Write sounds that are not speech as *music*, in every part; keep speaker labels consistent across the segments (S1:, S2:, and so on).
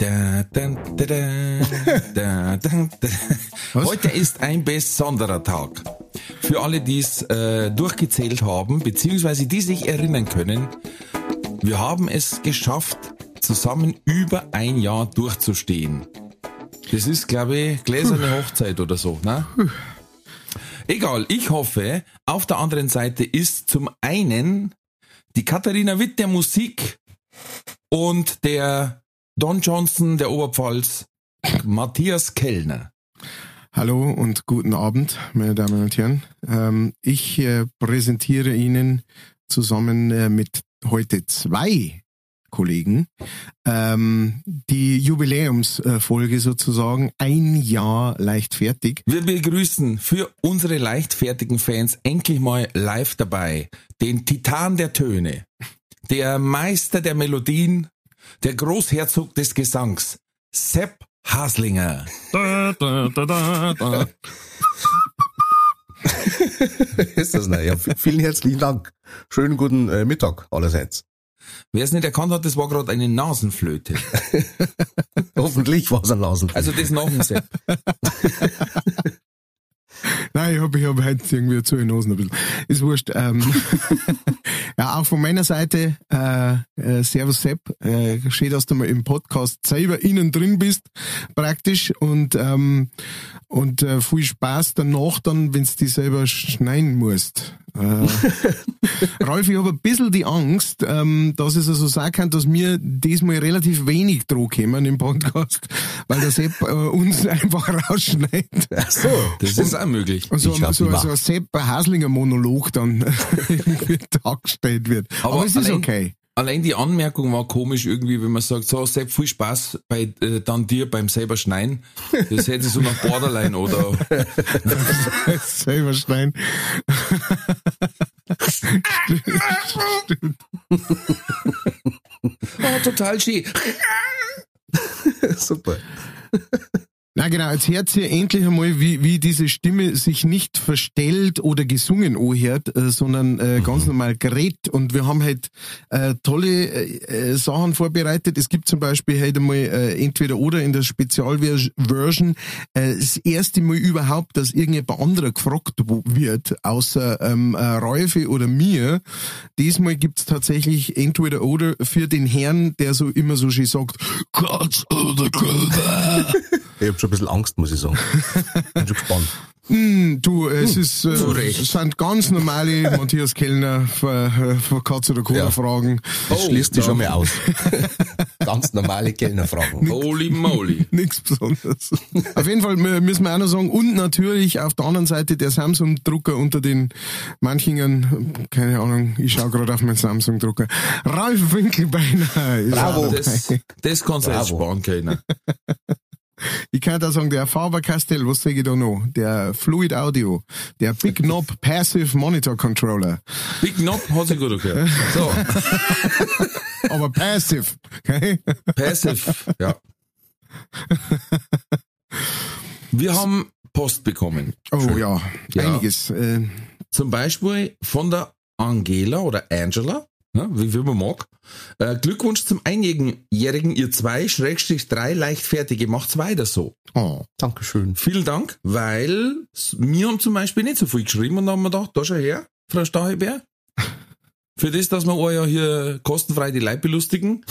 S1: Da, da, da. *laughs* Heute ist ein besonderer Tag. Für alle, die es äh, durchgezählt haben, beziehungsweise die sich erinnern können, wir haben es geschafft, zusammen über ein Jahr durchzustehen. Das ist, glaube ich, gläserne Hochzeit oder so, ne? Egal, ich hoffe, auf der anderen Seite ist zum einen die Katharina Witt der Musik und der Don Johnson der Oberpfalz, Matthias Kellner.
S2: Hallo und guten Abend, meine Damen und Herren. Ähm, ich äh, präsentiere Ihnen zusammen äh, mit heute zwei Kollegen ähm, die Jubiläumsfolge sozusagen, ein Jahr leichtfertig.
S1: Wir begrüßen für unsere leichtfertigen Fans endlich mal live dabei den Titan der Töne, der Meister der Melodien, der Großherzog des Gesangs, Sepp Haslinger.
S3: Da, da, da, da, da.
S4: ist das nicht? Ja, vielen herzlichen Dank. Schönen guten äh, Mittag allerseits.
S1: Wer es nicht erkannt hat, das war gerade eine Nasenflöte. *laughs*
S4: Hoffentlich war es ein Nasenflöte.
S1: Also das nach dem Sepp. *laughs* *laughs*
S2: Nein, ich habe ich hab heute irgendwie zu den Hosen ein bisschen. Ist wurscht. Ähm, *laughs* *laughs* ja, auch von meiner Seite, äh, äh, Servus Sepp, äh, schön, dass du mal im Podcast selber innen drin bist, praktisch, und, ähm, und äh, viel Spaß danach dann, wenn du die selber schneiden musst. Äh, *laughs* Ralf, ich habe ein bisschen die Angst, ähm, dass es also sagen kann, dass wir diesmal relativ wenig Druck kommen im Podcast, weil der Sepp äh, uns *laughs* einfach rausschneidet.
S4: Ach so.
S1: Das ist auch möglich.
S2: Und so,
S4: Ich
S2: so, so ein Sepp Haslinger Monolog dann *laughs* dargestellt wird. Aber,
S1: Aber
S2: es ist okay.
S1: Allein die Anmerkung war komisch irgendwie, wenn man sagt, so Sepp, viel Spaß bei äh, dann dir beim selber Schneiden. Das hätte so nach Borderline oder *laughs*
S2: Selber schneiden.
S1: oh, total schön. *laughs*
S4: Super.
S2: Na genau, jetzt hört ihr endlich einmal, wie, wie diese Stimme sich nicht verstellt oder gesungen anhört, äh, sondern äh, ganz normal gerät. Und wir haben halt äh, tolle äh, äh, Sachen vorbereitet. Es gibt zum Beispiel halt einmal äh, entweder oder in der Spezialversion äh, das erste Mal überhaupt, dass irgendjemand anderer gefragt wird, außer ähm, äh, Räufe oder mir. Diesmal gibt's tatsächlich entweder oder für den Herrn, der so immer so schön sagt, Gott oder Gott. *laughs*
S4: Ich habe schon ein bisschen Angst, muss ich sagen. *laughs* Bin schon gespannt.
S2: Hm, du, es ist, äh, es sind ganz normale *laughs* Matthias Kellner für, äh, für Katz oder Cola
S4: Ja.
S2: Fragen.
S4: Das
S1: Oh,
S4: schließt sich
S1: da-
S4: schon mal aus. *laughs* Ganz normale Kellnerfragen.
S1: Holy moly.
S2: Nichts Besonderes. auf jeden Fall mü- müssen wir auch noch sagen, und natürlich auf der anderen Seite der Samsung-Drucker unter den Manchingen, keine Ahnung, ich schaue gerade auf meinen Samsung-Drucker. Ralf Winkelbeiner
S4: Bravo.
S1: Das, das kannst du jetzt sparen können. *laughs*
S2: Ich kann da sagen, der Faber-Castell, was sage ich da noch? Der Fluid Audio, der Big *laughs* Knob Passive Monitor Controller.
S1: Big Knob hat sich gut gehört. So, *laughs*
S2: Aber passive, okay?
S1: Passive, ja. Wir haben Post bekommen.
S2: Oh ja,
S1: Ja.
S2: einiges. Äh,
S1: Zum Beispiel von der Angela oder Angela, ja, wie, wie man mag. Äh, Glückwunsch zum Einjährigen, ihr zwei, Schrägstrich drei Leichtfertige. Macht's weiter so.
S2: oh.
S4: Dankeschön.
S1: Vielen Dank, weil wir haben zum Beispiel nicht so viel geschrieben und haben wir gedacht, da schau her, Frau Stachelbär. Für das, dass wir euch ja hier kostenfrei die Leute belustigen.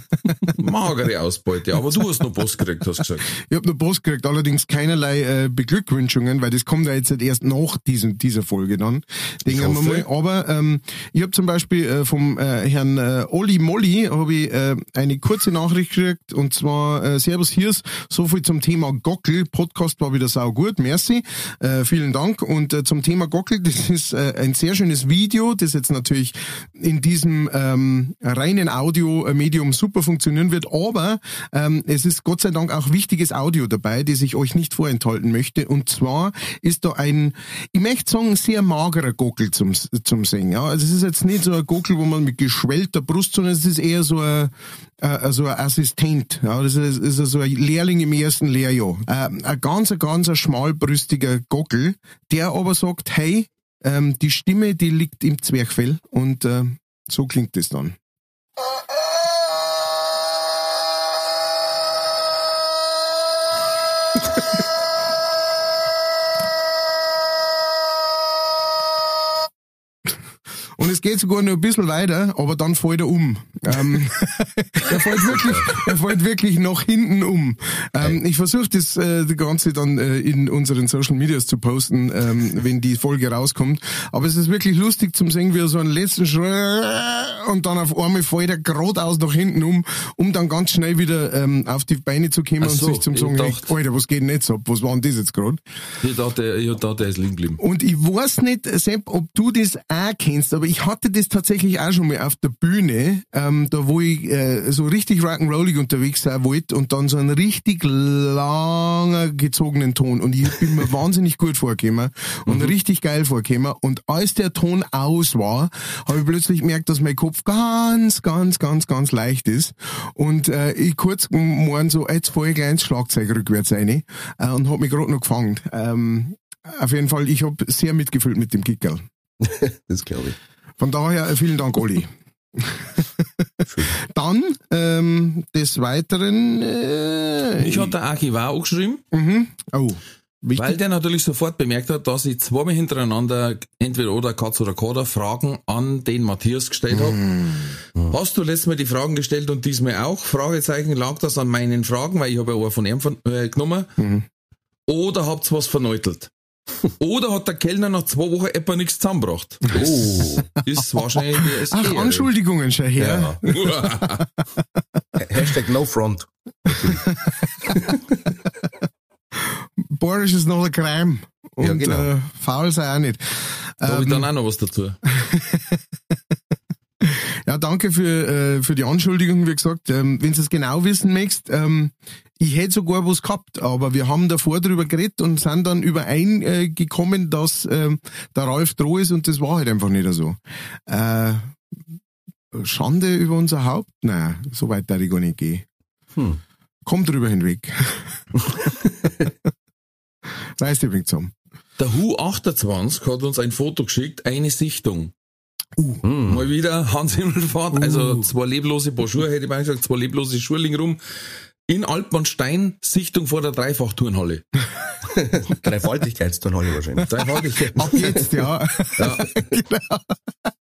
S1: *laughs* Magere Ausbeute. Aber du hast noch Post gekriegt, hast gesagt.
S2: Ich habe noch Post gekriegt, allerdings keinerlei äh, Beglückwünschungen, weil das kommt ja jetzt erst nach diesem, dieser Folge dann. Denken wir mal. Aber ähm, ich habe zum Beispiel äh, vom äh, Herrn äh, Olli Molli hab ich, äh, eine kurze Nachricht gekriegt und zwar äh, Servus Hirs, so viel zum Thema Gockel. Podcast war wieder sau gut, merci. Äh, vielen Dank. Und äh, zum Thema Gockel, das ist äh, ein sehr schönes Video, das jetzt natürlich in diesem ähm, reinen Audio-Medium super funktionieren wird. Aber ähm, es ist Gott sei Dank auch wichtiges Audio dabei, das ich euch nicht vorenthalten möchte. Und zwar ist da ein, ich möchte sagen, sehr magerer Gockel zum, zum Singen. Ja? Also es ist jetzt nicht so ein Gockel, wo man mit geschwellter Brust, sondern es ist eher so ein, äh, so ein Assistent. Ja? Das ist, ist so ein Lehrling im ersten Lehrjahr. Äh, ein ganz, ganz schmalbrüstiger Gockel, der aber sagt, hey, ähm, die Stimme, die liegt im Zwerchfell und äh, so klingt es dann. Und es geht sogar noch ein bisschen weiter, aber dann fällt er um. Ähm, *laughs* er, fällt wirklich, er fällt wirklich nach hinten um. Ähm, ich versuche das, äh, Ganze dann äh, in unseren Social Medias zu posten, ähm, wenn die Folge rauskommt. Aber es ist wirklich lustig zum sehen, wie er so einen letzten Schrei und dann auf einmal fällt er geradeaus nach hinten um, um dann ganz schnell wieder ähm, auf die Beine zu kommen
S1: so,
S2: und sich zum sagen, hey,
S1: dachte-
S2: Alter, was geht denn jetzt ab? Was war denn das jetzt gerade?
S1: Ich dachte, ich dachte, er ist liegen geblieben.
S2: Und ich weiß nicht, Sepp, ob du das auch kennst, aber ich hatte das tatsächlich auch schon mal auf der Bühne, ähm, da wo ich äh, so richtig rock'n'rollig unterwegs sein wollte und dann so einen richtig langer gezogenen Ton. Und ich bin mir *laughs* wahnsinnig gut vorgekommen und richtig geil vorgekommen. Und als der Ton aus war, habe ich plötzlich gemerkt, dass mein Kopf ganz, ganz, ganz, ganz leicht ist. Und äh, ich kurz morgen so, jetzt fahre ich gleich ins Schlagzeug rückwärts rein äh, und habe mich gerade noch gefangen. Ähm, auf jeden Fall, ich habe sehr mitgefühlt mit dem Kickerl. *laughs*
S4: Das glaube ich.
S2: Von daher äh, vielen Dank, Olli. Dann ähm, des Weiteren. Äh,
S1: Ich der Archivar auch geschrieben,
S2: mhm. Oh,
S1: weil
S2: wichtig.
S1: der natürlich sofort bemerkt hat, dass ich zweimal hintereinander entweder oder Katz oder Kader Fragen an den Matthias gestellt habe. Hast du letztes Mal die Fragen gestellt und diesmal auch? Fragezeichen, lag das an meinen Fragen, weil ich habe ja eine von ihm von, äh, genommen. Oder habt's was verneutelt? Oder hat der Kellner nach zwei Wochen etwa nichts zusammengebracht?
S4: Oh.
S1: Ist wahrscheinlich
S2: Ach. Anschuldigungen schon her.
S1: Ja. *laughs*
S4: Hashtag no front.
S2: Boris ist noch ein Crime. Und
S4: Ja, genau.
S2: äh, faul sei auch nicht.
S1: Da habe ich
S2: Ähm,
S1: dann auch noch was dazu. *laughs*
S2: Ja, danke für, äh, für die Anschuldigung, wie gesagt. Ähm, Wenn du es genau wissen möchtest, ähm, ich hätte sogar was gehabt, aber wir haben davor drüber geredet und sind dann übereingekommen, äh, dass ähm, der Ralf droh ist und das war halt einfach nicht so. Äh, Schande über unser Haupt? Nein, so weit darf ich gar nicht gehen.
S4: Hm.
S2: Komm drüber hinweg. *laughs* Weißt du, zusammen.
S1: Der Hu 28 hat uns ein Foto geschickt, eine Sichtung.
S4: Hm.
S1: Mal wieder Hans Himmelfahrt, also zwei leblose Schuhe, hätte ich mal gesagt, zwei leblose Schuhling rum. In Altmannstein, Sichtung vor der Dreifachturnhalle. *laughs*
S4: Dreifaltigkeitsturnhalle wahrscheinlich.
S1: Dreifaltigkeit.
S2: Ab jetzt, ja.
S1: Ja. *laughs*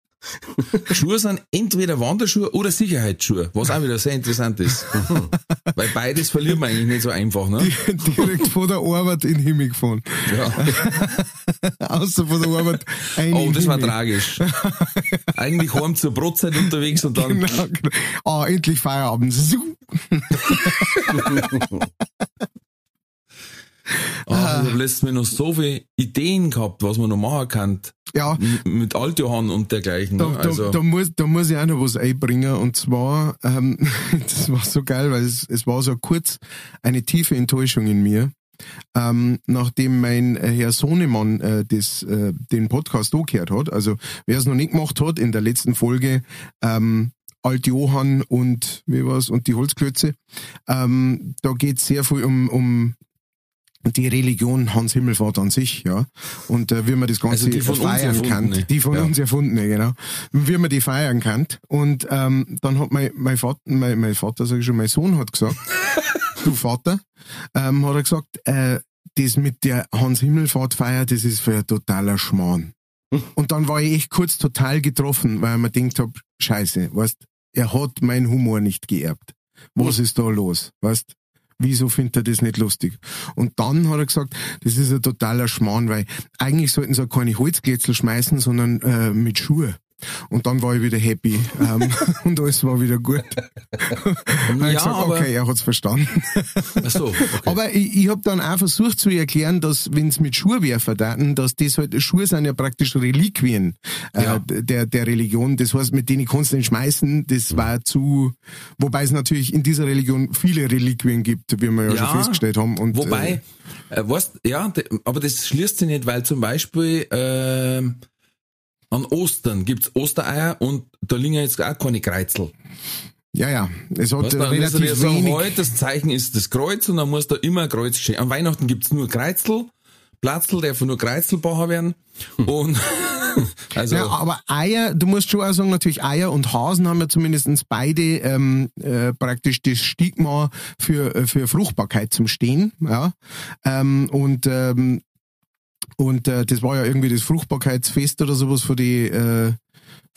S1: Schuhe sind entweder Wanderschuhe oder Sicherheitsschuhe, was auch wieder sehr interessant ist. *laughs* Weil beides verliert man eigentlich nicht so einfach, ne? *laughs*
S2: Direkt vor der Arbeit in den Himmel gefahren.
S1: Ja. *laughs*
S2: Außer von der Arbeit ein
S1: Oh, das war tragisch. Eigentlich heim zur Brotzeit unterwegs und dann
S2: Genau, genau. Ah, endlich Feierabend. So.
S1: Ah, ich habe letztes Mal noch so viele Ideen gehabt, was man noch machen kann.
S2: Ja,
S1: M- Mit Altjohann und dergleichen.
S2: da,
S1: ne? Also,
S2: da, da, muss, da muss ich auch noch was einbringen. Und zwar, ähm, *laughs* das war so geil, weil es, es war so kurz eine tiefe Enttäuschung in mir. Ähm, nachdem mein äh, Herr Sohnemann äh, das, äh, den Podcast auch gehört hat, also wer es noch nicht gemacht hat, in der letzten Folge ähm, Alt Johann und wie war's und die Holzklötze, ähm, da geht sehr viel um, um die Religion Hans Himmelfahrt an sich, ja. Und äh, wie man das Ganze
S1: Also die
S2: feiern kann. Die von
S1: Ja.
S2: uns erfundene, genau. Wie man die feiern kann. Und ähm, dann hat mein, mein Vater, mein, mein Vater, sag ich schon, mein Sohn hat gesagt, *laughs* du Vater, ähm, hat er gesagt, äh, das mit der Hans Himmelfahrt Feier, das ist für ein totaler Schmarrn. *laughs* Und dann war ich echt kurz total getroffen, weil ich mir gedacht hab, scheiße, weißt, er hat meinen Humor nicht geerbt. Was ist da los, weißt? Wieso findet er das nicht lustig? Und dann hat er gesagt, das ist ein totaler Schmarrn, weil eigentlich sollten sie auch keine Holzglätzel schmeißen, sondern äh, mit Schuhe. Und dann war ich wieder happy ähm, *laughs* und alles war wieder gut. Und
S1: Ja,
S2: ich gesagt, okay, er hat's verstanden.
S1: Ach so, okay.
S2: Aber ich, ich habe dann auch versucht zu erklären, dass wenn es mit Schuhwerfer daten, dass das halt Schuhe sind ja praktisch Reliquien
S1: Ja.
S2: äh, der der Religion. Das heißt, mit denen kannst du nicht schmeißen. Das war zu, wobei es natürlich in dieser Religion viele Reliquien gibt, wie wir ja,
S1: Ja,
S2: schon festgestellt haben. Und,
S1: Wobei, äh, weißt, ja, aber das schließt sich nicht, weil zum Beispiel ähm, an Ostern gibt's Ostereier und da liegen jetzt auch keine Kreuzel.
S2: ja, ja, es hat
S1: Weißt, dann
S2: relativ
S1: sagen,
S2: wenig.
S1: heute das Zeichen ist das Kreuz und dann muss da immer ein Kreuz stehen. An Weihnachten gibt's nur Kreuzel, Platzl darf nur Kreuzel bauen werden und *laughs* also
S2: Ja, aber Eier, du musst schon auch sagen, natürlich Eier und Hasen haben ja zumindestens beide ähm, äh, praktisch das Stigma für, äh, für Fruchtbarkeit zum Stehen. Ja? Ähm, und ähm, und äh, das war ja irgendwie das Fruchtbarkeitsfest oder sowas für die, äh,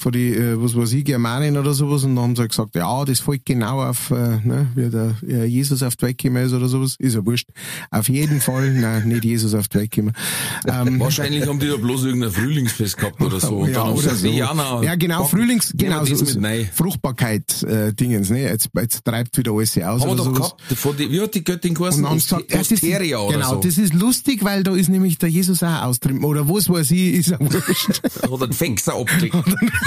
S2: für die, äh, was weiß ich, Germanen oder sowas. Und dann haben sie halt gesagt, ja, das folgt genau auf, äh, ne, wie der äh, Jesus auf die Welt gekommen ist oder sowas. Ist ja wurscht. Auf jeden Fall, *laughs* nein, nicht Jesus auf die Welt gekommen. Ähm, *laughs*
S1: wahrscheinlich haben die da bloß irgendein Frühlingsfest gehabt oder so. Und *laughs*
S2: ja,
S1: dann
S2: oder so.
S1: Jana,
S2: ja, genau, Frühlings, genau, so
S1: rein.
S2: Fruchtbarkeit, äh, Dingens, ne? Jetzt, jetzt treibt wieder alles aus.
S1: Haben wir doch
S2: sowas.
S1: gehabt, von die, wie hat die Göttin
S2: Und
S1: geheißen?
S2: dann haben gesagt, ja, das
S1: oder
S2: genau,
S1: so.
S2: das ist lustig, weil da ist nämlich der Jesus auch austrieben. Oder was weiß ich, ist ja wurscht.
S1: Oder ein Fexer abgelegt.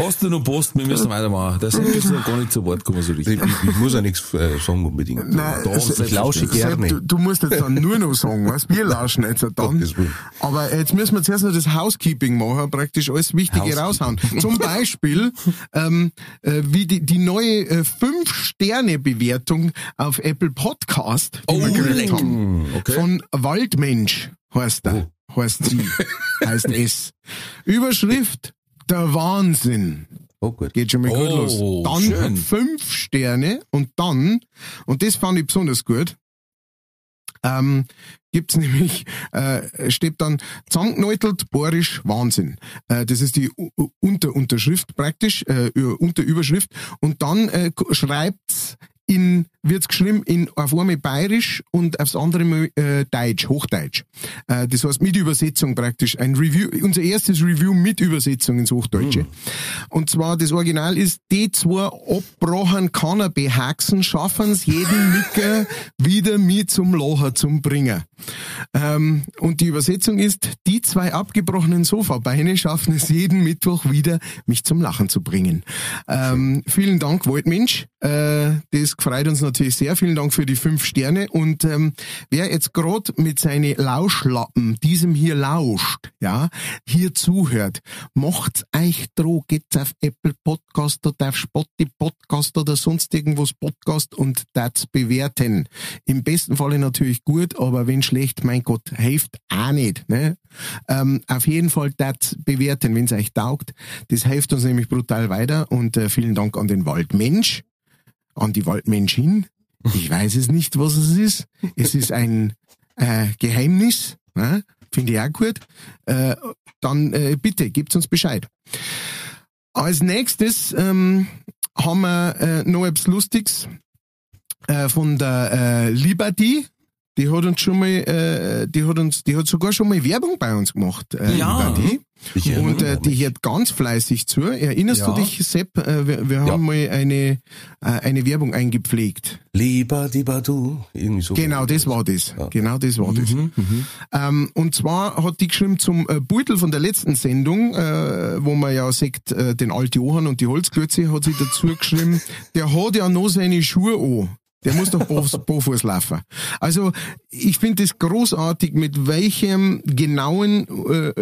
S1: Hast du noch Post? Wir müssen weitermachen. Da sind wir noch gar nicht zu Wort gekommen so
S4: Ich,
S1: richtig.
S4: ich, ich muss ja nichts äh, sagen unbedingt.
S2: Nein,
S4: da,
S2: also,
S4: ich lausche gerne.
S2: Du, du musst jetzt dann nur noch sagen, was wir lauschen jetzt dann. Aber jetzt müssen wir zuerst noch das Housekeeping machen, praktisch alles Wichtige raushauen. Zum Beispiel, ähm, äh, wie die, die neue äh, 5-Sterne-Bewertung auf Apple Podcast, die
S1: Oh,
S2: wir gekriegt haben.
S1: Okay.
S2: Von Waldmensch heißt er. Heißt sie. *laughs* heißt es. Überschrift, der Wahnsinn.
S4: Oh gut.
S2: Geht schon mal gut
S1: Oh,
S2: los. Dann
S1: schön.
S2: fünf Sterne und dann, und das fand ich besonders gut, ähm, gibt's *laughs* nämlich, äh, steht dann zusammengeneutelt, bohrisch, Wahnsinn. Äh, das ist die U U- Unterunterschrift praktisch, äh, Unterüberschrift. Und dann äh, schreibt's in, wird's geschrieben in, auf einmal bayerisch und aufs andere Mal äh, Deutsch, Hochdeutsch. Äh, das heißt mit Übersetzung praktisch. Ein Review, unser erstes Review mit Übersetzung ins Hochdeutsche. Und zwar, das Original ist, die zwei abbrochen Cannabis-Haxen schaffen's jeden Micker wieder mit zum Lachen zum Bringen. Ähm, und die Übersetzung ist, die zwei abgebrochenen Sofabeine schaffen es jeden Mittwoch wieder, mich zum Lachen zu bringen. Ähm, vielen Dank, Waldmensch. Äh, das freut uns natürlich sehr. Vielen Dank für die fünf Sterne. Und ähm, wer jetzt gerade mit seinen Lauschlappen diesem hier lauscht, ja, hier zuhört, macht's euch droh, geht's auf Apple Podcast oder auf Spotify Podcast oder sonst irgendwas Podcast und das bewerten. Im besten Falle natürlich gut, aber wenn schlecht, mein Gott, hilft auch nicht. Ne? Ähm, auf jeden Fall das bewerten, wenn's euch taugt. Das hilft uns nämlich brutal weiter und äh, vielen Dank an den Waldmensch, an die Waldmenschin. Ich weiß es nicht, was es ist. Es ist ein äh, Geheimnis. Ne? Finde ich auch gut. Äh, dann äh, bitte, gebt uns Bescheid. Als nächstes ähm, haben wir äh, noch etwas Lustiges äh, von der äh, Liberty. Die hat uns schon mal, äh, die hat uns, die hat sogar schon mal Werbung bei uns gemacht. Äh,
S1: Ja.
S2: Und äh, die hört ganz fleißig zu. Erinnerst
S4: Ja.
S2: du dich, Sepp? Äh, wir wir
S4: Ja.
S2: haben mal eine, äh, eine Werbung eingepflegt.
S4: Lieber, lieber du. Irgendwie so.
S2: Genau, das war das.
S4: Ja.
S2: Genau, das war das. Ähm, und zwar hat die geschrieben zum äh, Beutel von der letzten Sendung, äh, wo man ja sagt, äh, den Alt Johann und die Holzklötze, hat sie dazu geschrieben, der hat ja noch seine Schuhe an. Der muss doch barfuß *laughs* laufen. Also ich finde es großartig, mit welchem genauen äh,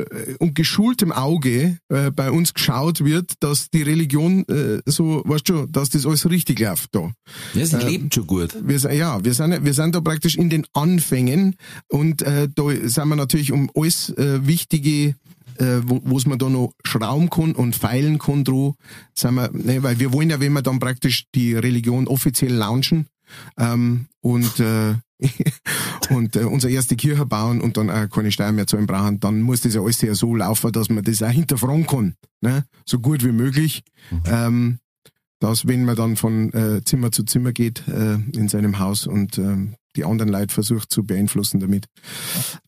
S2: und geschultem Auge äh, bei uns geschaut wird, dass die Religion äh, so, weißt du, dass das alles richtig läuft da.
S1: Ja, sie lebt schon gut.
S2: Wir, sind- ja, wir sind, wir sind da praktisch in den Anfängen und äh, da sind wir natürlich um alles äh, Wichtige, äh, wo wo's man da noch schrauben kann und feilen kann, dran, sind wir, ne, weil wir wollen ja, wenn wir dann praktisch die Religion offiziell launchen ähm, und äh, *laughs* und äh, unsere erste Kirche bauen und dann auch keine Steuern mehr zahlen brauchen, dann muss das ja alles ja so laufen, dass man das auch hinterfragen kann, ne? so gut wie möglich. Ähm, dass wenn man dann von äh, Zimmer zu Zimmer geht äh, in seinem Haus und ähm, die anderen Leute versucht zu beeinflussen damit,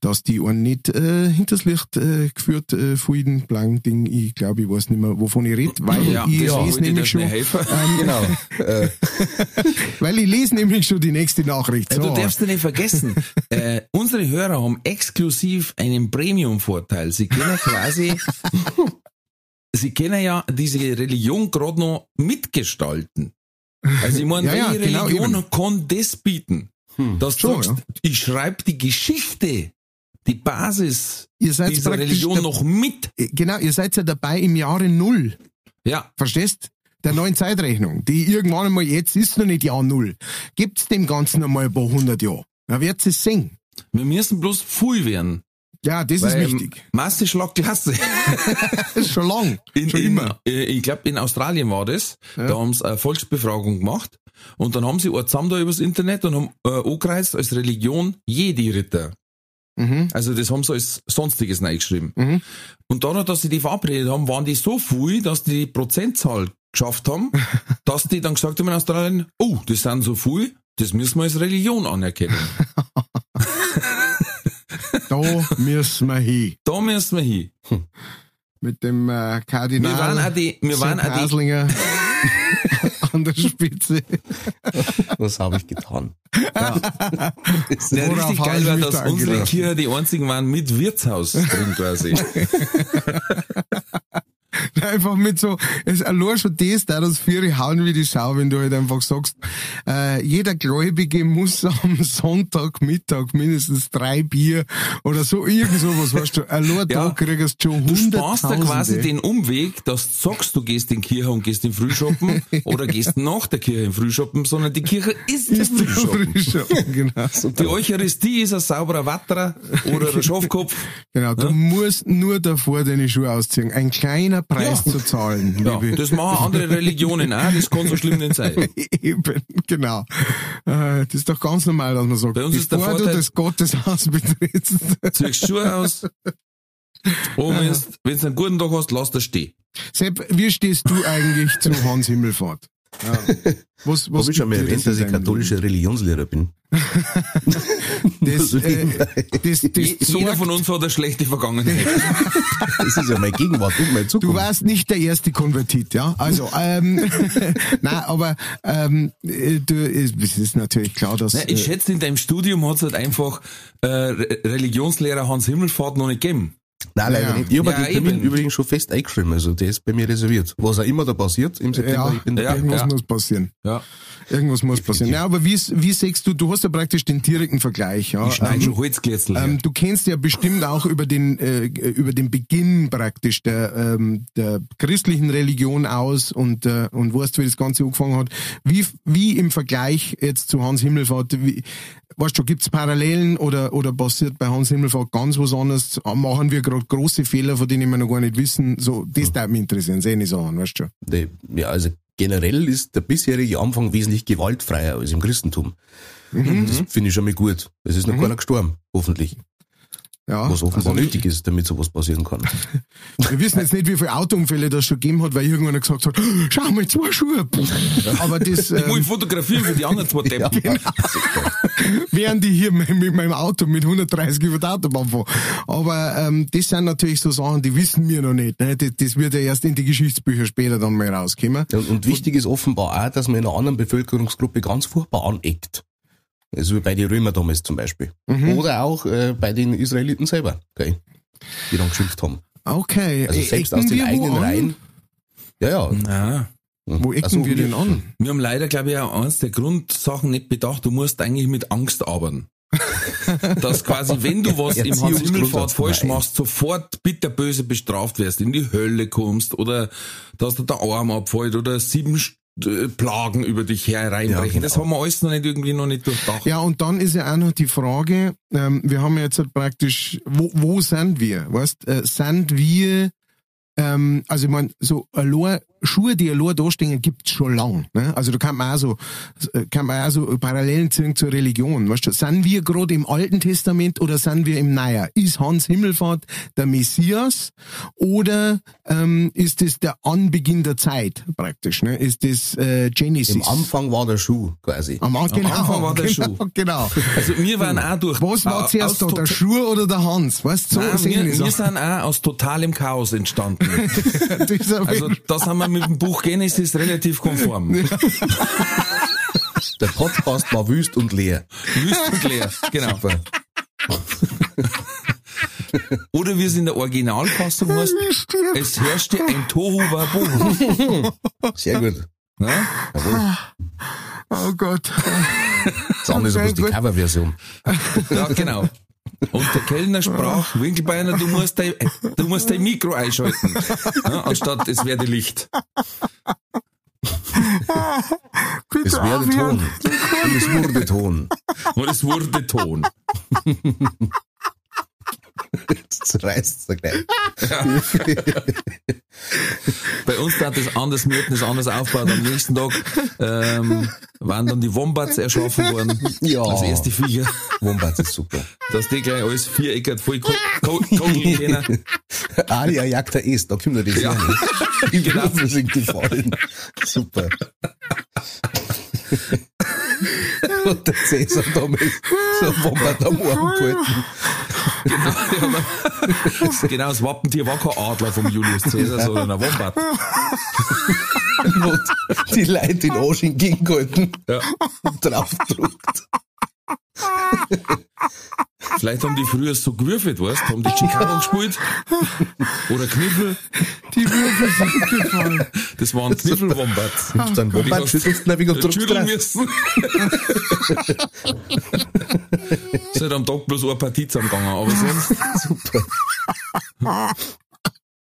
S2: dass die einen nicht äh, hinters Licht äh, geführt äh, folgen, blank Ding, ich glaube, ich weiß nicht mehr, wovon ich rede, weil
S1: Ja,
S2: ich
S1: ja,
S2: lese nämlich schon, ähm, *laughs*
S4: Genau. äh, *laughs*
S2: weil ich lese nämlich schon die nächste Nachricht.
S1: Ja,
S2: So.
S1: Du darfst ja nicht vergessen, *laughs* äh, unsere Hörer haben exklusiv einen Premium-Vorteil. Sie können quasi, sie können ja diese Religion gerade noch mitgestalten. Also ich meine,
S2: Ja, ja,
S1: welche
S2: genau,
S1: Religion
S2: eben.
S1: kann das bieten? Dass du
S2: Schon,
S1: sagst,
S2: ja.
S1: ich schreibe die Geschichte, die Basis
S2: Ihr seid
S1: dieser Religion
S2: der-
S1: noch mit.
S2: Genau, ihr seid ja dabei im Jahre Null.
S1: Ja,
S2: Verstehst? Der neuen Zeitrechnung, die irgendwann einmal jetzt ist noch nicht Jahr Null. Gibt's dem Ganzen einmal ein paar hundert Jahre. Dann wird's es singen.
S1: wir müssen bloß viel werden.
S2: Ja, das
S1: Weil,
S2: ist wichtig.
S1: Masse Schlag Klasse.
S2: Das *laughs* ist schon lang.
S1: In,
S2: schon
S1: in,
S2: immer.
S1: äh, ich glaube, in Australien war das. Da haben sie eine Volksbefragung gemacht. Und dann haben sie auch zusammen da übers Internet und haben äh, angekreuzt als Religion Jedi-Ritter.
S2: Mhm.
S1: Also das haben sie als Sonstiges reingeschrieben.
S2: Mhm.
S1: Und dadurch, dass sie die verabredet haben, waren die so viel, dass die die Prozentzahl geschafft haben, *laughs* dass die dann gesagt haben in Australien, oh, das sind so viel, das müssen wir als Religion anerkennen. *laughs*
S2: Da müssen wir hin.
S1: Da müssen wir hin.
S2: Mit dem äh,
S1: Wir
S2: Kardinal.
S1: waren auch die, wir waren auch die,
S2: Haslinger *laughs* an der Spitze.
S4: was habe ich getan?
S1: Ja, *laughs*
S2: Worauf
S1: richtig geil war, dass
S2: da
S1: unsere? Kirche die einzigen waren mit Wirtshaus drin quasi. *laughs* *laughs*
S2: Einfach mit so, es allein schon das, da das Viere hauen wie die Sau, wenn du halt einfach sagst, äh, jeder Gläubige muss *laughs* am Sonntagmittag mindestens drei Bier oder so, irgend sowas, weißt du, allein da
S1: Ja.
S2: kriegst du schon
S1: Du sparst da quasi den Umweg, dass du sagst, du gehst in die Kirche und gehst in Frühschoppen *laughs* oder gehst nach der Kirche in Frühschoppen, sondern die Kirche ist
S2: Ist der
S1: Frühschoppen.
S2: Frühschoppen, genau.
S1: Die Eucharistie ist ein sauberer Watterer oder ein Schafkopf.
S2: Genau, du musst nur davor deine Schuhe ausziehen. Ein kleiner Preis
S1: Ja.
S2: zu zahlen,
S1: Ja,
S2: liebe.
S1: das machen andere Religionen auch, das kann so schlimm nicht sein. *laughs*
S2: Eben, genau. Äh, Das ist doch ganz normal, dass man sagt,
S1: Bei uns ist der
S2: bevor du
S1: Vorteil-
S2: das Gotteshaus betrittst.
S1: Ziehst Schuhe aus, *laughs* und wenn du einen guten Tag hast, lass das stehen.
S2: Sepp, wie stehst du eigentlich zu Hans Himmelfahrt? *laughs* Ja. Was, was
S4: Habe ich schon mal erwähnt,
S2: das
S4: dass ich katholischer Religionslehrer bin? *laughs*
S2: Das, *laughs*
S4: so
S2: äh, das, das
S1: Je- Jeder von uns hat eine schlechte Vergangenheit. *laughs*
S4: Das ist ja meine Gegenwart und meine
S2: Du
S4: Zukunft.
S2: warst nicht der erste Konvertit, ja? Also, ähm, nein, aber ähm, äh, du, es ist natürlich klar, dass
S1: Nein, ich
S2: äh,
S1: schätze, in deinem Studium hat es halt einfach äh, Re- Religionslehrer Hans Himmelfahrt noch nicht gegeben.
S4: Nein, leider
S2: Ja.
S4: nicht. Ich habe
S1: Ja,
S4: den Termin
S1: eben.
S4: übrigens schon fest eingeschrieben, also der ist bei mir reserviert. Was auch immer da passiert im September,
S2: ja,
S4: ich bin
S1: Ja,
S4: dabei.
S2: irgendwas
S1: ja.
S2: muss passieren.
S1: Ja.
S2: Irgendwas muss passieren. Ja, aber wie, wie siehst du, du hast ja praktisch den direkten Vergleich, ja?
S1: Ich schneide
S2: Ähm,
S1: schon Holzklätzl her.
S2: Ähm, du kennst ja bestimmt auch über den äh, über den Beginn praktisch der ähm, der christlichen Religion aus und äh, und weißt, wie das Ganze angefangen hat. Wie wie im Vergleich jetzt zu Hans Himmelfahrt, wie, weißt du, gibt's Parallelen oder oder passiert bei Hans Himmelfahrt ganz was anderes? Machen wir gerade große Fehler, von denen wir noch gar nicht wissen? So, das darf mich interessieren, sehe ich Sachen, weißt du.
S4: Nee, Ja, also generell ist der bisherige Anfang wesentlich gewaltfreier als im Christentum.
S2: Mhm.
S4: Das finde ich schon mal gut. Es ist noch keiner gestorben, hoffentlich.
S2: Ja,
S4: Was offenbar
S2: also-
S4: nötig ist, damit sowas passieren kann. *laughs*
S2: Wir wissen jetzt nicht, wie viele Autounfälle das schon gegeben hat, weil irgendwanner gesagt hat, schau mal, zwei Schuhe. *laughs* Aber das,
S1: ich muss
S2: ähm,
S1: fotografieren für die anderen zwei *laughs* Deppen.
S2: Während die hier mit mit meinem Auto mit 130 über die Autobahn fahren. Aber ähm, das sind natürlich so Sachen, die wissen wir noch nicht. Ne? Das, das wird ja erst in die Geschichtsbücher später dann mal rauskommen.
S4: Ja, Und wichtig ist offenbar auch, dass man in einer anderen Bevölkerungsgruppe ganz furchtbar aneckt. Also wie bei den Römer damals zum Beispiel.
S2: Mhm.
S4: Oder auch äh, bei den Israeliten selber, gell, die dann geschimpft haben.
S2: Okay.
S4: Also selbst
S2: ecken
S4: aus den eigenen
S2: an?
S4: Reihen. Ja, ja.
S1: Ja.
S2: Wo ecken
S4: Also
S2: wir denn an?
S1: Wir haben leider, glaube ich, auch eins der Grundsachen nicht bedacht. Du musst eigentlich mit Angst arbeiten. *laughs* Dass quasi, wenn du was im Hans Himmelfahrt falsch machst, sofort bitterböse bestraft wirst, in die Hölle kommst oder dass dir der Arm abfällt oder sieben äh, Plagen über dich hereinbrechen.
S4: Ja, genau.
S1: Das haben wir alles noch nicht irgendwie noch nicht durchdacht.
S2: Ja, und dann ist ja auch noch die Frage, ähm, wir haben ja jetzt halt praktisch, wo, wo sind wir? Weißt, äh, sind wir, ähm, also ich meine, so allein Schuhe, die allein da stehen, gibt's schon lang. Ne? Also da kann man auch so, kann man auch so Parallelen ziehen zur Religion. Weißt du, sind wir gerade im Alten Testament oder sind wir im Neuer? Ist Hans Himmelfahrt der Messias oder ähm, ist es der Anbeginn der Zeit praktisch? Ne? Ist das äh, Genesis?
S4: Im Anfang war der Schuh quasi.
S2: Am, An- genau,
S1: Anfang war der
S2: genau,
S1: Schuh. *laughs*
S2: Genau.
S1: Also wir waren auch durch.
S2: Was war
S1: äh,
S2: zuerst da, der Schuh oder der Hans? Weißt du, so
S1: Nein, wir, wir sind auch aus totalem Chaos entstanden. *laughs* Also
S2: Mensch.
S1: da sind wir mit dem Buch Genesis relativ konform.
S4: Der Podcast war wüst und leer.
S1: Wüst und leer, genau. Oder wie es in der Originalfassung heißt, es herrschte ein Tohu Wabohu.
S4: Sehr gut. Jawohl.
S2: Oh Gott.
S4: Das andere ist die. Coverversion.
S1: Ja, genau. Und der Kellner sprach, Winkelbeiner, du musst dein, du musst dein Mikro einschalten. Ja, anstatt es werde Licht.
S4: Es werde Ton. Und es wurde Ton.
S1: Und es wurde Ton. *laughs*
S4: Das reißt er gleich. *laughs*
S1: Bei uns hat das anders mit, das anders aufgebaut. Am nächsten Tag ähm, waren dann die Wombats erschaffen worden.
S4: Ja.
S1: Als erste Viecher.
S4: Wombat ist super.
S1: Dass die gleich alles viereckert voll ko- ko- kogeln können. *laughs*
S4: Alia jagt er ist, da kommt er das
S1: Ja.
S4: ja. *laughs* Die Würfel sind gefallen. Super. *laughs* Und der Cäsar damals so ein Wombat am Arm gehalten.
S1: Genau, das Wappentier war kein Adler vom Julius Caesar, sondern ein Wombat. *laughs*
S4: Und die Leute in Arsch entgegengehalten
S1: Ja.
S4: und draufgedruckt.
S1: Vielleicht haben die früher so gewürfelt, weißt haben die Chicago gespielt. Oder Kniffel.
S2: Die Würfel sind gefallen.
S1: Das waren Kniffelwombats. *laughs*
S4: Dann
S1: Die
S4: Wombat
S1: hast-
S4: schüttelst du ein und drauf.
S1: müssen. *laughs* Ist halt am Tag bloß eine Partie zusammengegangen, aber sonst.
S4: Super.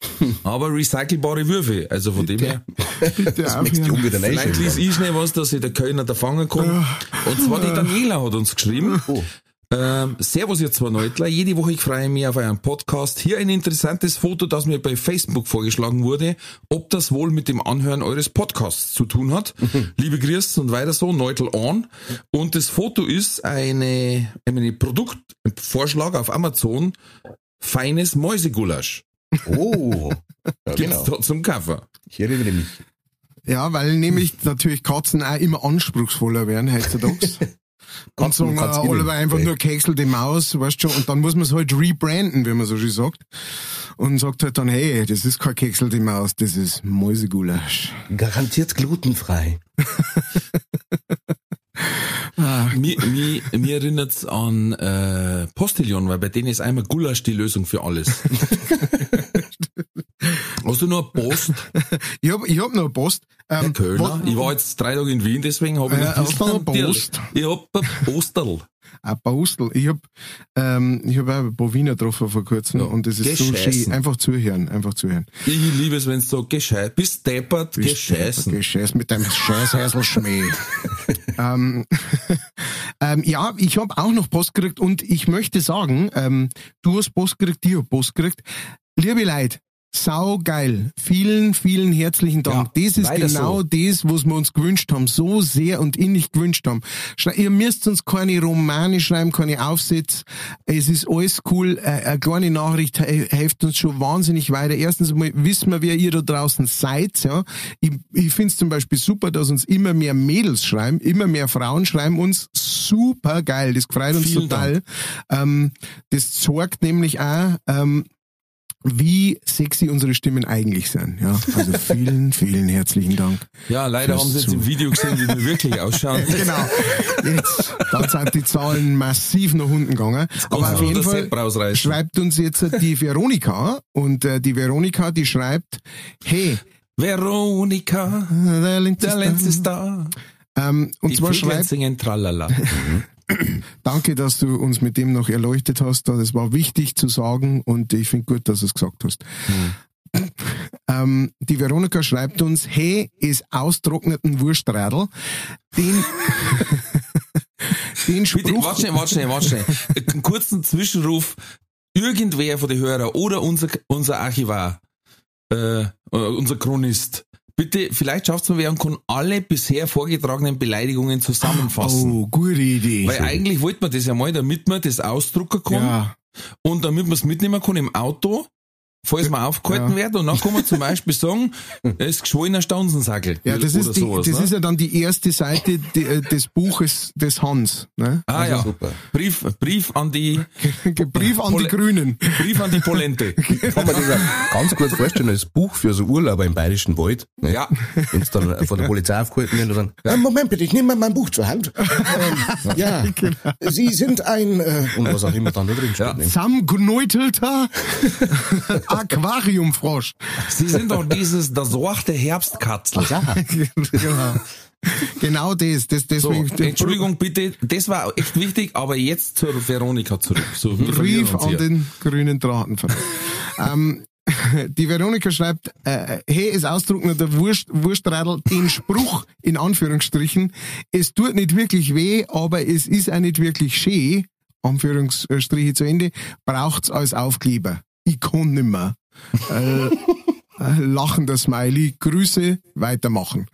S4: *laughs*
S1: Aber recycelbare Würfel, also von dem her. *laughs*
S2: Bitte
S4: Das du
S2: aufhören.
S4: wieder
S1: Vielleicht
S4: reinschreiben.
S1: ich schnell was, dass sich der Kölner da fangen kann. Und zwar die Daniela hat uns geschrieben.
S4: Oh.
S1: Ähm, Servus ihr zwei Neutler, jede Woche ich freue mich auf euren Podcast. Hier ein interessantes Foto, das mir bei Facebook vorgeschlagen wurde, ob das wohl mit dem Anhören eures Podcasts zu tun hat. *laughs* Liebe Grüße und weiter so, Neutel on. Und das Foto ist eine, eine Produktvorschlag auf Amazon, feines Mäusegulasch.
S4: Oh. Ja,
S1: Gibt's
S4: genau.
S1: da zum Kaffee.
S4: Ich erinnere mich.
S2: Ja, weil nämlich natürlich Katzen auch immer anspruchsvoller werden heutzutage. *laughs* Und
S4: Katzen
S2: sagen, äh, alle einfach nur Kexel Maus, weißt schon, und dann muss man es halt rebranden, wie man so schön sagt. Und sagt halt dann, hey, das ist kein Kexel Maus, das ist Mäusegulasch.
S4: Garantiert glutenfrei. *laughs*
S1: Mir, mir, mir erinnert's an äh, Postillon, weil bei denen ist einmal Gulasch die Lösung für alles. *laughs* Hast du nur Post,
S2: Ich hab, ich hab noch eine Post.
S1: Herr
S2: Ähm,
S1: Kölner? Ich war jetzt drei Tage in Wien, deswegen habe ich
S2: Äh,
S1: noch
S2: hast du noch *laughs*
S1: Natürlich.
S2: Post?
S1: Ich hab ein Posterl.
S2: Ein Postel. Ich hab, ähm, ich hab auch ein paar Wiener getroffen vor kurzem
S1: Ja.
S2: und das ist so
S1: Gescheißen.
S2: schön. Einfach zuhören, einfach zuhören.
S1: Ich liebe es, wenn so gescheit, bis deppert, gescheißen.
S2: Gescheiß mit deinem Scheißhäselschmäh. *laughs* ähm, *laughs* ähm, ja, ich habe auch noch Post gekriegt und ich möchte sagen, ähm, du hast Post gekriegt, ich hab Post gekriegt. Liebe Leute, sau geil. Vielen, vielen herzlichen Dank.
S1: Ja,
S2: das ist genau
S1: so.
S2: das, was wir uns gewünscht haben, so sehr und innig gewünscht haben. Ihr müsst uns keine Romane schreiben, keine Aufsätze. Es ist alles cool. Äh, eine kleine Nachricht hilft uns schon wahnsinnig weiter. Erstens mal wissen wir, wer ihr da draußen seid. Ja. Ich, ich finde es zum Beispiel super, dass uns immer mehr Mädels schreiben, immer mehr Frauen schreiben uns. Super geil. Das freut uns
S1: Vielen
S2: total. Ähm, das zeigt nämlich auch, ähm, wie sexy unsere Stimmen eigentlich sind. Ja, also *laughs* vielen, vielen herzlichen Dank.
S1: Ja, leider haben sie jetzt im Video gesehen, wie wir wirklich *laughs* ausschauen.
S2: Genau. Jetzt, dann sind die Zahlen massiv nach unten gegangen. Aber auf jeden Fall schreibt uns jetzt die Veronika und äh, die Veronika, die schreibt, hey,
S1: Veronika,
S2: der Lenz
S1: der
S2: ist da. Ähm, und
S1: Die
S2: zwar schreibt,
S1: singen Tralala. *laughs* *clears throat*
S2: danke, dass du uns mit dem noch erleuchtet hast. Das war wichtig zu sagen und ich finde gut, dass du es gesagt hast. Ähm, die Veronika schreibt uns, hey, ist austrockneten Wurstradl. Den, *laughs* den
S1: Bitte,
S2: Spruch,
S1: warte schnell, warte schnell, warte schnell. Einen kurzen Zwischenruf. Irgendwer von den Hörern oder unser, unser Archivar, äh, äh, unser Chronist, bitte, vielleicht schafft es wer und kann alle bisher vorgetragenen Beleidigungen zusammenfassen.
S2: Oh, gute Idee.
S1: Weil eigentlich wollte man das ja mal, damit man das ausdrucken kann
S2: ja.
S1: und damit man es mitnehmen kann im Auto, falls man aufgehalten
S2: Ja.
S1: wird. Und dann kann man zum Beispiel sagen, *laughs* es ist geschwollener Stanzensackel.
S2: Ja, das ist, die,
S1: sowas,
S2: das
S1: ne?
S2: ist ja dann die erste Seite de, äh, des Buches des Hans. Ne?
S1: Ah ja,
S4: super.
S1: Brief, Brief an die, *laughs*
S2: Brief an die
S1: Pol-
S2: Grünen.
S1: Brief an die Polente. *laughs*
S4: Kann man das ganz kurz vorstellen als Buch für so Urlauber im Bayerischen Wald. Ne?
S1: Ja.
S4: Wenn es dann von der Polizei aufgehalten wird und dann, "Äh, Moment bitte, ich nehme mal mein Buch zur Hand. Ähm, ja, Sie sind ein, äh, und was auch immer dann da drin steht.
S1: Ja.
S4: Ne?
S2: Aquariumfrosch.
S1: Sie sind doch dieses, der sorchte Herbstkatzel. *laughs*
S2: genau. genau das. das
S1: So,
S2: deswegen
S1: Entschuldigung bitte, das war echt wichtig, aber jetzt zur Veronika zurück. So,
S2: Brief an den grünen Drahtенverein. ähm, *laughs* die Veronika schreibt, äh, hey, es ausdrucken der Wurst, Wurstradl den Spruch, in Anführungsstrichen, es tut nicht wirklich weh, aber es ist auch nicht wirklich schön, Anführungsstriche zu Ende, braucht's als Aufkleber. Ich kann nimmer. Äh, äh, lachender Smiley, Grüße, weitermachen.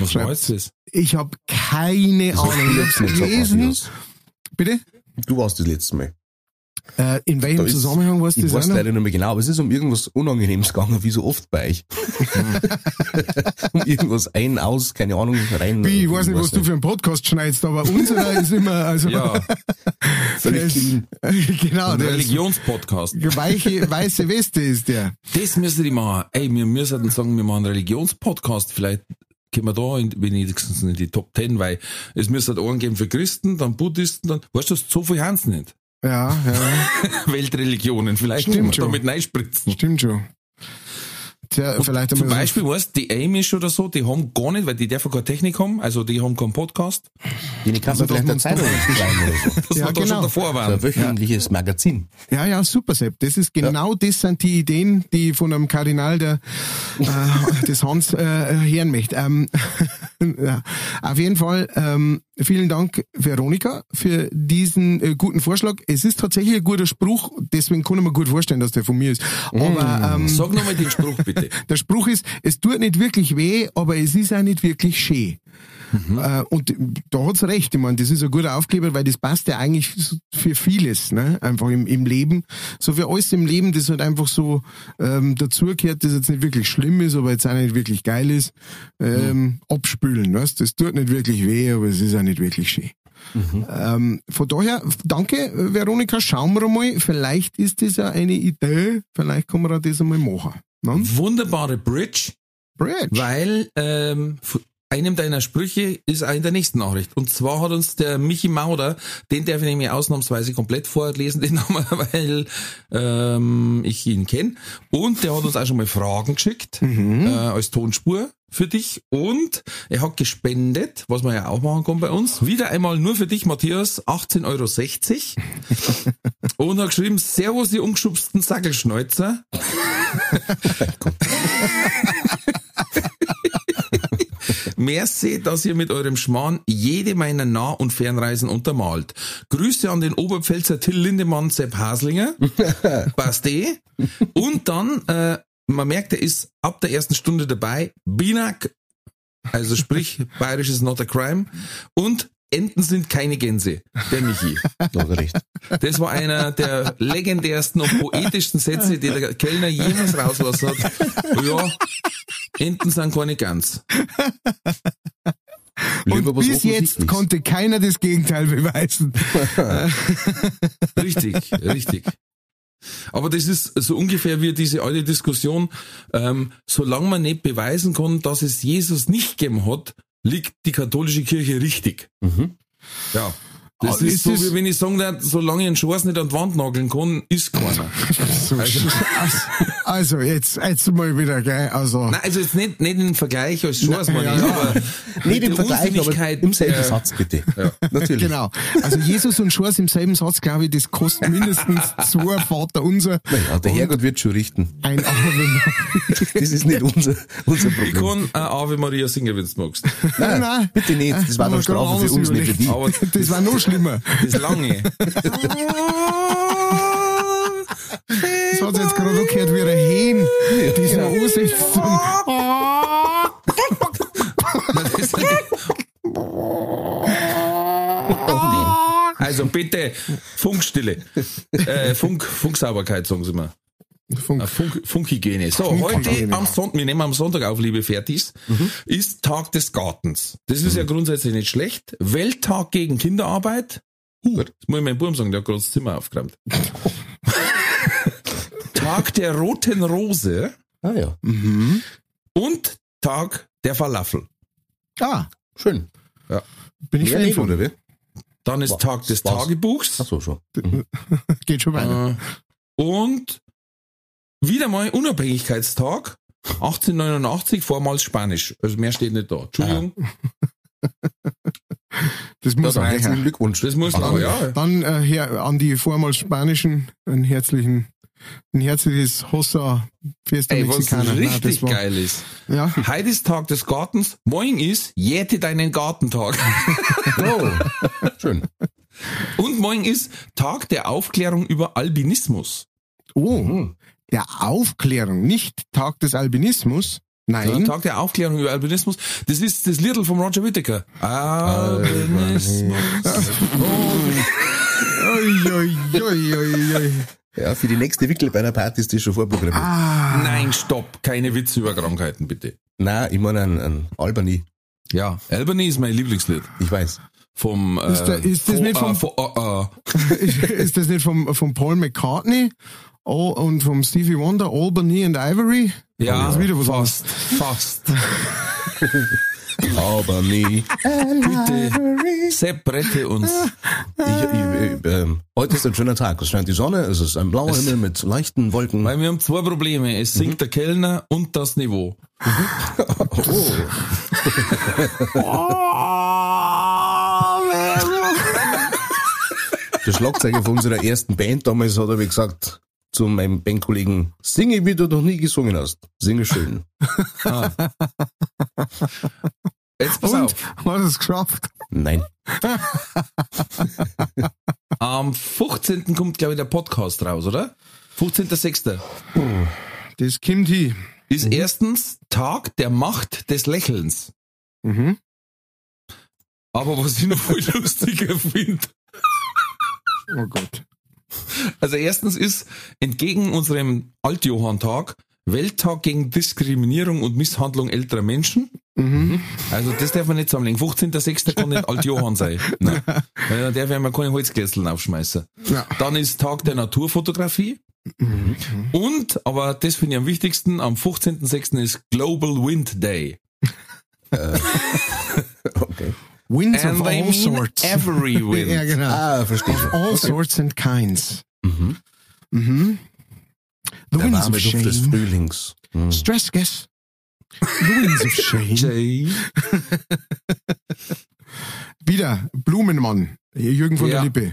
S1: Was war jetzt das?
S2: Ich habe keine Ahnung. Ich *laughs*
S4: so,
S2: gelesen. Bitte?
S4: Du warst das letzte Mal.
S2: Äh, in welchem
S4: Da
S2: Zusammenhang warst du
S4: Ich
S2: das
S4: weiß
S2: auch noch?
S4: leider nicht mehr genau, aber es ist um irgendwas Unangenehmes gegangen, wie so oft bei euch. *laughs* um irgendwas ein, aus, keine Ahnung, rein.
S2: Wie, ich weiß nicht, was du für einen Podcast schneidest, aber unserer *laughs* ist immer, also,
S1: Ja, *laughs*
S2: der ist, genau, der
S1: Religionspodcast.
S2: weiche, weiße Weste ist der.
S1: Das müsste ich machen. Ey, wir müssen sagen, wir machen einen Religionspodcast. Vielleicht können wir da in, wenigstens in die Top Ten, weil es müsste halt einen geben für Christen, dann Buddhisten, dann, weißt du, so viel haben's nicht.
S2: Ja, ja, *laughs*
S1: Weltreligionen. Vielleicht
S2: Stimmt schon.
S1: damit reinspritzen.
S2: stimmt schon. Tja, vielleicht
S1: Zum
S2: so-
S1: Beispiel, weißt du, die Amish oder so, die haben gar nicht, weil die dürfen keine Technik haben, also die haben keinen Podcast.
S4: Den kann man vielleicht eine Zeitung schreiben oder so.
S1: Das *laughs*
S2: Ja, genau.
S1: schon davor
S4: So ein wöchentliches Magazin.
S2: Ja, ja, super, Sepp. Das ist genau das sind die Ideen, die ich von einem Kardinal der, äh, *laughs* des Hans äh, hören möchte. Ähm, ja, auf jeden Fall ähm, vielen Dank, Veronika, für diesen äh, guten Vorschlag. Es ist tatsächlich ein guter Spruch, deswegen kann ich mir gut vorstellen, dass der von mir ist. Aber ähm,
S1: Sag nochmal den Spruch bitte. *laughs*
S2: der Spruch ist, es tut nicht wirklich weh, aber es ist auch nicht wirklich schön. Äh, und da hat's recht. Ich meine, das ist ein guter Aufkleber, weil das passt ja eigentlich für vieles, ne? Einfach im, im Leben. So für alles im Leben, das halt einfach so ähm, dazugehört, das jetzt nicht wirklich schlimm ist, aber jetzt auch nicht wirklich geil ist, ähm, abspülen. Weißt? Das tut nicht wirklich weh, aber es ist auch nicht wirklich schön. Ähm, von daher, danke, Veronika. Schauen wir mal. Vielleicht ist das ja eine Idee. Vielleicht kann man das einmal machen. Ne?
S1: Wunderbare Bridge,
S2: Bridge.
S1: weil ähm, einem deiner Sprüche ist auch in der nächsten Nachricht. Und zwar hat uns der Michi Mauder, den darf ich nämlich ausnahmsweise komplett vorlesen, *laughs* den Namen, weil ähm, ich ihn kenne. Und der hat uns auch schon mal Fragen geschickt äh, als Tonspur für dich. Und er hat gespendet, was man ja auch machen kann bei uns. Wieder einmal nur für dich, Matthias, 18,60 Euro. *laughs* Und hat geschrieben, Servus, die ungeschubsten Sackelschnäuzer. *laughs* Merci, dass ihr mit eurem Schmarrn jede meiner Nah- und Fernreisen untermalt. Grüße an den Oberpfälzer Till Lindemann, Sepp Haslinger. *laughs* Eh. Und dann, äh, man merkt, er ist ab der ersten Stunde dabei. Binak, also sprich, *laughs* bayerisch ist not a crime. Und Enten sind keine Gänse. Der Michi. *laughs*
S4: Da hat er recht.
S1: Das war einer der legendärsten und poetischsten Sätze, die der Kellner jemals rauslassen hat. Ja, Enten sind keine Gans.
S2: Und bis jetzt konnte keiner das Gegenteil beweisen. *laughs*
S1: Richtig, richtig. Aber das ist so ungefähr wie diese alte Diskussion, ähm, solange man nicht beweisen kann, dass es Jesus nicht gegeben hat, liegt die katholische Kirche richtig.
S4: Mhm.
S1: Ja. Das
S2: Aber
S1: ist
S2: ist
S1: so, wie wenn ich sagen darf, solange ich einen Schwarz nicht an die Wand nageln kann, ist keiner. *laughs*
S2: So sch- also, jetzt, jetzt mal wieder, gell? Also,
S1: Nein, also jetzt nicht, nicht im Vergleich als Schwarz,
S2: Nein, ja,
S1: ich,
S2: ja.
S1: aber
S4: Nicht im Vergleich, aber im selben
S1: der-
S4: Satz bitte. Natürlich.
S2: genau. Also, Jesus und Schwarz im selben Satz, glaube ich, das kostet mindestens zwei Vater unser.
S4: Ja, der Herrgott wird schon richten.
S2: Ein Ave
S4: Das ist nicht unser, unser
S1: Ich
S4: Problem.
S1: kann äh, Ave Maria singen, wenn du magst.
S2: Nein, nein.
S4: Bitte nicht. Das war
S2: wir
S4: doch Strafe für uns, nicht für.
S1: Aber
S2: Das war noch Schlimmer.
S1: Das lange.
S2: Das hat jetzt gerade gehört wie ein Hähn, die so aussetzt zum.
S1: Also bitte Funkstille. Äh, Funk, Funksauberkeit, sagen Sie mal.
S2: Funk.
S1: Funk, Funkhygiene. So,
S2: Funkhygiene.
S1: heute am Sonntag, wir nehmen am Sonntag auf, liebe Fertis, ist Tag des Gartens. Das ist ja grundsätzlich nicht schlecht. Welttag gegen Kinderarbeit. Uh, das muss ich meinem Buben sagen, der hat gerade das Zimmer aufgeräumt. *laughs* Tag der roten Rose
S4: Ah ja,
S1: und Tag der Falafel.
S2: Ah,
S4: schön.
S2: bin ich Fan von.
S4: oder wie?
S1: Dann ist
S4: Wa-
S1: Tag des
S4: was?
S1: Tagebuchs.
S4: Ach so, schon. *laughs*
S2: Geht schon weiter.
S1: Äh, und wieder mal Unabhängigkeitstag. 1889, vormals Spanisch. Also mehr steht nicht da. Entschuldigung. *laughs*
S2: Das muss
S4: dann herzlichen. Glückwunsch.
S1: Das muss noch, ja.
S2: Dann äh, her, an die vormals Spanischen einen herzlichen, ein herzliches Hossa Fiesta
S1: Ey.
S2: Nein,
S1: richtig
S2: das war-
S1: geil ist.
S2: Ja,
S1: Heute ist Tag des Gartens. Morgen ist Jäte deinen Gartentag. *laughs*
S4: Oh, schön.
S1: Und morgen ist Tag der Aufklärung über Albinismus.
S2: oh,
S4: Hm.
S2: Der Aufklärung, nicht Tag des Albinismus. Nein,
S1: Tag der Aufklärung über Albinismus. Das ist das Liedl von Roger Whittaker. Albinismus.
S2: Ui, ui, ui, ui, ui.
S4: Ja, für die nächste Wickelbeiner-Party ist das schon vorprogrammiert.
S2: Ah,
S1: Nein, stopp. Keine Witze über Krankheiten, bitte.
S4: Nein, ich meine an, an Albany.
S1: Ja, Albany ist mein Lieblingslied.
S4: Ich weiß.
S1: Vom, äh,
S2: Ist der- ist das
S1: von-
S2: nicht vom-
S1: äh, von, äh, äh, *laughs*
S2: ist das nicht vom, vom Paul McCartney oh, und vom Stevie Wonder, Albany and Ivory?
S1: Ja,
S2: das wieder was
S1: fast, fast. *laughs*
S4: Albany.
S1: Bitte, Sepp, rette uns.
S4: Ich, ich, ich, ähm, heute ist ein schöner Tag. Es scheint die Sonne, es ist ein blauer
S1: Es-
S4: Himmel mit leichten Wolken.
S1: Weil wir haben zwei Probleme. Es sinkt der Kellner und das Niveau. *laughs* *laughs*
S4: Der Schlagzeuger von unserer ersten Band damals hat aber gesagt zu meinem Bandkollegen, singe wie du noch nie gesungen hast. Singe schön. *laughs*
S1: Jetzt pass
S2: Und,
S1: auf.
S2: hat es geschafft?
S4: Nein. *laughs*
S1: Am 15. kommt, glaube ich, der Podcast raus, oder? 15.06.
S2: Das kommt hin.
S1: Ist erstens Tag der Macht des Lächelns.
S2: Mhm.
S1: Aber was ich noch viel *laughs* lustiger finde,
S2: Oh Gott.
S1: Also erstens ist entgegen unserem Altjohann-Tag Welttag gegen Diskriminierung und Misshandlung älterer Menschen.
S2: Mhm.
S1: Also das darf man nicht zusammenlegen. 15.06. kann nicht Altjohann sein. *laughs* Nein. Weil dann darf mir keine Holzkesseln aufschmeißen.
S2: Ja.
S1: Dann ist Tag der Naturfotografie. Und, aber das finde ich am wichtigsten, am 15.06. ist Global Wind Day. *laughs* *laughs*
S4: Okay.
S2: Winds
S1: And
S2: of
S1: they
S2: all
S1: mean
S2: sorts.
S1: every *laughs* wind.
S2: ja, genau.
S4: Ah, verstehe.
S2: Of all sorts and kinds.
S4: Mhm.
S2: Mhm. The
S4: Der
S2: winds of
S4: Duft des
S2: shame.
S4: Frühlings. Mhm.
S2: Stress gas. The winds of shame. *laughs*
S1: Jay. *laughs*
S2: Wieder Blumenmann, Jürgen von
S1: Ja.
S2: der Lippe.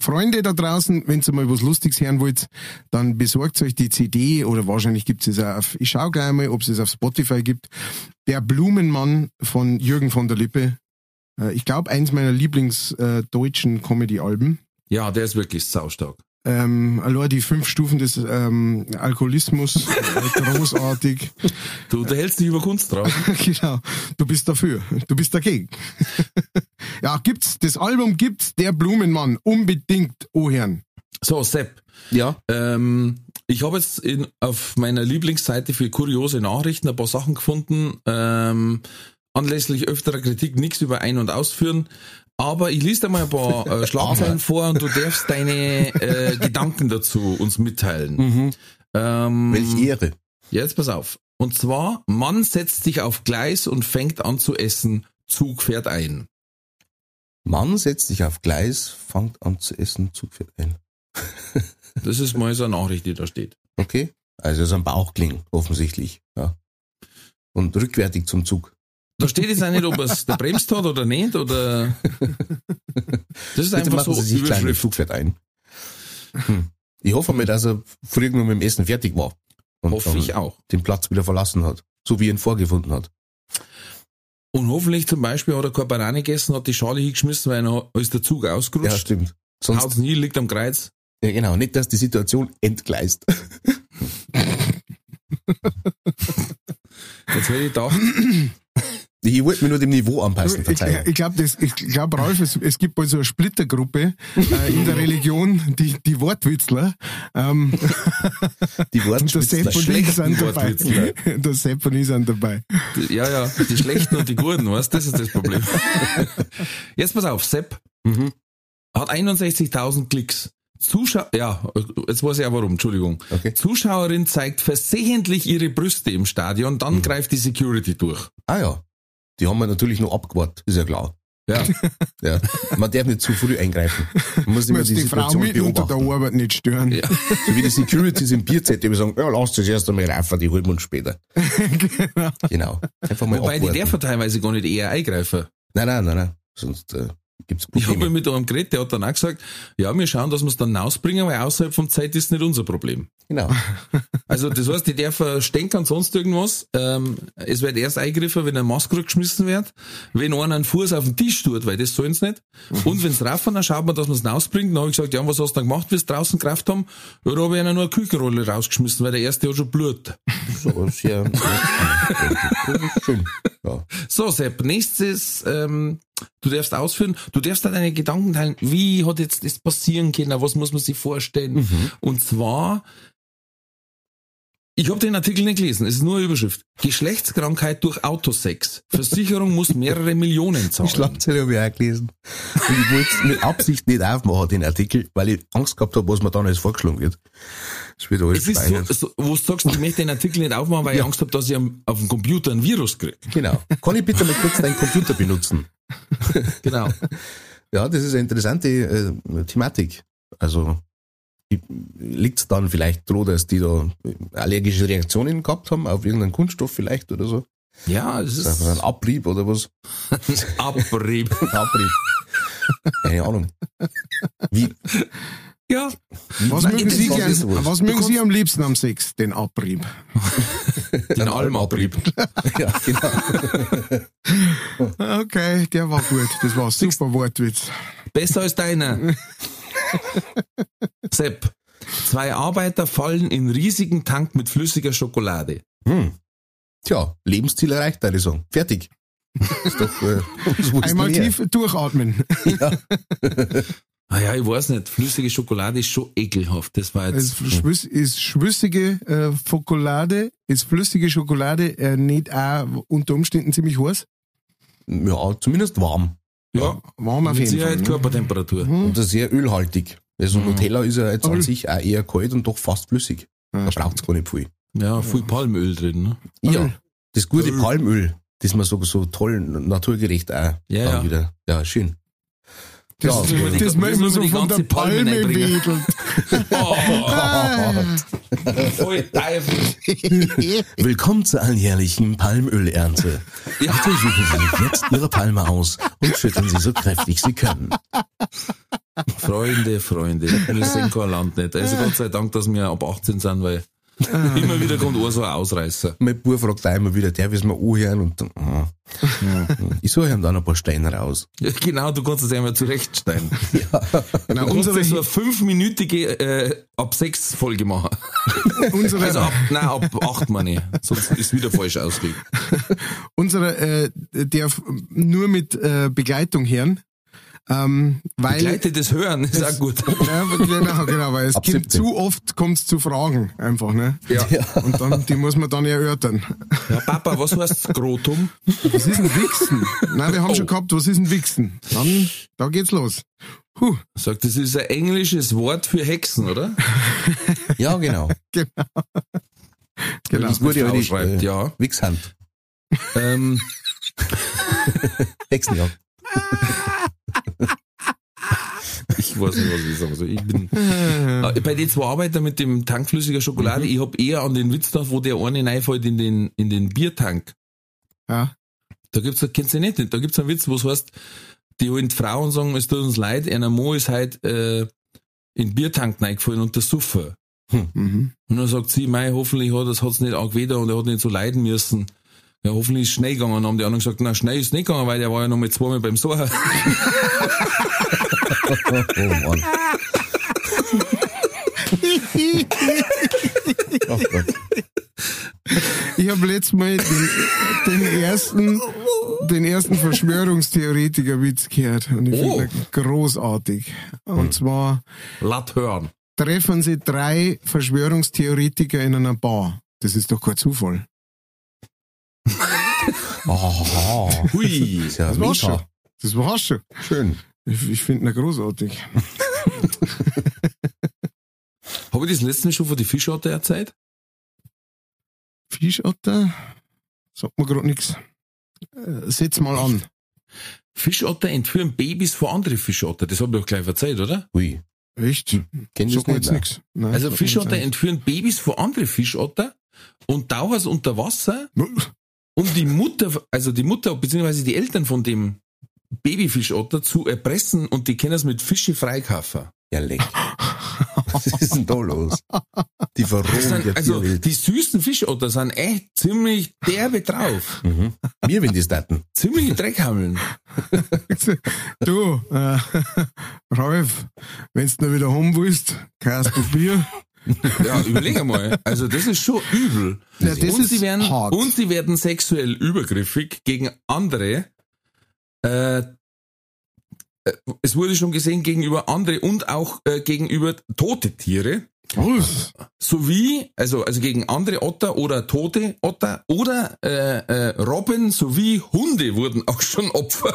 S2: Freunde da draußen, wenn ihr mal was Lustiges hören wollt, dann besorgt euch die CD oder wahrscheinlich gibt es auch auf, ich schau gleich mal, ob es es auf Spotify gibt. Der Blumenmann von Jürgen von der Lippe. Äh, Ich glaube, eins meiner Lieblings-deutschen Comedy-Alben.
S1: Ja, der ist wirklich saustark.
S2: Ähm, allein die fünf Stufen des ähm, Alkoholismus, *laughs* äh, großartig.
S1: Du unterhältst dich über Kunst drauf. *laughs*
S2: genau. Du bist dafür. Du bist dagegen. *laughs* ja, gibt's, das Album gibt's, der Blumenmann. Unbedingt ohren.
S1: So, Sepp.
S4: Ja.
S1: Ähm, ich habe jetzt in, auf meiner Lieblingsseite für kuriose Nachrichten ein paar Sachen gefunden. Ähm, anlässlich öfterer Kritik nichts über Ein- und Ausführen. Aber ich lese dir mal ein paar äh, *laughs* Schlagzeilen vor und du darfst deine äh, *laughs* Gedanken dazu uns mitteilen.
S4: Mhm.
S1: Ähm,
S4: Welch Ehre.
S1: Jetzt pass auf. Und zwar, Mann setzt sich auf Gleis und fängt an zu essen, Zug fährt ein.
S4: Mann setzt sich auf Gleis, fängt an zu essen, Zug fährt ein. *laughs*
S1: Das ist mal so eine Nachricht, die da steht.
S4: Okay. Also so ein Bauchkling, offensichtlich. Ja. Und rückwärtig zum Zug.
S1: Da steht jetzt auch nicht, ob es der *laughs* bremst hat oder nicht, oder. Das ist
S4: Bitte
S1: einfach so
S4: Sie sich klein, der
S1: Überschrift.
S4: Zug fährt ein. Hm. Ich hoffe mal, dass er früh genug mit dem Essen fertig war. Und
S1: Hoffe ich auch.
S4: den Platz wieder verlassen hat. So wie er ihn vorgefunden hat.
S1: Und hoffentlich zum Beispiel hat er keine Banane gegessen, hat die Schale hingeschmissen, weil er ist der Zug
S4: Ja,
S1: ausgerutscht.
S4: stimmt.
S1: Ja,
S4: Sonst,
S1: Haut's nie, liegt am Kreuz.
S4: ja, genau, nicht, dass die Situation entgleist. *laughs*
S1: Jetzt hätte ich gedacht,
S4: Ich wollte mir nur dem Niveau anpassen,
S2: Ich,
S4: Verzeihung.
S2: ich glaube, ich glaub, Ralf, es, es gibt mal so eine Splittergruppe äh, in der *laughs* Religion, die, die Wortwitzler. Ähm,
S4: Die
S2: und *laughs* der Sepp und ich sind dabei.
S1: Wortwitzler. *laughs*
S2: Der Sepp und ich sind dabei.
S1: Ja, ja, die schlechten und die guten, weißt du, das ist das Problem. Jetzt pass auf, Sepp
S4: Mhm.
S1: hat 61.000 Klicks. Zuschau ja, jetzt weiß ich auch warum, Entschuldigung.
S4: Okay.
S1: Zuschauerin zeigt versehentlich ihre Brüste im Stadion, dann greift die Security durch.
S4: Ah ja. Die haben wir natürlich noch abgewartet, ist ja klar.
S1: Ja, *laughs*
S4: Ja. Man darf nicht zu früh eingreifen. Man muss immer die,
S2: die Frau
S4: Situation
S2: mit unter der Arbeit nicht stören.
S1: ja.
S4: So wie die Securities im Bierzettel, die sagen, ja, lasst es erst einmal reifen, die holen wir uns später. *laughs* genau. Einfach mal
S1: Wobei die
S4: abwarten.
S1: dürfen teilweise gar nicht eher eingreifen.
S4: Nein, nein, nein, nein. Sonst äh, gibt's
S1: Ich habe mit einem geredet, der hat dann auch gesagt, ja, wir schauen, dass wir es dann rausbringen, weil außerhalb von Zeit ist nicht unser Problem.
S4: Genau. *laughs*
S1: Also das heißt, die dürfen stänkern sonst irgendwas. Ähm, es wird erst eingegriffen, wenn ein Maske geschmissen wird, wenn einer einen Fuß auf den Tisch tut, weil das sollen sie nicht. Und wenn es raffen, dann schaut man, dass man es rausbringt. Dann habe ich gesagt, ja, was hast du dann gemacht, wie draußen Kraft haben? Ja, da habe ich einer nur eine Küchenrolle rausgeschmissen, weil der erste hat schon Blut.
S4: So, sehr, *laughs* das ist schön. Ja.
S1: So, Sepp, nächstes, ähm, du darfst ausführen, du darfst da deine Gedanken teilen, wie hat jetzt das passieren können, was muss man sich vorstellen? Und zwar, ich habe den Artikel nicht gelesen, es ist nur eine Überschrift. Geschlechtskrankheit durch Autosex. Versicherung muss mehrere Millionen *laughs*
S4: Die
S1: zahlen.
S4: Schlagzeile habe ich auch gelesen. Und ich wollte es mit Absicht nicht aufmachen, den Artikel, weil ich Angst gehabt habe, was mir dann alles vorgeschlagen wird. Das wird alles
S1: Es ist so, so, wo du sagst, ich möchte den Artikel nicht aufmachen, weil ich Angst habe, dass ich am, auf dem Computer ein Virus kriege.
S4: Genau. Kann ich bitte mal kurz deinen Computer benutzen? *laughs*
S1: Genau.
S4: Ja, das ist eine interessante äh, Thematik. Also liegt es dann vielleicht daran, dass die da allergische Reaktionen gehabt haben auf irgendeinen Kunststoff vielleicht oder so?
S1: Ja, es
S4: Also ein
S1: ist
S4: Abrieb oder was? *laughs*
S1: Abrieb.
S4: Ein Abrieb. Keine Ahnung. Wie,
S1: Ja,
S2: Was
S4: Nein,
S2: mögen, Sie, gern, was mögen Sie am liebsten am Sex? Den Abrieb. *laughs*
S1: den Almabrieb. *laughs*
S4: ja, genau. *laughs*
S2: Okay, der war gut. Das war ein super Wortwitz.
S1: Besser als deiner. Sepp. Zwei Arbeiter fallen in riesigen Tank mit flüssiger Schokolade.
S4: Hm. Tja, Lebensziel erreicht, ich sagen. Fertig. Ist doch, äh,
S2: Einmal tief durchatmen.
S4: Ja.
S1: Ah ja, ich weiß nicht. Flüssige Schokolade ist schon ekelhaft. Das war jetzt.
S2: ist, schwüss- ist schwüssige äh, Schokolade, ist flüssige Schokolade äh, nicht auch unter Umständen ziemlich heiß?
S4: ja, zumindest warm.
S1: Ja,
S2: Warm auf
S1: mit
S2: jeden Fall. Ne?
S1: Körpertemperatur.
S4: Und das sehr ölhaltig. Also Nutella ist ja jetzt an sich auch eher kalt und doch fast flüssig.
S2: Ja,
S4: Da braucht es gar nicht viel.
S1: Ja, viel Palmöl drin. Ne?
S4: Ja, das gute
S1: Öl.
S4: Palmöl, das man so, so toll naturgerecht auch
S1: Ja, ja.
S4: wieder. Ja, schön.
S2: Das,
S4: Ja,
S2: das,
S1: müssen wir die-
S2: das wir
S1: müssen
S2: so von der
S1: Palme
S2: wedelt.
S1: Voll Teufel.
S4: Willkommen zur alljährlichen Palmölernte.
S1: Ja.
S4: Bitte suchen Sie jetzt Ihre Palme aus und schütteln Sie so kräftig Sie können.
S1: Freunde, Freunde. Kein Land nicht. Also Gott sei Dank, dass wir ab 18 sind, weil immer wieder kommt auch so ein Ausreißer.
S4: Mein Bub fragt auch immer wieder, der will es mir anhören und dann, ah. *laughs* ich suche ihm dann ein paar Steine raus.
S1: Ja, genau, du kannst es einmal zurechtsteigen.
S2: Genau, *laughs*
S1: Du kannst
S2: unsere,
S1: so eine fünfminütige äh, ab sechs Folge machen. *laughs*
S2: unsere,
S1: Also ab, nein, ab acht meine ich. Sonst ist wieder falsch ausgelegt.
S2: unsere äh, darf nur mit äh, Begleitung hören. Ähm, weil
S1: Begleitetes Hören ist auch gut. *laughs*
S2: Ja, genau, genau, weil es
S4: Ab
S2: gibt
S4: 17.
S2: zu oft kommt's zu Fragen einfach, ne?
S1: Ja.
S2: Und dann, die muss man dann erörtern.
S1: ja. Papa, was heißt Skrotum?
S2: Was ist ein Wichsen? Nein, wir haben
S1: Oh.
S2: schon gehabt, was ist ein Wichsen? Dann, da geht's los. Huh,
S1: Sagt, das ist ein englisches Wort für Hexen, oder? *laughs*
S4: Ja, genau.
S2: genau.
S4: Das wurde ja die
S1: schreibt,
S4: äh,
S1: ja.
S4: Wichshand.
S1: Ähm, *laughs*
S4: Hexenjagd. *laughs*
S1: ich weiß nicht, was ich sagen soll. Ich bin, *laughs* äh, bei den zwei Arbeiter mit dem Tank flüssiger Schokolade, ich hab eher an den Witz gedacht, wo der eine reinfällt in den, in den Biertank.
S2: Ja.
S1: Da gibt's, kennst du nicht, da gibt's einen Witz, wo es heißt, die holen Frauen sagen, es tut uns leid, einer Mo ist halt, äh, in den Biertank reingefallen und der Suffer.
S2: Mhm.
S1: Und dann sagt sie, mei, hoffentlich hat es hat's nicht angewidert und er hat nicht so leiden müssen. Ja, hoffentlich ist es schnell gegangen. Und haben die anderen gesagt, na, schnell ist es nicht gegangen, weil der war ja noch mal zweimal beim Soha.
S4: Oh Mann. Oh Gott.
S2: Ich habe letztes Mal den, den ersten, den ersten Verschwörungstheoretiker-Witz gehört und ich
S1: Oh.
S2: finde ihn großartig. Und zwar
S1: Latt hören.
S2: treffen sie drei Verschwörungstheoretiker in einer Bar. Das ist doch kein Zufall.
S4: Aha.
S1: Hui.
S4: Ist ja
S2: Das war's
S4: mega.
S2: schon. Das war's schon.
S4: Schön.
S2: Ich, ich finde ihn großartig. *laughs*
S1: Habe ich das letzte Mal schon von die Fischotter erzählt?
S2: Fischotter? Sagt mir gerade nichts. Setz mal an.
S1: Fischotter entführen Babys vor andere Fischotter. Das habe ich doch gleich erzählt, oder?
S4: Hui.
S2: Echt?
S4: Kenn ich
S2: Sagt mir
S4: nicht.
S2: jetzt nichts.
S1: Also Fischotter entführen Babys vor andere Fischotter und tauchen sie unter Wasser, Um die Mutter, also die Mutter bzw. die Eltern von dem Babyfischotter zu erpressen und die können es mit Fische freikaufen.
S4: Ja, leck. Was ist denn da los? Die der
S1: also die süßen Fischotter sind echt ziemlich derbe drauf.
S4: Mhm. Wir, wenn die Staten.
S1: Ziemliche Dreckhammeln. *laughs*
S2: Du, äh, *laughs* Ralf, wenn's noch wieder heim willst, kaufst du Bier.
S1: Ja, überleg einmal. Also das ist schon übel.
S2: Ja,
S1: und sie werden
S2: hart.
S1: und sie werden sexuell übergriffig gegen andere. Äh, äh, es wurde schon gesehen gegenüber andere und auch äh, gegenüber tote Tiere.
S2: Was?
S1: Sowie, also, also gegen andere Otter oder tote Otter oder äh, äh, Robben sowie Hunde wurden auch schon Opfer.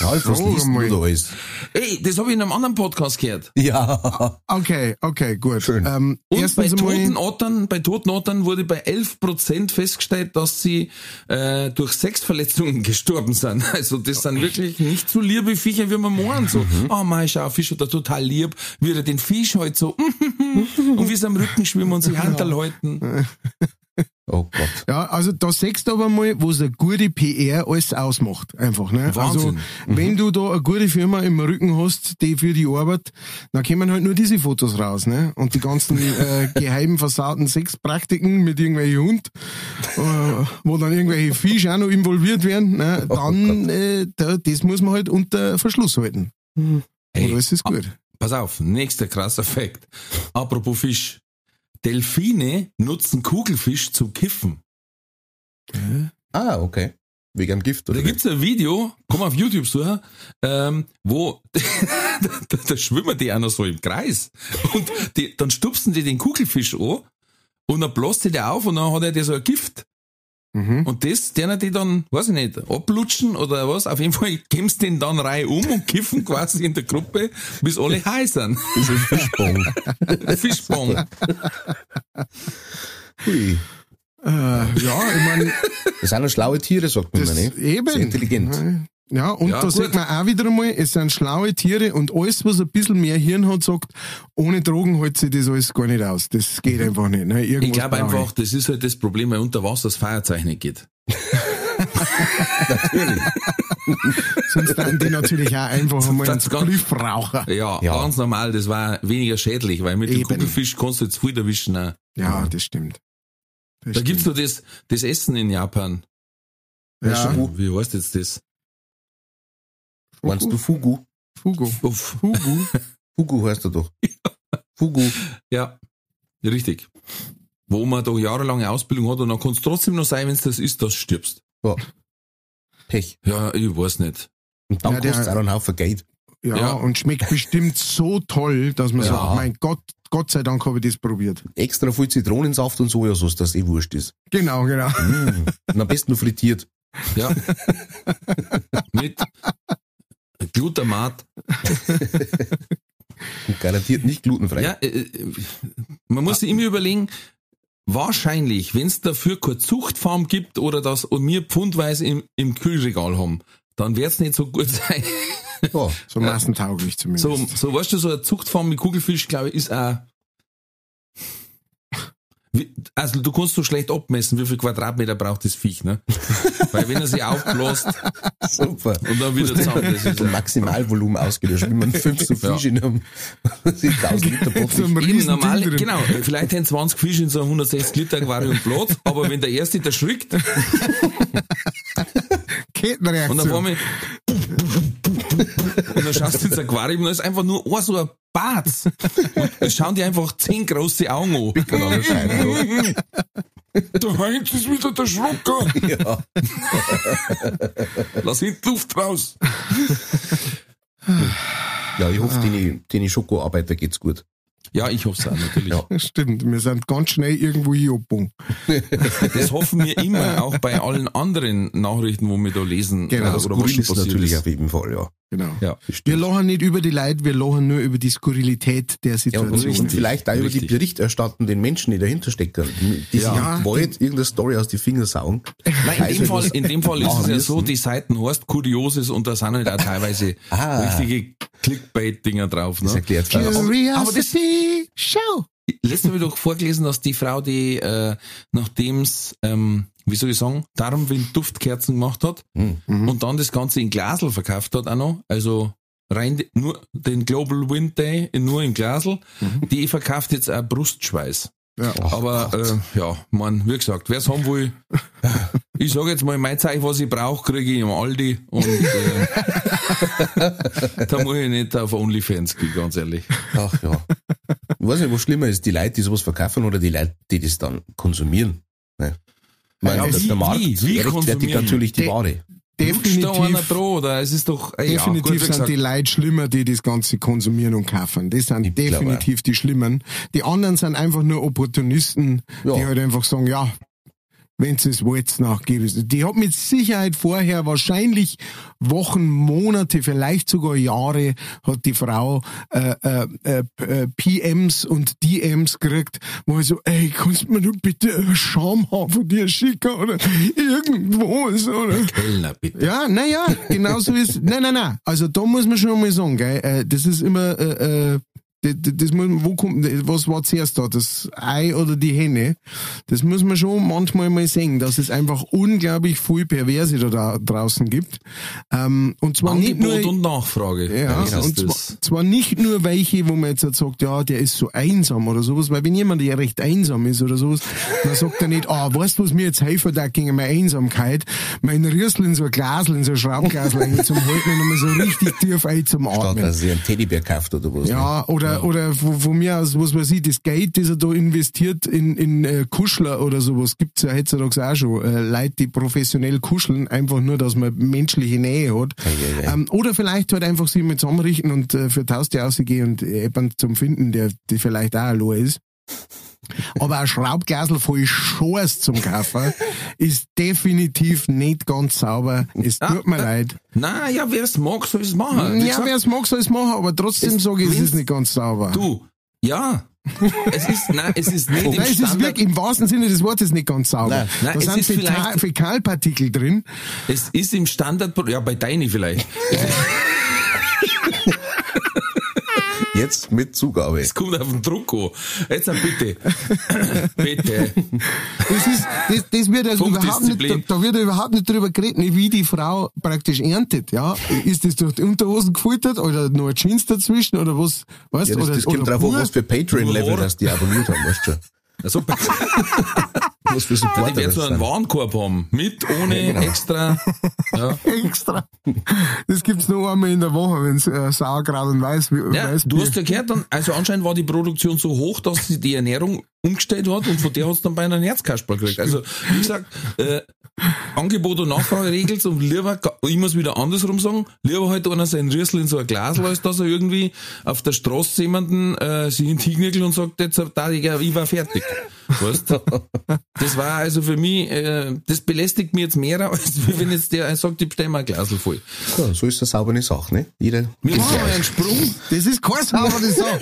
S4: Ralf, was liest du da alles?
S1: Ey, das habe ich in einem anderen Podcast gehört.
S4: Ja.
S2: Okay, okay, gut.
S4: Schön.
S2: Ähm,
S1: Und bei toten Ottern, bei toten Ottern wurde bei 11% festgestellt, dass sie äh, durch Sexverletzungen *laughs* gestorben sind. Also das sind wirklich nicht so liebe Viecher, wie man meint. So, oh mein, schau, Fisch hat er total lieb, wie er den Fisch halt so *laughs* und wie sie am Rücken schwimmen und sich Handel halten. *laughs*
S4: Oh Gott.
S2: ja, also da siehst du aber mal, was eine gute PR alles ausmacht. Einfach, ne?
S1: Wahnsinn.
S2: Also, wenn du da eine gute Firma im Rücken hast, die für die Arbeit, dann kommen halt nur diese Fotos raus, ne? Und die ganzen äh, *laughs* geheimen versauten Sexpraktiken mit irgendwelchen Hund, äh, wo dann irgendwelche Fische auch noch involviert werden, ne? Dann, äh, da, das muss man halt unter Verschluss halten. Und
S1: Hey,
S2: alles ist gut.
S1: pass auf, nächster krasser Fakt. Apropos Fisch. Delfine nutzen Kugelfisch zum Kiffen.
S4: Ah, okay. Wegen Gift, oder?
S1: Da gibt's ein Video, komm auf YouTube suchen, ähm, wo *laughs* da, da schwimmen die noch so im Kreis. Und die, dann stupsen die den Kugelfisch an und dann bläst die der auf und dann hat er so ein Gift.
S2: Mhm.
S1: Und das, der die dann, weiß ich nicht, ablutschen oder was, auf jeden Fall *laughs* geben sie den dann rein um und kiffen quasi in der Gruppe, bis alle high sind.
S4: Das ist Fischbong. *laughs*
S1: Fischbong.
S4: Hui.
S2: Äh, ja, ich meine,
S4: Das sind noch schlaue Tiere, sagt man
S2: das
S4: ne?
S2: eben.
S4: Sehr intelligent.
S2: Ja, und
S1: Ja,
S2: da
S1: gut.
S2: sieht man auch wieder einmal, es sind schlaue Tiere und alles, was ein bisschen mehr Hirn hat, sagt, ohne Drogen hält sich das alles gar nicht aus. Das geht einfach nicht. Ne? Irgendwas
S1: Ich glaube einfach, das ist halt das Problem, weil unter Wasser das Feuerzeug nicht geht. *laughs*
S4: Natürlich.
S2: Sonst dann die natürlich auch einfach einmal ins rauchen.
S1: Ja,
S4: Ja.
S1: ganz normal, das war weniger schädlich, weil mit dem
S2: Eben.
S1: Kugelfisch kannst du jetzt viel erwischen. Auch.
S2: Ja, das stimmt. Das
S1: Da
S2: stimmt.
S1: gibt's noch das, das Essen in Japan.
S2: ja,
S1: Wie heißt jetzt das?
S4: Meinst du Fugu?
S2: Fugo.
S1: Uff. *laughs*
S2: Fugu.
S4: Fugu heißt er doch. Fugu.
S1: Ja, richtig. Wo man doch jahrelange Ausbildung hat und dann kann es trotzdem noch sein, wenn es das ist, dass du stirbst.
S4: Ja. Pech.
S1: Ja, ich weiß nicht.
S4: Und dann
S2: Ja,
S4: kostet es auch einen Haufen Geld.
S2: Ja,
S1: Ja.
S2: und schmeckt bestimmt so toll, dass man
S1: Ja.
S2: sagt, mein Gott, Gott sei Dank habe ich das probiert.
S4: Extra viel Zitronensaft und Sojasauce, dass eh wurscht ist.
S2: Genau, genau.
S4: Mm. Und am besten noch frittiert.
S1: Ja. *laughs* Mit Glutamat. *laughs*
S4: Garantiert nicht glutenfrei.
S1: Ja, äh, äh, man muss sich immer überlegen, wahrscheinlich, wenn es dafür keine Zuchtfarm gibt oder das und wir pfundweise im, im Kühlregal haben, dann wird's nicht so gut sein.
S4: Ja.
S2: So massentauglich zumindest.
S1: So, so weißt du, so eine Zuchtfarm mit Kugelfisch, glaube ich, ist auch. Wie, also du kannst so schlecht abmessen, wie viel Quadratmeter braucht das Viech, ne? Weil wenn er sich aufbläst *laughs*
S4: Super.
S1: und dann wieder zusammen, das ist
S4: Ein
S1: ja, *laughs*
S4: Maximalvolumen ausgelöscht. Wenn man *laughs* fünf so
S1: Ja.
S4: Fische in einem 7000 Liter Boot
S1: eben normal, genau, vielleicht haben 20 Fische in so einem 160 Liter Aquarium Platz, aber wenn der erste da schreckt und
S2: Kettenreaktion.
S1: auf einmal und dann schaust du ins Aquarium und da ist einfach nur ein so ein Bad. Und es schauen die einfach zehn große Augen an. Der Heinz ist wieder der Schrucker.
S4: Ja.
S1: Lass hinten Luft raus.
S4: Ja, ich hoffe, den, den Schokoarbeiter geht's gut.
S1: Ja, ich hoffe es auch natürlich.
S4: Ja. *laughs*
S2: Stimmt, wir sind ganz schnell irgendwo hier abgebogen.
S1: Das hoffen wir immer, auch bei allen anderen Nachrichten, wo wir da lesen.
S2: Genau,
S1: äh,
S4: Das
S1: oder was passiert
S4: natürlich
S1: ist.
S4: auf jeden Fall, ja.
S2: Genau.
S1: Ja.
S2: Wir lachen nicht über die Leute, wir lachen nur über die Skurrilität der
S4: Ja,
S2: Situation.
S4: und, und vielleicht auch über die
S1: richtig.
S4: berichterstattenden Menschen, die dahinter stecken, die,
S2: Ja.
S4: sich wollen irgendeine Story aus die Finger saugen.
S1: Nein, in dem Fall, in dem Fall ist es ja so, die Seiten heißt Kurioses und da sind halt auch teilweise *laughs*
S4: Ah.
S1: richtige Clickbait-Dinger drauf.
S4: Das
S1: Ne?
S4: erklärt viel.
S2: Curiosity Show.
S1: Letztes Mal habe ich doch vorgelesen, dass die Frau, die äh, nachdem's, ähm, wie soll ich sagen, Darmwind Duftkerzen gemacht hat
S4: Mhm.
S1: und dann das Ganze in Glasel verkauft hat auch noch, also rein nur den Global Wind Day nur im Glasel, die verkauft jetzt auch Brustschweiß.
S2: Ja.
S1: Aber äh, ja, man, wie gesagt, wer's haben will, *laughs* ich sage jetzt mal, mein Zeichen, was ich brauche, kriege ich im Aldi und äh, *laughs* da muss ich nicht auf OnlyFans gehen, ganz ehrlich.
S4: Ach ja. Ich weiß nicht, was schlimmer ist, die Leute, die sowas verkaufen oder die Leute, die das dann konsumieren. Ne? Meine,
S1: Ja, wie-
S4: der Markt
S1: wie- wie
S4: rechtfertigt natürlich die
S2: De-
S4: Ware.
S1: Lutscht da einer
S2: Definitiv,
S1: dran, oder? Es ist doch, äh, ja, gut,
S2: definitiv
S1: wie
S2: sind die Leute schlimmer, die das Ganze konsumieren und kaufen. Das sind
S4: Ich glaube
S2: definitiv die Schlimmen. Die anderen sind einfach nur Opportunisten,
S4: Ja.
S2: die halt einfach sagen, ja, wenn es wollt, nachgeben. Die hat mit Sicherheit vorher wahrscheinlich Wochen, Monate, vielleicht sogar Jahre hat die Frau äh, äh, äh, äh, PMs und DMs gekriegt, wo ich so, ey, kannst du mir doch bitte einen Schamhaar von dir schicken oder irgendwo so, oder?
S1: Kellner, bitte.
S2: Ja, naja, genau so ist. Nein, nein, nein. Also da muss man schon mal sagen, gell, äh, das ist immer, äh, äh, das, das muss, wo kommt, was war zuerst da, das Ei oder die Henne? Das muss man schon manchmal mal sehen, dass es einfach unglaublich viel Perverse da, da draußen gibt. Ähm, und zwar nicht nur,
S1: Angebot und Nachfrage.
S2: ja, und zwar, zwar nicht nur welche, wo man jetzt halt sagt, ja, der ist so einsam oder sowas, weil wenn jemand ja recht einsam ist oder sowas, dann sagt er nicht, ah, weißt du, was mir jetzt helfen da gegen meine Einsamkeit? Mein Rüssel in so ein Glasel, in so ein Schraubglasel rein *laughs* zum Halten und nochmal so richtig tief ein zum
S4: Statt
S2: Atmen.
S4: dass sie einen Teddybär kauft oder was. ne?
S2: Ja, oder, oder von, von mir aus, was weiß ich, das Geld, das er da investiert in, in äh, Kuschler oder sowas, gibt's ja heutzutage auch schon. Äh, Leute, die professionell kuscheln, einfach nur, dass man menschliche Nähe hat.
S4: ei.
S2: Ähm, oder vielleicht halt einfach sich mit zusammenrichten und äh, für Tauste ausgehen und jemanden zum finden, der, der vielleicht auch allein ist. Aber ein Schraubglasel voll Schors zum Kaufen ist definitiv nicht ganz sauber. Es
S1: Ah,
S2: tut mir leid.
S1: Na, ja, wer es mag, soll es machen.
S2: Ja, wer es mag, soll es machen, aber trotzdem sage ich, es ist nicht ganz sauber.
S1: Du, ja. es ist, nein, es ist nicht im
S2: Nein, es ist wirklich im wahrsten Sinne des Wortes nicht ganz sauber.
S4: Nein.
S1: Nein,
S2: da
S1: es
S2: sind Fäkalpartikel drin.
S1: Es ist im Standard, ja, bei deine vielleicht. *laughs*
S4: Jetzt mit Zugabe.
S1: Es kommt auf den Druck an. Jetzt dann bitte. *laughs* bitte.
S2: Das ist, das, das wird also überhaupt nicht, da, da wird überhaupt nicht drüber geredet, wie die Frau praktisch erntet, ja. Ist das durch die Unterhosen gefiltert oder nur Jeans dazwischen oder was, weißt
S4: Ja, das,
S2: oder,
S4: das kommt
S2: oder
S4: drauf an, was für Patreon-Level das die abonniert haben, weißt du schon.
S1: Also,
S4: Was *laughs* für
S1: die
S4: Supporter
S1: werden
S4: das
S1: so einen. Warenkorb haben. Mit, ohne,
S4: genau.
S1: extra. *laughs* Ja.
S2: extra. Das gibt's nur einmal in der Woche, wenn's äh, Sauerkraut und Weiß,
S1: Ja,
S2: Weiß
S1: du hast ja gehört, dann, also anscheinend war die Produktion so hoch, dass die Ernährung umgestellt hat und von der hat's dann bei einer Herzkasperl gekriegt. Also, wie gesagt, äh, Angebot und Nachfrage regelt's und lieber, ich muss wieder andersrum sagen, lieber halt einer seinen Rüssel in so ein Glas, als dass er irgendwie auf der Straße jemanden äh, sich in die Kniegel und sagt, jetzt da ich, ich war fertig. Weißt? Das war also für mich, äh, das belästigt mich jetzt mehr, als wenn jetzt der sagt, ich bestell mal ein Glas voll.
S4: Ja, so ist das saubere Sache, ne? Jeder,
S1: Wir machen mal einen Sprung.
S2: Das ist keine saubere Sache.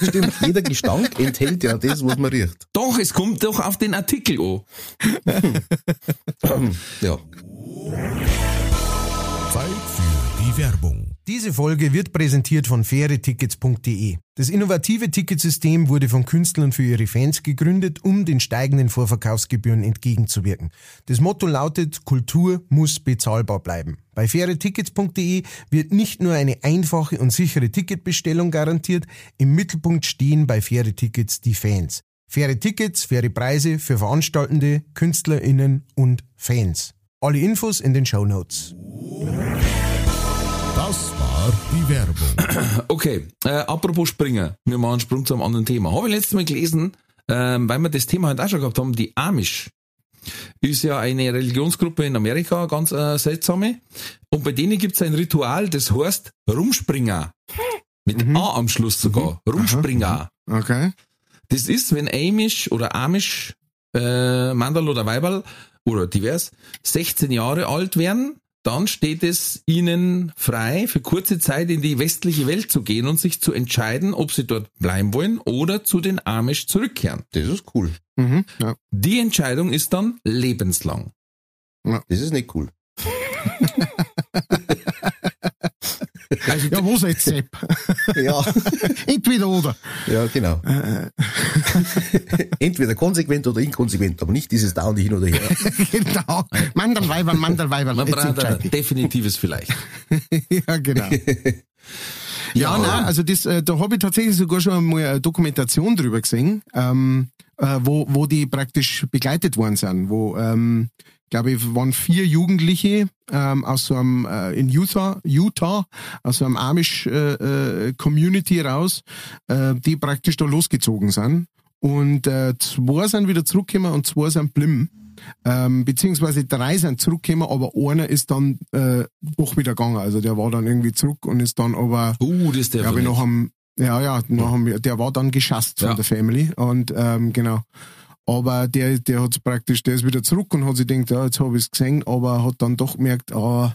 S2: *laughs*
S4: stimmt, jeder Gestank enthält ja das, was man riecht.
S1: Doch, es kommt doch auf den Artikel an. *laughs*
S4: Ja.
S5: Zeit für die Werbung.
S6: Diese Folge wird präsentiert von fairetickets.de. Das innovative Ticketsystem wurde von Künstlern für ihre Fans gegründet, um den steigenden Vorverkaufsgebühren entgegenzuwirken. Das Motto lautet, Kultur muss bezahlbar bleiben. Bei fairetickets.de wird nicht nur eine einfache und sichere Ticketbestellung garantiert, im Mittelpunkt stehen bei faire Tickets die Fans. Faire Tickets, faire Preise für Veranstaltende, KünstlerInnen und Fans. Alle Infos in den Show Notes.
S5: Das war die Werbung. *clears throat*
S1: Okay, äh, apropos Springer, wir machen einen Sprung zu einem anderen Thema. Habe ich letztes Mal gelesen, ähm, weil wir das Thema halt auch schon gehabt haben, die Amish ist ja eine Religionsgruppe in Amerika, ganz äh, seltsame. Und bei denen gibt's ein Ritual, das heißt Rumspringer. Mit A am Schluss sogar. Rumspringer.
S2: Okay.
S1: Das ist, wenn Amish oder Amish, äh, Mandal oder Weiberl oder divers 16 Jahre alt werden, dann steht es ihnen frei, für kurze Zeit in die westliche Welt zu gehen und sich zu entscheiden, ob sie dort bleiben wollen oder zu den Amish zurückkehren.
S4: Das ist cool.
S2: Mhm. Ja.
S1: Die Entscheidung ist dann lebenslang.
S4: Das ist nicht cool. *laughs*
S1: Also
S2: ja, wo seid Sepp? *laughs*
S4: Ja, *laughs*
S2: Entweder oder.
S4: ja genau. *laughs* Entweder konsequent oder inkonsequent, aber nicht dieses dauernde Hin oder Her.
S2: genau. Mandelweiber, Mandelweiber.
S1: man braucht ein definitives vielleicht.
S2: ja, genau. Ja, nein, also das, äh, da habe ich tatsächlich sogar schon mal eine Dokumentation drüber gesehen, ähm, äh, wo, wo die praktisch begleitet worden sind, wo, ähm, glaube ich, waren vier Jugendliche ähm, aus so einem äh, in Utah, Utah, aus so einem Amish äh, äh, Community raus, äh, die praktisch da losgezogen sind. Und äh, zwei sind wieder zurückgekommen und zwei sind blim. Ähm, beziehungsweise drei sind zurückgekommen, aber einer ist dann äh, doch wieder gegangen. Also der war dann irgendwie zurück und ist dann aber
S1: Uh, das ist der
S2: glaube ich, noch am, ja, ja, noch am, der war dann geschasst von
S1: Ja.
S2: der Family und ähm, genau. Aber der, der hat praktisch, der ist wieder zurück und hat sich gedacht, ja, jetzt habe ich es gesehen, aber hat dann doch gemerkt, ah,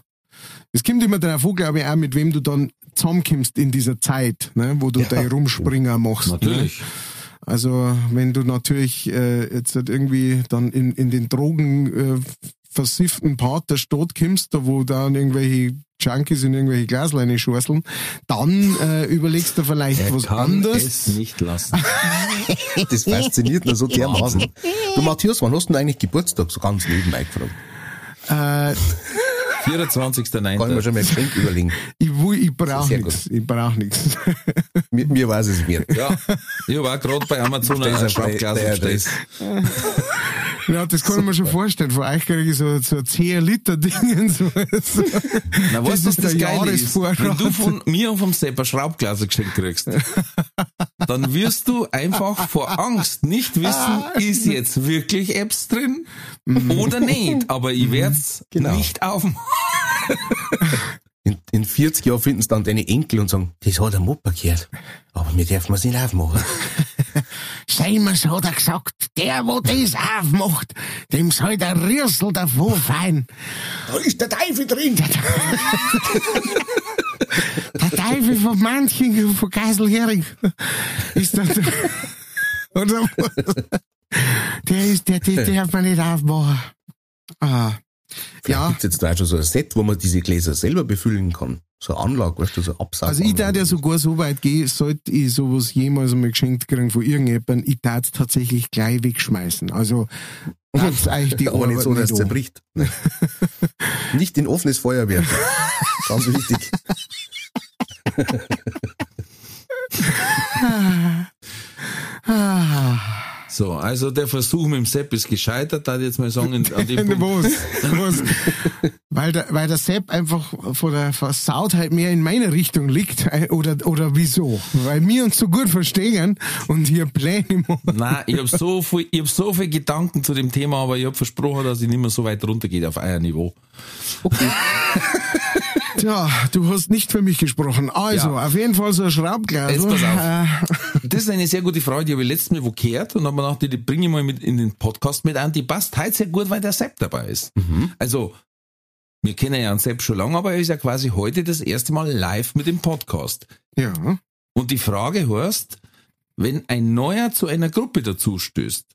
S2: es kommt immer darauf an, glaube ich, auch mit wem du dann zusammenkommst in dieser Zeit, ne, wo du
S4: Ja.
S2: deine Rumspringer machst.
S1: Natürlich.
S2: Ne? Also wenn du natürlich äh, jetzt halt irgendwie dann in, in den Drogen äh, versifften Part der Stadt kommst, da wo dann irgendwelche Junkies in irgendwelche Glasleine schorseln, dann äh, überlegst du vielleicht was anderes.
S1: nicht lassen. *laughs*
S4: Das fasziniert nur so dermaßen. Du Matthias, wann hast du denn eigentlich Geburtstag? So ganz nebenbei gefragt.
S2: Äh,
S1: 24.09.
S4: Kann ich mir schon mal ein Geschenk überlegen.
S2: ich will, ich brauche
S4: Sehr
S2: nichts. Ich brauche nichts. *laughs*
S4: Mir, mir weiß es wert.
S1: Ja, ich auch gerade bei Amazon ein Schraubglas
S4: der
S1: bestellt.
S2: Ja, das kann ich mir schon vorstellen. Von euch kriege ich so, so 10 Liter Dingen. So, so.
S1: Na,
S2: Das
S1: weißt
S2: ist
S1: das
S2: der
S1: Geile ist?
S2: Jahresvorrat.
S1: Wenn du von mir und vom Sepp ein Schraubglas geschenkt kriegst, *laughs* dann wirst du einfach vor Angst nicht wissen, ist jetzt wirklich Apps drin oder nicht. Aber ich werde es
S4: Genau.
S1: nicht aufmachen.
S4: In, in 40 Jahren finden es dann deine Enkel und sagen, das hat ein Mopper gehört. Aber wir dürfen es nicht aufmachen. *laughs*
S2: Seimers hat er gesagt, der, wo das aufmacht, dem soll der Rüssel davon fallen.
S4: Da ist der Teufel drin.
S2: Der Teufel von Manching, von Geiselhering, ist der, oder, der ist, der, der darf man nicht aufmachen. Ah.
S4: Ja.
S2: Ja,
S4: Gibt's jetzt da schon so ein Set, wo man diese Gläser selber befüllen kann? So eine Anlage, weißt du, so Absatz.
S2: also ich darf ja sogar so weit gehen, sollte ich sowas jemals einmal geschenkt kriegen von irgendjemandem, ich darf es tatsächlich gleich wegschmeißen. Also, *laughs* tat's euch die
S4: Aber nicht so, dass es zerbricht. Nein. *laughs* nicht in offenes Feuer werfen. Ganz wichtig. *laughs*
S2: Ah.
S1: So, also der Versuch mit dem Sepp ist gescheitert, da jetzt mal sagen, an dem *laughs* Punkt.
S2: Was? Was? weil, der, weil der Sepp einfach von der Versautheit mehr in meine Richtung liegt. äh, Oder, oder wieso? Weil wir uns so gut verstehen und hier Pläne machen.
S1: Nein, ich habe so viel, ich hab so viel Gedanken zu dem Thema, aber ich habe versprochen, dass ich nicht mehr so weit runtergehe auf euer Niveau. *laughs*
S2: Tja, du hast nicht für mich gesprochen. Also,
S1: Ja.
S2: auf jeden Fall so ein Schraubglas.
S1: Jetzt pass auf. *laughs* Das ist eine sehr gute Frage, die habe ich letztes Mal wo gehört und habe mir gedacht, die bringe ich mal mit in den Podcast mit an. Die passt heute sehr gut, weil der Sepp dabei ist. Also, wir kennen ja einen Sepp schon lange, aber er ist ja quasi heute das erste Mal live mit dem Podcast.
S2: ja.
S1: Und die Frage heißt, wenn ein Neuer zu einer Gruppe dazu stößt,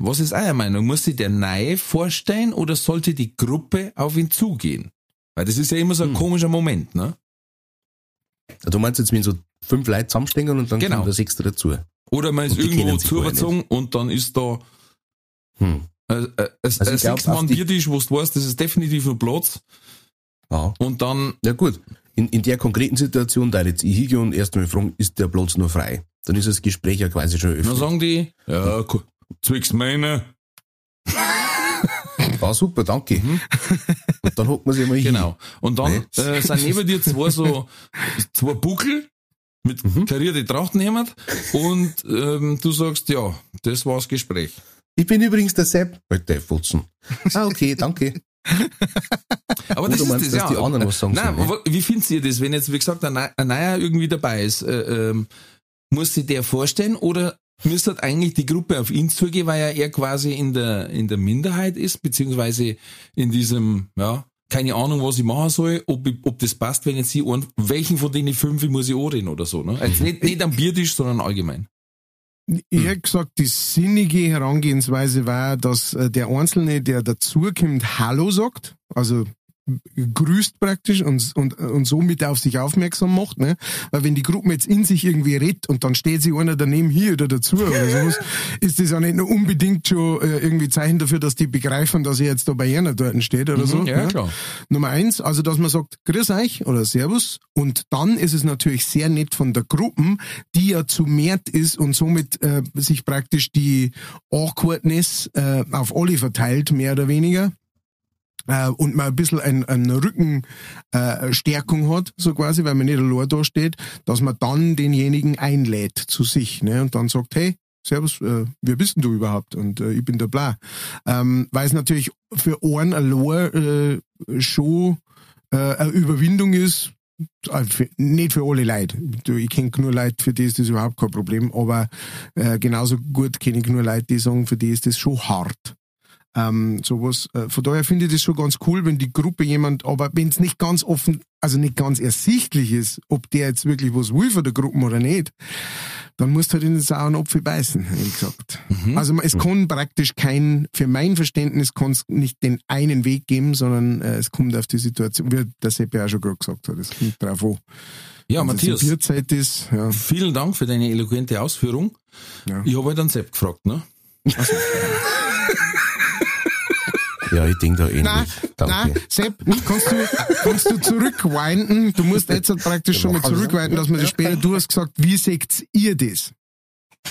S1: was ist eure Meinung? Muss sich der Neue vorstellen oder sollte die Gruppe auf ihn zugehen? Weil das ist ja immer so ein komischer Moment, ne?
S4: Du meinst jetzt, wenn so fünf Leute zusammenstehen und dann
S1: Genau.
S4: kommt der Sechste dazu.
S1: Oder man ist irgendwo zugezogen und dann ist da
S4: Hm.
S1: äh, äh, ein,
S4: Also
S1: ein
S4: ich glaub,
S1: sechs Mann
S4: auf die-
S1: Biertisch, wo du weißt, das ist definitiv ein Platz.
S4: Ja.
S1: Und dann,
S4: Ja gut, in, in der konkreten Situation, da jetzt ich hingehe und erst mal fragen, ist der Platz nur frei? Dann ist das Gespräch ja quasi schon
S1: dann
S4: öffnet.
S1: sagen die, ja, zwicks meine. *laughs*
S4: Ah, super, danke. *laughs* Und dann hockt man sich mal hin.
S1: Genau. Und dann
S4: Nee.
S1: äh, sind neben dir zwei so, zwei Buckel mit karierte Trachten jemand und ähm, du sagst, ja, das war's Gespräch.
S4: Ich bin übrigens der Sepp. Bitte, Futzen. Ah, okay, danke. *laughs*
S1: Aber das ist
S4: meinst
S1: das,
S4: du, dass
S1: ja.
S4: die anderen was sagen
S1: Nein,
S4: sollen,
S1: aber wie findet ihr das, wenn jetzt, wie gesagt, ein, ein Neuer irgendwie dabei ist? Äh, ähm, muss sich der vorstellen oder müsste eigentlich die Gruppe auf ihn zugehen, weil er quasi in der, in der Minderheit ist, beziehungsweise in diesem, ja, keine Ahnung, was ich machen soll, ob, ich, ob das passt, wenn jetzt ich einen, welchen von denen fünf muss ich anreden oder so, ne? Also nicht, nicht am Biertisch, sondern allgemein.
S2: Ich hätte gesagt, die sinnige Herangehensweise war, dass äh, der Einzelne, der dazukommt, Hallo sagt, also grüßt praktisch und, und, und somit auf sich aufmerksam macht, ne? Weil wenn die Gruppe jetzt in sich irgendwie redet und dann steht sich einer daneben hier oder dazu oder sowas, *laughs* ist das ja nicht nur unbedingt schon äh, irgendwie Zeichen dafür, dass die begreifen, dass er jetzt da bei einer dort steht oder so.
S1: Mhm, ja,
S2: ne?
S1: klar.
S2: Nummer eins, also dass man sagt, grüß euch oder servus. Und dann ist es natürlich sehr nett von der Gruppe, die ja zu mehrt ist und somit äh, sich praktisch die Awkwardness äh, auf alle verteilt, mehr oder weniger. Äh, und man ein bisschen ein, eine Rückenstärkung äh, hat, so quasi, weil man nicht allein da steht, dass man dann denjenigen einlädt zu sich ne? und dann sagt, hey, Servus, äh, wer bist denn du überhaupt? Und äh, ich bin der Bla. Ähm, weil es natürlich für einen allein äh, schon äh, eine Überwindung ist, äh, nicht für alle Leute. Ich kenne nur Leute, für die ist das überhaupt kein Problem, aber äh, genauso gut kenne ich nur Leute, die sagen, für die ist das schon hart. Ähm, sowas. Äh, von daher finde ich das schon ganz cool, wenn die Gruppe jemand, aber wenn es nicht ganz offen, also nicht ganz ersichtlich ist, ob der jetzt wirklich was will von der Gruppe oder nicht, dann musst du halt in den sauren Apfel beißen, wie gesagt. Also man- es kann praktisch kein, für mein Verständnis kann es nicht den einen Weg geben, sondern äh, es kommt auf die Situation, wie der Sepp ja auch schon gerade gesagt hat, es kommt drauf an.
S1: Ja,
S2: die
S1: Matthias,
S2: Bierzeit ist, ja.
S1: vielen Dank für deine eloquente Ausführung.
S2: Ja.
S1: Ich habe halt dann Sepp gefragt, ne?
S4: Ja, ich denke da ähnlich.
S2: Nein,
S4: Danke.
S2: nein, Sepp, kannst du, kannst du zurückwinden? Du musst jetzt halt praktisch schon mal zurückwinden, dass man das später, du hast gesagt, wie seht ihr das?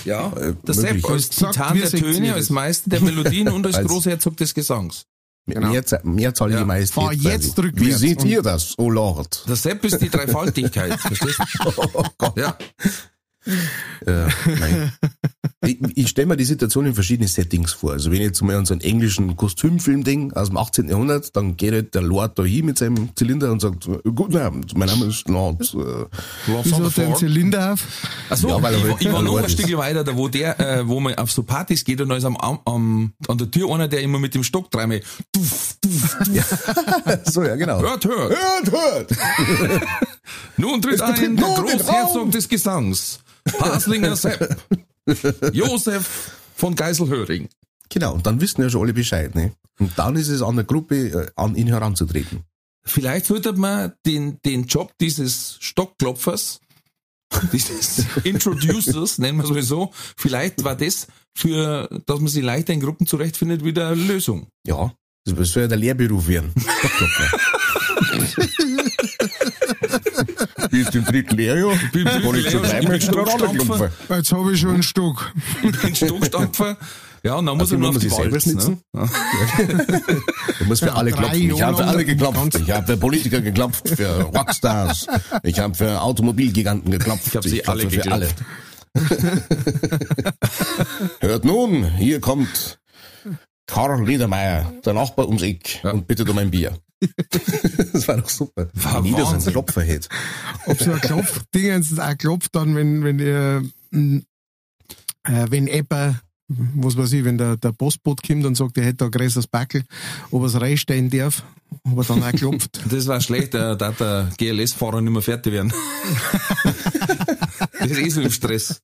S1: Ja,
S4: Äh,
S1: der Sepp als Titan der Töne, als Meister der Melodien und als
S4: Als-
S1: Großherzog des Gesangs.
S2: Genau.
S4: Mehrzahl, Mehrzahl
S1: Ja.
S4: Majestät.
S2: Fahr jetzt rückwärts
S4: Wie seht ihr das, oh Lord?
S1: Der Sepp ist die Dreifaltigkeit, *laughs* verstehst du? Ja.
S4: Äh, nein. Ich ich stelle mir die Situation in verschiedenen Settings vor. Also wenn ich jetzt mal an so einen englischen Kostümfilm denke aus dem 18. Jahrhundert, dann geht halt der Lord da hin mit seinem Zylinder und sagt, guten Abend, mein Name ist Lord. Äh,
S1: Love
S2: Wieso hat einen
S1: Floor.
S2: Zylinder auf?
S1: Achso,
S4: Ja, weil er
S1: ich, war- ich war
S4: ein
S1: noch
S4: Lord
S1: ein. Stück weiter, da wo der, äh, wo man auf so Partys geht und da ist am, am, am, an der Tür einer, der immer mit dem Stock dreimal tuff, tuff, tuff, *laughs*
S4: so, ja, genau.
S1: hört, hört.
S4: Hört, hört!
S1: Nun tritt ein der Großherzog des Gesangs, Haslinger Sepp, Josef von Geiselhöring.
S4: Genau, und dann wissen ja schon alle Bescheid, ne? Und dann ist es an der Gruppe, äh, an ihn heranzutreten.
S1: Vielleicht sollte man den, den Job dieses Stockklopfers, *laughs* dieses Introducers, nennen wir es mal so, vielleicht war das für, dass man sich leichter in Gruppen zurechtfindet, wieder eine Lösung.
S4: Ja, das soll ja der Lehrberuf werden. *laughs* *laughs* Bist im dritten Lehrjahr?
S1: bin im dritten Lehrjahr, ich bin Stockstampfer.
S2: Jetzt habe ich schon einen Stock.
S1: Ich bin Stockstampfer. Ja, und dann muss
S4: Also
S1: er nur
S4: muss
S1: auf die
S4: man sich selber
S1: Walz. Ne? *laughs*
S4: Du musst für alle klopfen. Ich habe für alle geklopft. Ich habe für Politiker geklopft, für Rockstars. Ich habe für Automobilgiganten geklopft.
S1: Ich hab sie alle
S4: für alle. *laughs* Hört nun, hier kommt Karl Liedermeier, der Nachbar ums Eck,
S1: Ja.
S4: und bittet um ein Bier. *laughs* das war doch super.
S1: War
S4: jeder so einen
S1: Wahnsinn.
S4: Klopfer hätte.
S2: Ob so ein Klopfdingens *laughs* auch klopft dann, wenn, wenn ihr, mm, äh, wenn Epper, was weiß ich, wenn der, der Postbot kommt und sagt, er hätte da ein größeres Backel, ob er es reinstellen darf, ob er dann auch klopft. *laughs*
S1: Das war schlecht, da darf der GLS-Fahrer nicht mehr fertig werden. das ist eh so im Stress.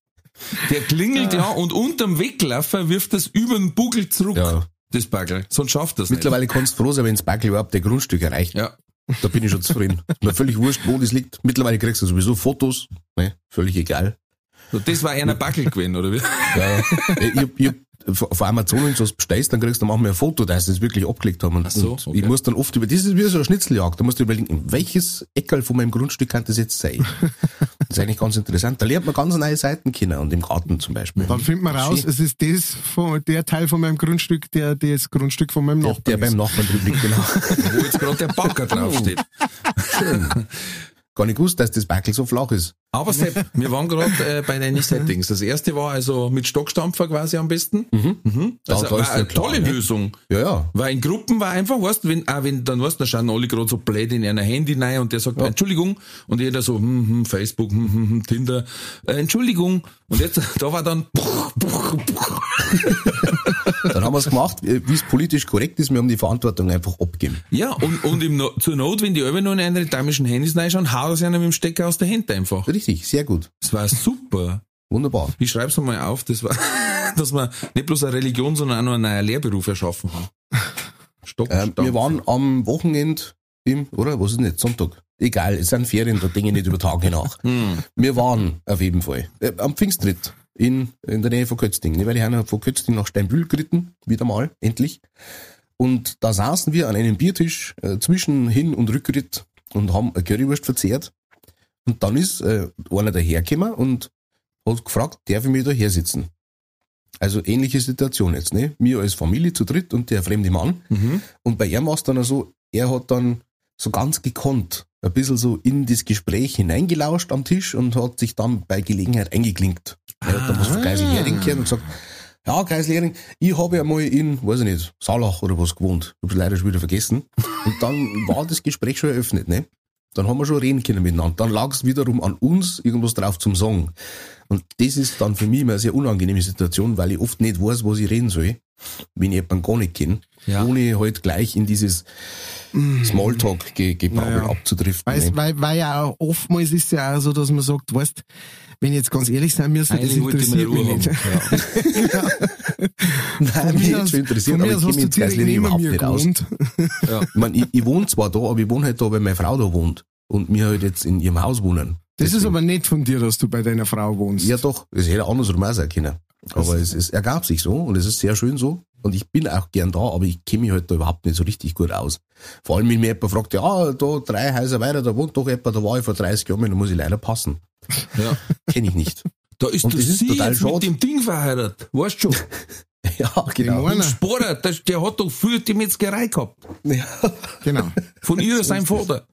S1: Der klingelt ja und unterm Weglaufen wirft das über den Bugel zurück,
S4: Ja.
S1: das Bagel. Sonst schafft das
S4: Mittlerweile kannst du froh sein, wenn das Backel überhaupt der Grundstück erreicht.
S1: nicht. Ja.
S4: Da bin ich schon zufrieden. *laughs* Mir völlig wurscht, wo das liegt. Mittlerweile kriegst du sowieso Fotos. Ne? Völlig egal.
S1: So, Das war einer Backel gewesen, oder wie?
S4: Ja, *laughs* ich, ich, vor Amazon, wenn du was bestellst, dann kriegst du manchmal ein Foto, dass sie das wirklich abgelegt haben. Und,
S1: Ach so,
S4: und
S1: okay.
S4: ich muss dann oft über, das ist wie so eine Schnitzeljagd, da musst du überlegen, welches Eckerl von meinem Grundstück kann das jetzt sein? *laughs* Das ist eigentlich ganz interessant. Da lernt man ganz neue Seiten kennen und im Garten zum Beispiel.
S2: Dann findet man raus,
S4: Schön.
S2: es ist das von, der Teil von meinem Grundstück, der das Grundstück von meinem
S4: Der,
S2: Nachbarn
S4: der beim
S2: ist.
S4: Nachbarn drüben liegt, genau. *laughs*
S1: Wo jetzt gerade der Backer draufsteht.
S4: Schön. *laughs* Gar nicht gewusst, dass das Backel so flach ist.
S1: Aber Sepp, *laughs* wir waren gerade äh, bei deinen Settings. Das erste war also mit Stockstampfer quasi am besten. Mhm.
S4: Da-
S1: Also war
S4: ja
S1: eine
S4: klar,
S1: tolle
S4: ne?
S1: Lösung.
S4: Ja, ja.
S1: Weil in Gruppen war einfach, weißt, wenn, auch wenn, dann weißt, da schauen alle gerade so blöd in einer Handy rein und der sagt, Entschuldigung, und jeder so, hm, hm, Facebook, hm, hm, hm, Tinder, äh, Entschuldigung. Und jetzt, *laughs* da war dann, *laughs*
S4: Dann haben wir es gemacht, wie es politisch korrekt ist. Wir haben die Verantwortung einfach abgegeben.
S1: ja, und, und im, No- zur Not, wenn die Ölbe noch in eine damischen Handys reinschauen, haut er sich einer mit dem Stecker aus der Hand einfach.
S4: Richtig, sehr gut.
S1: Das war super.
S4: Wunderbar.
S1: Ich schreib's mal auf, das war, *laughs* dass wir nicht bloß eine Religion, sondern auch noch einen neuen Lehrberuf erschaffen haben. Stock,
S4: Ähm, wir waren am Wochenende im, oder was ist denn jetzt, Sonntag? Egal, es sind Ferien, da denke ich nicht über Tage nach. Wir waren auf jeden Fall äh, am Pfingstritt in, in der Nähe von Kötzting. Ne, weil ich habe von Kötzting nach Steinbühl geritten, wieder mal, endlich. Und da saßen wir an einem Biertisch äh, zwischen Hin- und Rückritt und haben eine Currywurst verzehrt. Und dann ist äh, einer dahergekommen und hat gefragt, darf ich mich da sitzen? Also ähnliche Situation jetzt, ne? Wir als Familie zu dritt und der fremde Mann. Und bei ihm war es dann so, er hat dann so ganz gekonnt ein bisschen so in das Gespräch hineingelauscht am Tisch und hat sich dann bei Gelegenheit eingeklinkt. Er hat dann was von Geisel Hering gehört und gesagt, ja, Geisel Hering, ich habe ja mal in, weiß ich nicht, Salach oder was gewohnt. Ich habe leider schon wieder vergessen. Und dann war das Gespräch schon eröffnet, ne? Dann haben wir schon reden können miteinander. Dann lag es wiederum an uns, irgendwas drauf zum Sagen. Und das ist dann für mich immer eine sehr unangenehme Situation, weil ich oft nicht weiß, was ich reden soll, wenn ich jemanden gar nicht kenne,
S1: Ja.
S4: ohne halt gleich in dieses Smalltalk-Gebrabbel
S2: Naja.
S4: abzudriften.
S2: Weil,
S4: ne?
S2: weil, weil ja auch oftmals ist ja auch so, dass man sagt, weißt, wenn ich jetzt ganz ehrlich sein müsste, das interessiert mich nicht.
S1: haben. *laughs*
S4: Nein, mich schon interessiert, aber ich
S2: aus
S4: kenne jetzt
S2: neben
S4: überhaupt nicht aus.
S2: gewohnt. *laughs*
S4: Ich, mein, ich, ich wohne zwar da, aber ich wohne halt da, weil meine Frau da wohnt. Und wir halt jetzt in ihrem Haus wohnen.
S2: Das ist
S4: Deswegen-
S2: aber nicht von dir, dass du bei deiner Frau wohnst.
S4: Ja doch, es hätte andersrum auch sein können. Aber es, es ergab sich so und es ist sehr schön so. Und ich bin auch gern da, aber ich kenne mich halt da überhaupt nicht so richtig gut aus. Vor allem, wenn mir jemand fragt, ja, da drei Häuser weiter, da wohnt doch jemand, da war ich vor 30 Jahren, da muss ich leider passen.
S1: Ja.
S4: Kenne ich nicht.
S1: Da ist
S4: Und
S1: der
S4: das ist
S1: Sie jetzt mit dem Ding verheiratet. Weißt schon? *laughs*
S4: ja, genau.
S1: Mit Sporer, der, der hat doch früher die Metzgerei gehabt.
S4: Ja.
S2: Genau.
S1: Von ihr, sein Vater.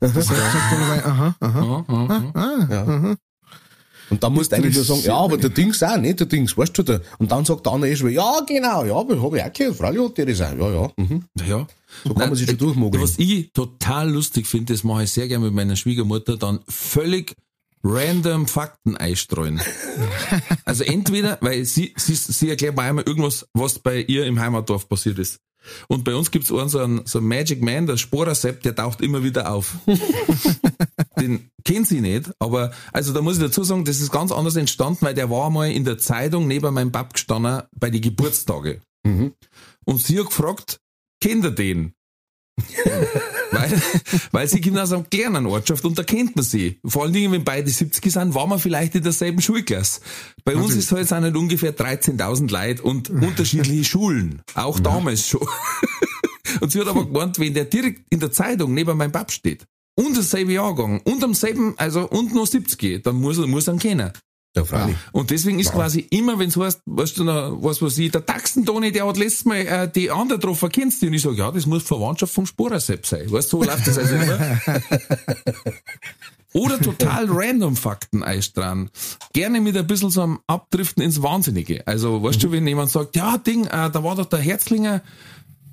S2: Das sagt dann dabei, aha, aha.
S1: Ja, ja, ja.
S4: Ja. Und dann musst du eigentlich nur sagen, ja, aber der Dings auch, nicht der Dings, weißt du, der, und dann sagt der andere eh schon, ja, genau, ja, aber hab ich auch gehört, Freilich hat der das auch, ja, ja, mhm.
S1: ja.
S4: So kann man sich schon durchmogeln.
S1: Was ich total lustig finde, das mache ich sehr gerne mit meiner Schwiegermutter, dann völlig random Fakten einstreuen. *laughs* also entweder, weil sie, sie, sie erklärt mir einmal irgendwas, was bei ihr im Heimatdorf passiert ist. Und bei uns gibt's einen so einen, so einen Magic Man, der Sporasepp, der taucht immer wieder auf. *laughs* Den kennt sie nicht, aber also da muss ich dazu sagen, das ist ganz anders entstanden, weil der war mal in der Zeitung neben meinem Pap gestanden bei die Geburtstage. Und sie hat gefragt, kennt ihr den? *laughs* weil, weil sie kommen aus einer kleinen Ortschaft und da kennt man sie. Vor allen Dingen, wenn beide 70 sind, war man vielleicht in derselben Schulklasse. Bei uns ist halt sind halt ungefähr 13.000 Leute und unterschiedliche Schulen. Auch damals schon. *laughs* und sie hat aber gemeint, wenn der direkt in der Zeitung neben meinem Pap steht und derselbe Jahrgang und am selben, also und noch 70, dann muss er, muss er ihn kennen.
S4: Ja, freilich.
S1: Und deswegen ist quasi immer, wenn es heißt, weißt du noch, was weiß ich, der Taxentoni, der hat letztes Mal äh, die andere getroffen, kennst du? Und ich sage, ja, das muss Verwandtschaft vom Sporasepp sein. Weißt du, so läuft das also immer. *laughs* Oder total random Fakten einstrahlen. Gerne mit ein bisschen so einem Abdriften ins Wahnsinnige. Also, weißt du, wenn jemand sagt, ja, Ding, äh, da war doch der Herzlinger,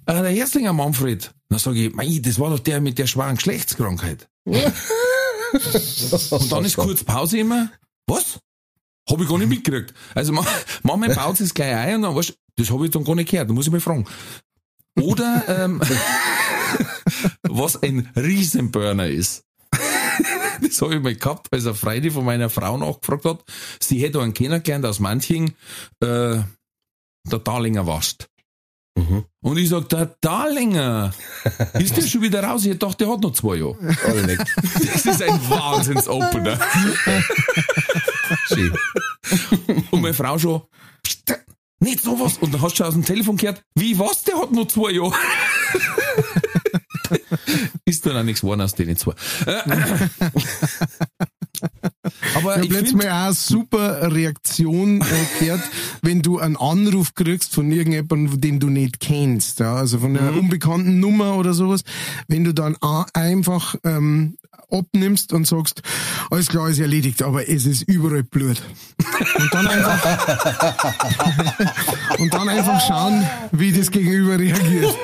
S1: äh, der Herzlinger Manfred. Dann sage ich, mei, das war doch der mit der schweren Geschlechtskrankheit. *laughs* Und dann ist kurz Pause immer, was? Hab ich gar nicht mitgekriegt. Also ma- manchmal baut es gleich ein und dann weißt das habe ich dann gar nicht gehört, da muss ich mal fragen. Oder ähm, *laughs* was ein Riesenburner ist. *laughs* Das habe ich mal gehabt, als eine Freundin von meiner Frau nachgefragt hat. Sie hätte einen kennengelernt aus Manching, äh, der Darlinger Wast. Und ich sag, der Darlinger, ist der schon wieder raus? Ich dachte, der hat noch zwei Jahre. Das ist ein Wahnsinns-Opener. *laughs*
S4: Schön. *laughs*
S1: Und meine Frau schon, "Psst, nicht sowas. Und dann hast du schon aus dem Telefon gehört, wie was, der hat noch zwei Jahre. *laughs* Ist dann auch nichts geworden aus denen zwei. Aber
S2: Ich habe letztes Mal auch eine super Reaktion äh, gehört, wenn du einen Anruf kriegst von irgendjemandem, den du nicht kennst, ja, also von einer unbekannten Nummer oder sowas, wenn du dann einfach ähm, abnimmst und sagst, alles klar, ist erledigt, aber es ist überall Blut. *laughs* Und dann einfach *laughs* und dann einfach schauen, wie das Gegenüber reagiert.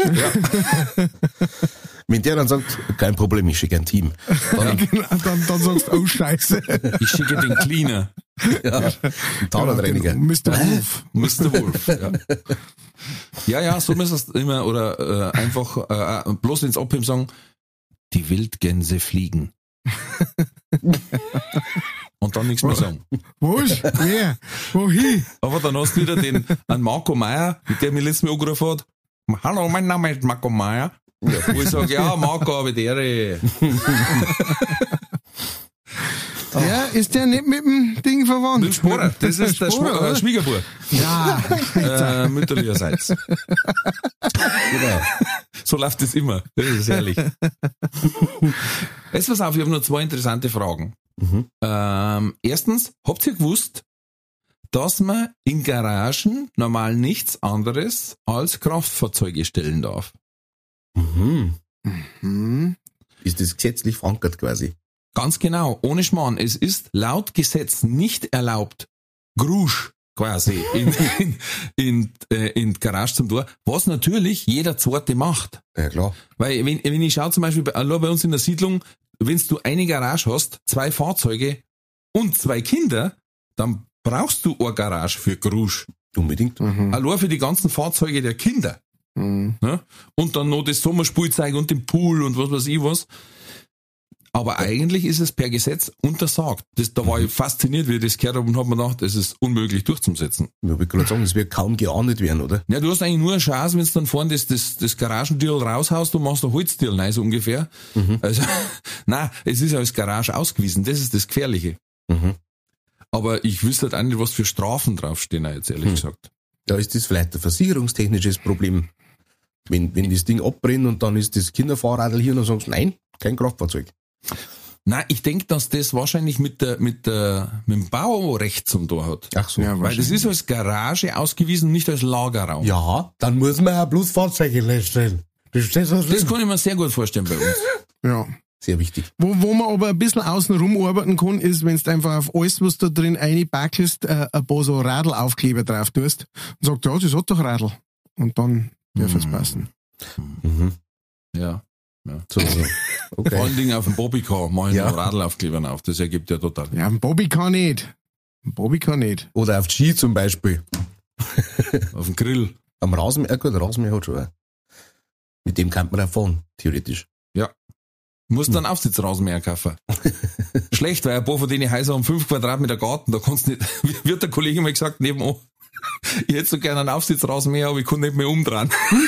S2: *laughs*
S4: Wenn der dann sagt, kein Problem, ich schicke ein Team. *laughs* Dann,
S2: Genau, dann, dann sagst du, oh Scheiße.
S1: ich schicke den Cleaner.
S4: ja, ein Zahnradreiniger.
S2: Genau, Mr. Wolf.
S1: Mr. Wolf. Ja, ja, ja so müssen es immer, oder äh, einfach äh, äh, bloß ins Abheben sagen, die Wildgänse fliegen. Und dann nichts mehr sagen.
S2: Was? Wer? Wohin?
S1: Aber dann hast du wieder den an Marco Meyer, mit dem mich letztes Mal angerufen hat. Hallo, mein Name ist Marco Meyer. Ja, wo ich sage, ja, Marco, aber der. *laughs*
S2: Ja, ist der nicht mit dem Ding verwandt?
S1: Mit Sporer, das ist der
S2: Sporer,
S1: Schw äh,
S2: oder?
S1: Schwiegerbruder.
S2: Ja,
S1: Äh, mütterlicherseits.
S4: Genau.
S1: So läuft es immer. Das ist herrlich. Jetzt pass auf, ich habe nur zwei interessante Fragen. Ähm, erstens, habt ihr gewusst, dass man in Garagen normal nichts anderes als Kraftfahrzeuge stellen darf?
S4: Mhm.
S2: Hm.
S4: Ist das gesetzlich verankert quasi?
S1: Ganz genau, ohne Schmarrn. Es ist laut Gesetz nicht erlaubt, Grusch quasi in, *laughs* in, in, äh, in die Garage zum Tor, was natürlich jeder Zweite macht.
S4: Ja, klar.
S1: Weil wenn, wenn ich schaue zum Beispiel bei, bei uns in der Siedlung, wenn du eine Garage hast, zwei Fahrzeuge und zwei Kinder, dann brauchst du eine Garage für Grusch.
S4: Unbedingt.
S2: Mhm.
S1: Allein für die ganzen Fahrzeuge der Kinder.
S2: Mhm.
S1: Ne? Und dann noch das Sommerspielzeug und den Pool und was weiß ich was. Aber eigentlich ist es per Gesetz untersagt. Das, da war ich fasziniert, wie ich das gehört habe und habe mir gedacht, das ist unmöglich durchzusetzen.
S4: Ich wollte gerade sagen, es wird kaum geahndet werden, oder?
S1: Ja, du hast eigentlich nur eine Chance, wenn du dann vorne das, das, das Garagendeal raushaust und machst ein Holzdeal rein, so ungefähr. Also, *laughs* na, es ist ja als Garage ausgewiesen, das ist das Gefährliche.
S4: Mhm.
S1: Aber ich wüsste halt auch nicht, was für Strafen draufstehen, jetzt ehrlich gesagt.
S4: Da ist das vielleicht ein versicherungstechnisches Problem. Wenn, wenn das Ding abbrennt und dann ist das Kinderfahrradl hier und dann sagst du, nein, kein Kraftfahrzeug.
S1: Na, ich denke, dass das wahrscheinlich mit der, mit der, mit dem Baurecht zum Tor hat.
S4: Ach so.
S2: Ja,
S1: Weil das ist als Garage ausgewiesen, nicht als Lagerraum.
S4: Ja, dann muss man ja bloß Fahrzeuge stellen. Das das, was
S1: Das kann ich mir sehr gut vorstellen bei uns. *laughs*
S2: Ja.
S4: Sehr wichtig.
S2: Wo, wo man aber ein bisschen außenrum arbeiten kann, ist, wenn du einfach auf alles, was da drin einbackelst, äh, ein paar so Radlaufkleber drauf tust und sagst, ja, das hat doch Radl. Und dann es
S1: Hm.
S2: passen.
S4: Mhm.
S1: Ja.
S4: So, so.
S1: Vor
S4: Okay.
S1: allen Dingen auf dem Bobbycar mache ich
S4: Ja.
S1: Radlaufklebern auf. Das ergibt ja total.
S2: Ja, ein Bobby kann nicht. Ein Bobby kann nicht.
S4: Oder auf Ski zum Beispiel.
S1: Auf dem Grill.
S4: Am Rasenmäher, gut, Rasenmäher hat schon einen. Mit dem kann man auch fahren, theoretisch.
S1: Musst dann Aufsitzrasenmäher kaufen. Schlecht, weil ein paar von denen Häuser haben fünf Quadratmeter Garten, da kannst du nicht, wie *laughs* wird der Kollege mal gesagt, nebenan, ich hätte so gerne einen Aufsitzrasenmäher, aber ich kann nicht mehr umdrehen. *laughs*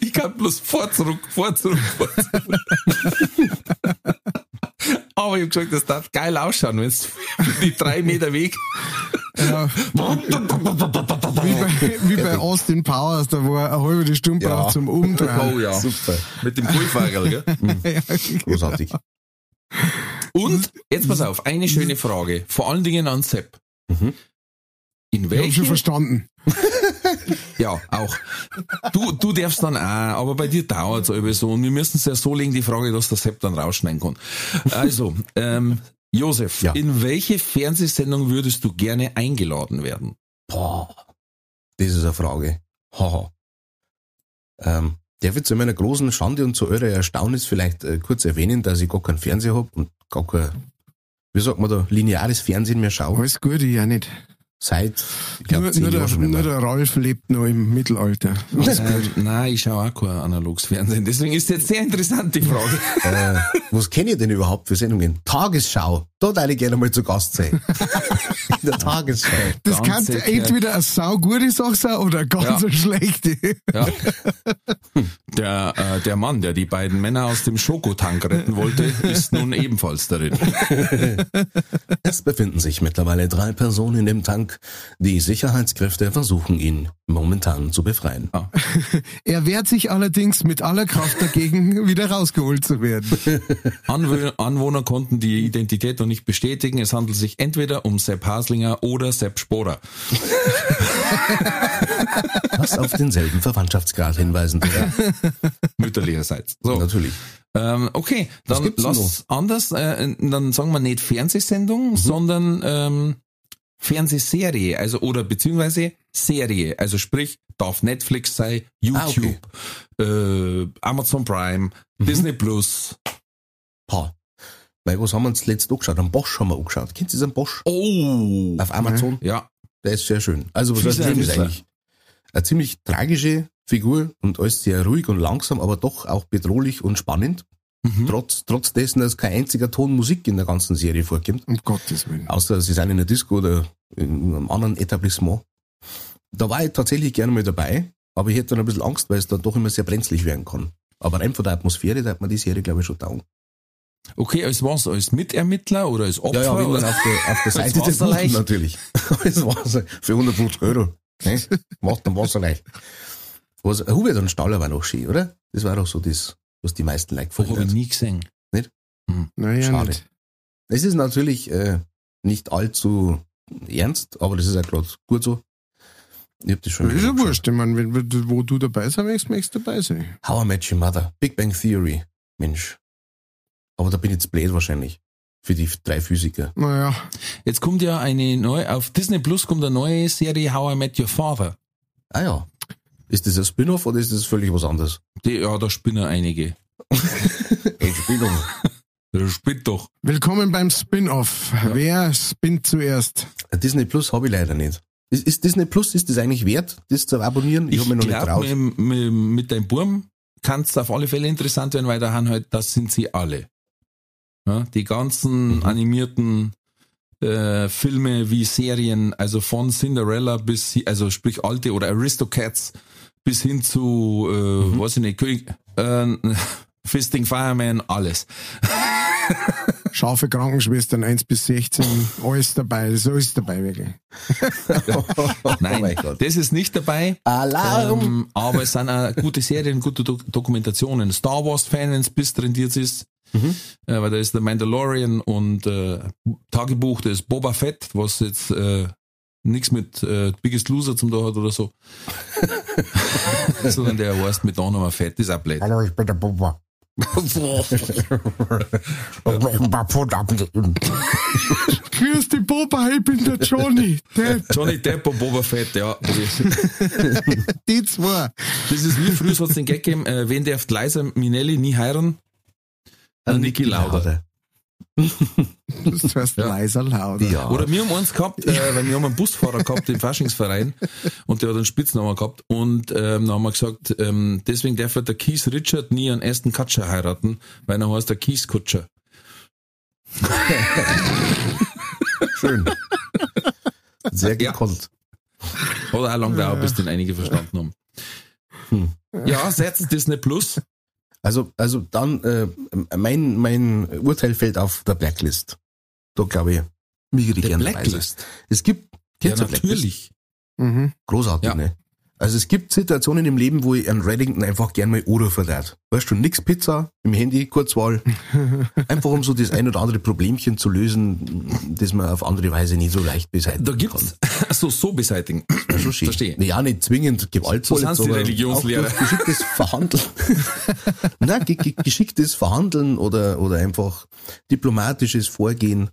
S1: ich kann bloß vor, zurück, vor, zurück, vor, zurück. Aber ich hab gesagt, das darf geil ausschauen, wenn es die drei Meter Weg.
S2: Ja, wie bei, wie bei Austin Powers, da wo er eine halbe Stunde
S4: Ja.
S2: braucht zum Umdrehen.
S1: Oh ja.
S4: Super.
S1: Mit dem Pulvergel, gell? *laughs*
S2: Ja,
S4: Großartig.
S1: Und, jetzt pass auf, eine schöne Frage. Vor allen Dingen an Sepp.
S4: Mhm.
S1: In
S2: ich hab schon verstanden. *laughs*
S1: ja, auch. Du, du darfst dann auch, aber bei dir dauert es so und wir müssen es ja so legen, die Frage, dass der Sepp dann rausschneiden kann. Also, ähm, Josef,
S4: Ja.
S1: in welche Fernsehsendung würdest du gerne eingeladen werden?
S4: Boah. Das ist eine Frage. Haha. Ähm, darf ich zu meiner großen Schande und zu eurer Erstaunnis vielleicht äh, kurz erwähnen, dass ich gar keinen Fernseher hab und gar kein, wie sagt man da, lineares Fernsehen mehr schaue?
S2: Alles gut, ich ja nicht.
S4: Seit, ich glaube,
S2: Nur, nur,
S4: Jahren
S2: der, nur der Ralf lebt noch im Mittelalter.
S1: Ähm, nein, ich schaue auch kein analoges Fernsehen. Deswegen ist jetzt sehr interessant die Frage. *laughs*
S4: Äh, was kenne ich denn überhaupt für Sendungen? Tagesschau. Da würde ich gerne mal zu Gast sein. *laughs* In der Tagesschau.
S2: Das
S1: Ganz
S2: kann
S1: sicher.
S2: entweder eine saugute Sache sein oder eine ganz
S1: Ja.
S2: schlechte.
S1: Ja. *laughs* Der, äh, der Mann, der die beiden Männer aus dem Schokotank retten wollte, ist nun ebenfalls darin. *laughs*
S4: Es befinden sich mittlerweile drei Personen in dem Tank. Die Sicherheitskräfte versuchen ihn momentan zu befreien. *laughs*
S2: Er wehrt sich allerdings mit aller Kraft dagegen, wieder rausgeholt zu werden. *laughs*
S1: Anw Anwohner konnten die Identität noch nicht bestätigen. Es handelt sich entweder um Sepp Haslinger oder Sepp Sporer.
S4: Was auf denselben Verwandtschaftsgrad hinweisen würde. *laughs*
S1: Mütterlicherseits. So.
S4: Natürlich.
S1: Ähm, okay, dann lass anders, äh, dann sagen wir nicht Fernsehsendung, sondern ähm, Fernsehserie, also oder beziehungsweise Serie, also sprich, darf Netflix sein, YouTube, äh, Amazon Prime, Disney Plus.
S4: Pah. Weil was haben wir uns letzt angeschaut? Am Bosch haben wir angeschaut. Kennst du diesen Bosch?
S1: Oh,
S4: Auf Amazon?
S1: ja,
S4: Der ist sehr schön. Also was heißt ist eigentlich? Eine ziemlich tragische Figur und alles sehr ruhig und langsam, aber doch auch bedrohlich und spannend.
S1: Mhm.
S4: Trotz, trotz dessen, dass kein einziger Ton Musik in der ganzen Serie vorkommt.
S2: Um Gottes Willen.
S4: Außer sie sind in einer Disco oder in einem anderen Etablissement. Da war ich tatsächlich gerne mal dabei, aber ich hätte dann ein bisschen Angst, weil es dann doch immer sehr brenzlig werden kann. Aber rein von der Atmosphäre, da hat man die Serie, glaube ich, schon down.
S1: Okay, als was? Als Mitermittler oder als Opfer?
S4: Ja, ja, wenn man auf der, auf der Seite des? Guten natürlich. *laughs* Das Wasser für 150 Euro. Ne? Macht dann Wasserleich. Was, Hubert und Staller war noch schön, oder? Das war doch so das, was die meisten Leute
S1: Das habe
S4: gefallen
S1: ich nie gesehen.
S2: Naja,
S4: Schade.
S2: nicht.
S4: Es ist natürlich äh, nicht allzu ernst, aber das ist ja gerade gut so. Ich hab das schon
S2: Das ist ja wurscht. Ich meine, wenn- wo du dabei sein möchtest, möchtest du dabei sein.
S4: How I Met Your Mother, Big Bang Theory, Mensch. Aber da bin ich jetzt blöd wahrscheinlich. Für die drei Physiker.
S2: Naja,
S1: Jetzt kommt ja eine neue, auf Disney Plus kommt eine neue Serie How I Met Your Father.
S4: Ah ja. Ist das ein Spin-off oder ist das völlig was anderes?
S1: Die, ja, da spinnen einige. *laughs*
S4: Ein Spin-off.
S1: Das spinnt doch.
S2: willkommen beim Spin-off. Wer spinnt zuerst?
S4: Disney Plus habe ich leider nicht. Ist, ist Disney Plus, ist das eigentlich wert, das zu abonnieren? Ich,
S1: Ich,
S4: habe mir noch nicht traut.
S1: mit, mit, mit deinem Burm kann es auf alle Fälle interessant werden, weil da haben halt, das sind sie alle. Ja, die ganzen
S4: Mhm.
S1: animierten äh, Filme wie Serien, also von Cinderella bis, also sprich alte oder Aristocats bis hin zu, äh,
S4: Mhm.
S1: weiß ich nicht, König, äh, *laughs* Fisting Fireman, alles. *laughs*
S2: Scharfe Krankenschwestern 1 bis 16, alles dabei. So ist dabei wirklich. *laughs*
S1: Nein,
S4: Oh
S1: das ist nicht dabei.
S4: Alarm!
S1: Ähm, aber es sind auch gute Serien, gute Do Dokumentationen. Star Wars Fan, wenn es bis rendiert ist.
S4: Mhm.
S1: Äh, weil da ist der Mandalorian und äh, Tagebuch des Boba Fett, was jetzt äh, nichts mit äh, Biggest Loser zum da hat oder so. *laughs* Sondern der heißt mit Nachnamen Fett, ist auch blöd.
S7: Hallo, ich bin der will ein paar Pfund abgeben.
S2: Grüß die Boba, ich bin der Johnny. Der,
S1: Johnny Depp und Boba Fett, ja. *laughs*
S2: die zwei.
S1: Das ist wie früher hat es den Gag gegeben, äh, wen darf Liza Minelli nie heiraten? Äh, Niki Lauda.
S2: Das heißt
S1: Ja.
S2: leiser lauter.
S4: Ja.
S1: Oder wir haben eins gehabt, äh, weil wir haben einen Busfahrer gehabt im Faschingsverein und der hat einen Spitznamen gehabt und ähm, dann haben wir gesagt, ähm, deswegen darf der Keith Richard nie einen ersten Kutscher heiraten, weil er heißt der Keith Kutscher.
S4: Schön. Sehr
S1: Ja.
S4: gekonnt.
S1: Hat auch lange gedauert, bis den einige verstanden haben.
S4: Hm.
S1: Ja, setz Disney Plus.
S4: Also, also dann, äh, mein, mein Urteil fällt auf der Blacklist. Da glaube ich, sein.
S1: Blacklist.
S4: Es gibt,
S1: Ja, natürlich.
S2: Mhm.
S4: Großartig,
S1: Ja.
S4: ne? Also es gibt Situationen im Leben, wo ich an Reddington einfach gern mal anrufen darf. Weißt du, nix Pizza im Handy, Kurzwahl. *laughs* Einfach um so das ein oder andere Problemchen zu lösen, das man auf andere Weise nicht so leicht beseitigen
S1: Da gibt's, *laughs* so, so beseitigen.
S4: kann. Schon schön.
S1: Verstehe.
S4: Ja, nicht zwingend gewaltvoll.
S1: So sind's die Religionslehrer.
S4: Geschicktes Verhandeln. *laughs* Nein, ge ge geschicktes Verhandeln oder, oder einfach diplomatisches Vorgehen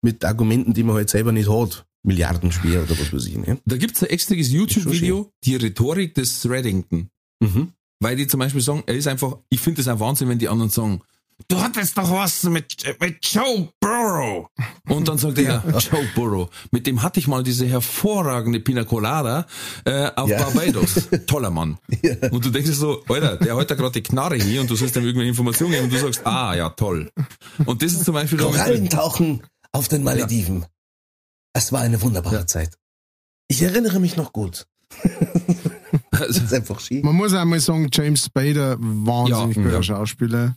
S4: mit Argumenten, die man halt selber nicht hat. Milliardenschwer oder was weiß ich, ne?
S1: Da gibt's ein extriges YouTube-Video, die Rhetorik des Reddington.
S4: Mhm.
S1: Weil die zum Beispiel sagen, er ist einfach, ich finde das ein Wahnsinn, wenn die anderen sagen, du hattest doch was mit, mit Joe Burrow. Und dann sagt er, *laughs* Joe Burrow, mit dem hatte ich mal diese hervorragende Pina Colada äh, auf
S4: Ja.
S1: Barbados. *laughs* Toller Mann. Und du denkst so, Alter, der hat da gerade die Knarre hier und du sollst ihm irgendwelche Informationen geben und du sagst, ah, ja, toll. Und das ist zum Beispiel...
S4: Korallentauchen auf den Malediven. Es war eine wunderbare Zeit. Ich erinnere mich noch gut. *laughs* Das ist einfach schön.
S2: Man muss einmal sagen, James Spader, wahnsinnig
S1: Ja,
S2: guter
S1: ja.
S2: Schauspieler.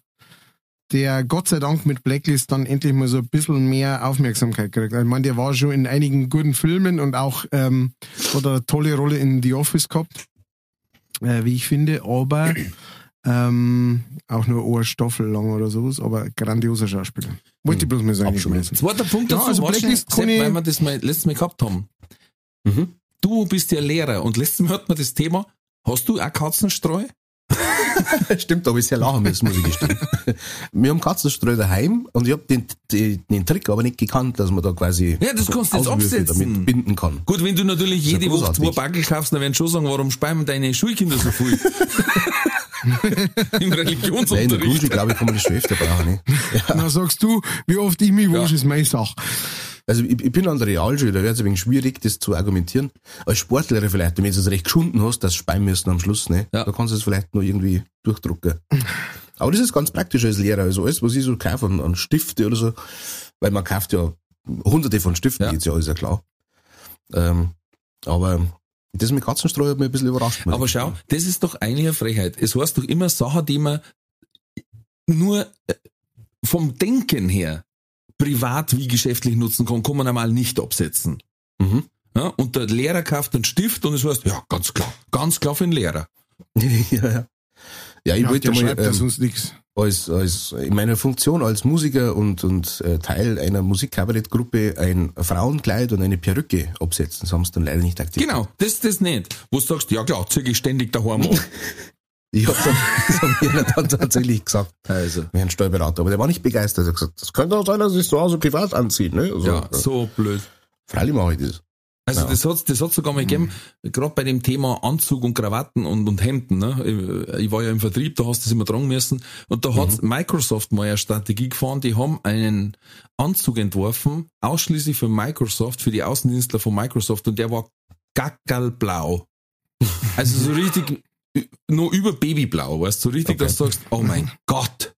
S2: Der Gott sei Dank mit Blacklist dann endlich mal so ein bisschen mehr Aufmerksamkeit kriegt. Ich meine, der war schon in einigen guten Filmen und auch ähm, hat eine tolle Rolle in The Office gehabt, äh, wie ich finde, aber ähm, auch nur eine Staffel lang oder sowas, aber grandioser Schauspieler. Wollte ich bloß mal sagen.
S1: Zweiter Punkt
S2: Ja,
S1: dazu,
S2: also
S1: warte,
S2: Blacklist
S1: Sepp, weil wir das mal letztes Mal gehabt haben.
S4: Mhm.
S1: Du bist ja Lehrer und letztes Mal hatten wir das Thema, hast du auch Katzenstreu? *laughs*
S4: Stimmt, da habe ich sehr lachen müssen, muss ich gestehen. *laughs* Wir haben Katzenstreu daheim und ich habe den, den, den Trick aber nicht gekannt, dass man da quasi
S1: Ja, das kannst jetzt absetzen.
S4: damit binden kann.
S1: Gut, wenn du natürlich
S4: ja
S1: jede Woche zwei. Backel kaufst, dann werden schon sagen, warum sparen deine Schulkinder so viel? *laughs* *laughs* Im
S4: Weil in der
S1: Religionsunterricht.
S4: Grundschule, glaube ich, kann man das schon öfter brauchen. Ne? *laughs*
S2: Dann sagst du, wie oft ich mich wasche, ist meine Sache.
S4: Also ich, ich bin an der Realschule, da wäre es ein wenig schwierig, das zu argumentieren. Als Sportler vielleicht, wenn du es recht geschunden hast, dass speien müssen am Schluss, ne?
S1: Ja.
S4: da kannst du es vielleicht noch irgendwie durchdrucken. Aber das ist ganz praktisch als Lehrer. Also alles, was ich so kaufe an, an Stifte oder so, weil man kauft ja hunderte von Stiften,
S1: Ja.
S4: jetzt ja, ist ja klar. Ähm, aber das mit Katzenstreu hat mich ein bisschen überrascht.
S1: Aber schau,
S4: sagen.
S1: das ist doch eigentlich eine Frechheit. Es heißt doch immer Sachen, die man nur äh, vom Denken her privat wie geschäftlich nutzen kann, kann man einmal nicht absetzen.
S4: Mhm.
S1: Ja, und der Lehrer kauft einen Stift und es heißt, ja, ganz klar, ganz klar für den Lehrer. *laughs*
S4: ja, ja. Ja, ich
S2: Ja,
S4: wollte mal, ähm,
S2: sonst nichts.
S4: als, als in meiner Funktion als Musiker und, und äh, Teil einer Musikkabarettgruppe ein Frauenkleid und eine Perücke absetzen. Das haben sie dann leider nicht aktiviert.
S1: Genau, das das nicht. Wo du sagst, ja klar, zieh ich ständig daheim an.
S4: Ich hab dann, das haben wir dann tatsächlich gesagt,
S1: Also,
S4: Herrn Steuerberater, aber der war nicht begeistert. Er hat gesagt, das könnte auch sein, dass ich so also privat anziehe. Ne? Also,
S1: ja, so blöd.
S4: Freilich mache ich das.
S1: Also
S4: Ja.
S1: das hat das hat sogar mal gegeben, gerade bei dem Thema Anzug und Krawatten und, und Hemden. Ne? Ich, ich war ja im Vertrieb, da hast du das immer tragen müssen. Und da hat Microsoft mal eine Strategie gefahren, die haben einen Anzug entworfen, ausschließlich für Microsoft, für die Außendienstler von Microsoft und der war gackerlblau. Also so richtig, nur über Babyblau, weißt du, so richtig,
S4: Okay.
S1: dass du sagst, oh mein Gott.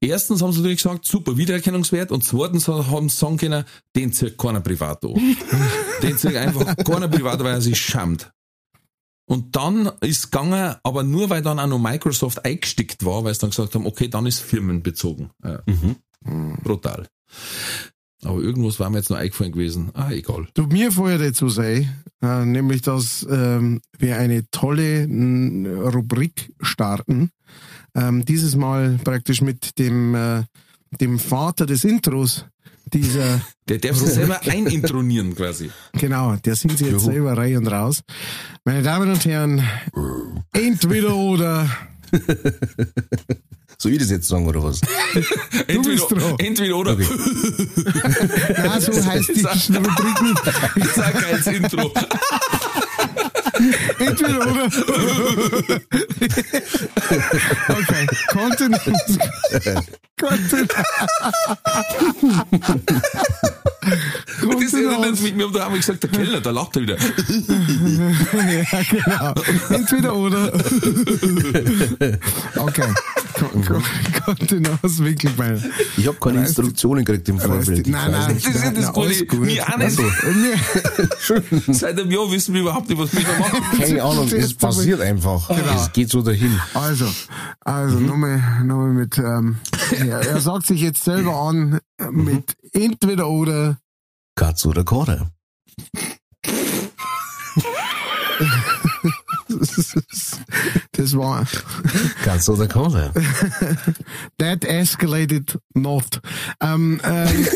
S1: Erstens haben sie natürlich gesagt, super Wiedererkennungswert und zweitens haben sie sagen können, den zieht keiner privat an. *laughs* den zieht einfach keiner privat, weil er sich schämt. Und dann ist gegangen, aber nur weil dann auch noch Microsoft eingestickt war, weil sie dann gesagt haben, okay, dann ist firmenbezogen. Ja. Brutal. Aber irgendwas war mir jetzt noch eingefallen gewesen. Ah, egal.
S2: Du, mir vorher dazu sei, äh, nämlich, dass ähm, wir eine tolle n, Rubrik starten. Ähm, dieses Mal praktisch mit dem, äh, dem Vater des Intros dieser,
S1: Der darf sich selber *laughs* einintronieren quasi.
S2: genau, der sind sie jetzt selber rein und raus. Meine Damen und Herren, entweder oder, *laughs*
S4: So wie das jetzt sagen, oder was? *laughs*
S1: Entweder,
S2: bist dran.
S1: entweder oder.
S2: ja, so heißt die Rubrik nicht.
S1: Ich sag als Intro.
S2: Oder. okay, Kontinent. Kontinent. *laughs* *laughs*
S1: Und das erinnert mich, wir haben da einmal gesagt, der Kellner, da lacht er wieder. *laughs*
S2: Ja, genau. Entweder oder. *laughs* Okay. Kon- kon- Kontinent aus Winkelbein.
S4: Ich habe keine
S2: Weißt
S4: Instruktionen gekriegt im Vorfeld. Ich
S2: Nein, nein,
S4: nicht.
S1: Das ist ja das Gute. Wir auch nicht.
S2: Mir- *laughs*
S1: Seit einem Jahr wissen wir überhaupt nicht, was wir da machen.
S4: Keine Ahnung, es passiert einfach.
S2: Genau.
S4: Es geht so dahin.
S2: Also, also nochmal, nochmal mit, ähm, er, er sagt sich jetzt selber an, äh, mit entweder oder.
S4: Katz oder Koda. *laughs*
S2: Das war,
S4: Katz oder Koda. *laughs*
S2: that escalated not. Ähm, ähm,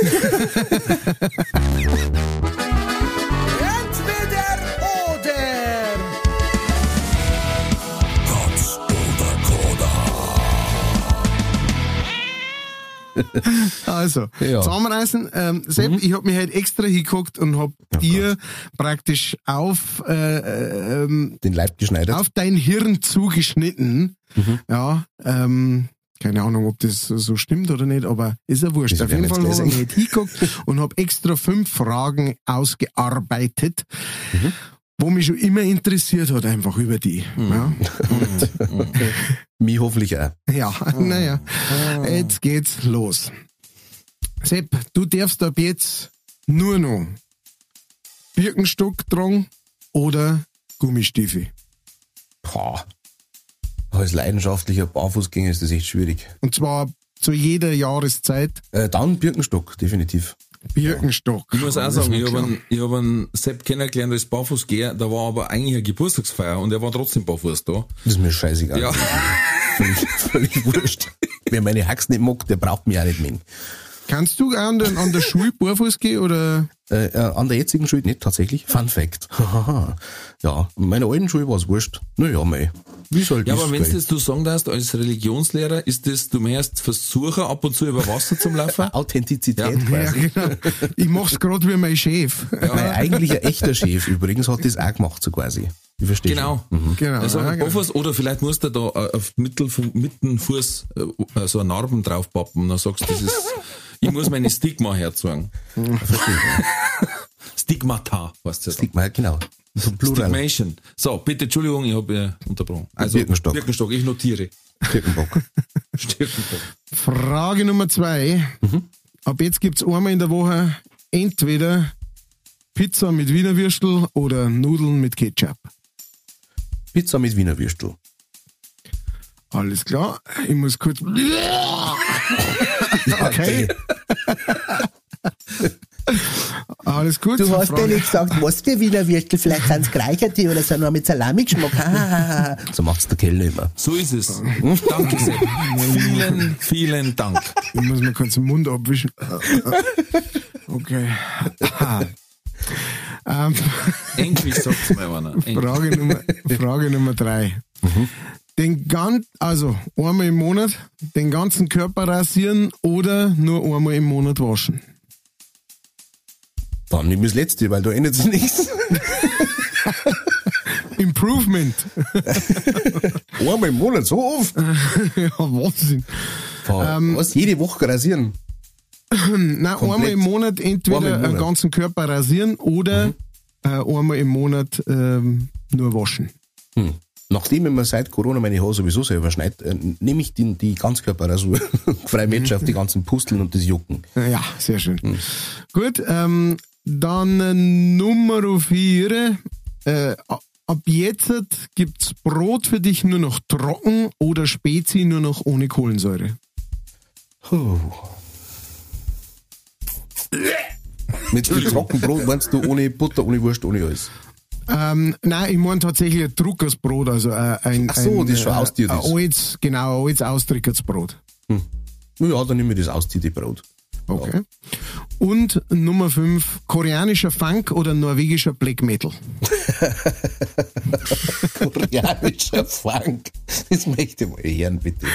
S2: *laughs* *laughs* Also,
S4: Ja.
S2: zusammenreißen. Ähm, Sepp, ich hab mich halt extra hingeguckt und hab dir praktisch auf, äh, äh, ähm,
S4: Den Leib geschneidert.
S2: auf dein Hirn zugeschnitten.
S4: Mhm.
S2: Ja, ähm, keine Ahnung, ob das so stimmt oder nicht, aber ist ja wurscht.
S4: Wieso
S2: Auf jeden Fall habe ich halt hingeguckt *laughs* und hab extra fünf Fragen ausgearbeitet,
S4: Mhm.
S2: Wo mich schon immer interessiert hat, einfach über die. Ja,
S4: Mich hoffentlich auch.
S2: ja naja, jetzt geht's los. Sepp, du darfst ab jetzt nur noch Birkenstock tragen oder Gummistiefel.
S4: Boah. Als leidenschaftlicher Barfußgänger ist das echt schwierig.
S2: Und zwar zu jeder Jahreszeit
S4: Äh, dann Birkenstock, definitiv.
S2: Birkenstock.
S1: Ich muss auch sagen, ich habe einen, ich hab einen Sepp kennengelernt als Barfußgeher, da war aber eigentlich eine Geburtstagsfeier und er war trotzdem barfuß da.
S4: Das ist mir scheißegal.
S1: Ja. *laughs*
S4: Völlig, völlig wurscht. Wer meine Hax nicht mag, der braucht mich auch nicht mengen.
S2: Kannst du an, den, an der Schule barfuß gehen oder?
S4: Äh, äh, an der jetzigen Schule nicht tatsächlich. Fun Fact. ja, in meiner alten Schule war es wurscht. Naja, mei. Wie soll
S1: Ja,
S4: das
S1: aber wenn
S4: gell?
S1: das du sagen darfst, als Religionslehrer, ist das, du möchtest versuchen, ab und zu über Wasser zu laufen? *laughs*
S4: Authentizität
S1: Ja.
S2: Ja,
S4: quasi.
S2: genau. Ich mach's gerade wie mein Chef.
S4: Mein eigentlicher echter Chef übrigens hat das auch gemacht, so quasi. Ich verstehe.
S1: Genau.
S2: Genau.
S1: Also
S2: ja, genau.
S1: oder vielleicht musst du da äh, auf Mittel, Mittenfuß äh, so eine Narben draufpappen und dann sagst du, das ist, ich muss meine Stigma herzogen. *laughs* Stigmata, weißt du ja.
S4: Stigma, genau. So.
S1: Stigmation. So, bitte, Entschuldigung, ich habe äh, unterbrochen. Also,
S4: Birkenstock.
S1: Birkenstock, ich notiere.
S4: Birkenbock. *laughs*
S1: Stirnbock.
S2: Frage Nummer zwei.
S4: Mhm.
S2: Ab jetzt gibt's einmal in der Woche entweder Pizza mit Wiener Würstel oder Nudeln mit Ketchup.
S4: Pizza mit Wiener Würstel.
S2: Alles klar. Ich muss kurz. *laughs* Okay. *laughs* Alles gut.
S7: Du hast ja nicht gesagt, was für Wiener Würstel, vielleicht sind es Greicherte oder so noch mit Salami-Geschmack. Ah,
S4: So macht's der Kellner immer.
S1: So ist es. Danke sehr. vielen, vielen Dank.
S2: Ich muss mir kurz den Mund abwischen. Okay. ähm,
S1: Endlich sagt's mal einer.
S2: Frage, Nummer, Frage Nummer drei. Den gan also einmal im Monat den ganzen Körper rasieren oder nur einmal im Monat waschen?
S4: Dann nimm das letzte, weil da ändert sich nichts. *laughs*
S2: Improvement. *laughs*
S4: Einmal im Monat, so oft. *laughs*
S2: ja, Wahnsinn. Ähm,
S4: Was? Jede Woche rasieren? *clears throat*
S2: Nein,
S4: Komplett.
S2: einmal im Monat entweder
S4: im Monat. Mhm.
S2: den ganzen Körper rasieren oder äh, einmal im Monat ähm, nur waschen.
S4: Hm. Nachdem ich mir seit Corona meine Haare sowieso selber schneide, äh, nehme ich die, die Ganzkörperrasur. *laughs* Freie Match auf die ganzen Pusteln und das Jucken.
S2: Ja, sehr schön.
S4: Mhm.
S2: Gut, ähm, dann äh, Nummer vier. Äh, a- ab jetzt gibt's Brot für dich nur noch trocken oder Spezi nur noch ohne Kohlensäure.
S4: Puh. Mit Trockenbrot meinst du ohne Butter, ohne Wurst, ohne alles?
S2: Ähm, nein, ich meine tatsächlich ein Druckers Brot, also äh, ein,
S4: Ach so,
S2: ein,
S4: das schon ausdient
S2: ein
S4: ist.
S2: altes, genau, ein altes ausdrücktes Brot.
S4: Ja, dann nehme ich das ausziehte Brot.
S2: Okay. Und Nummer fünf, koreanischer Funk oder norwegischer Black Metal. *laughs*
S4: Koreanischer Funk. Das möchte ich mal hören, bitte.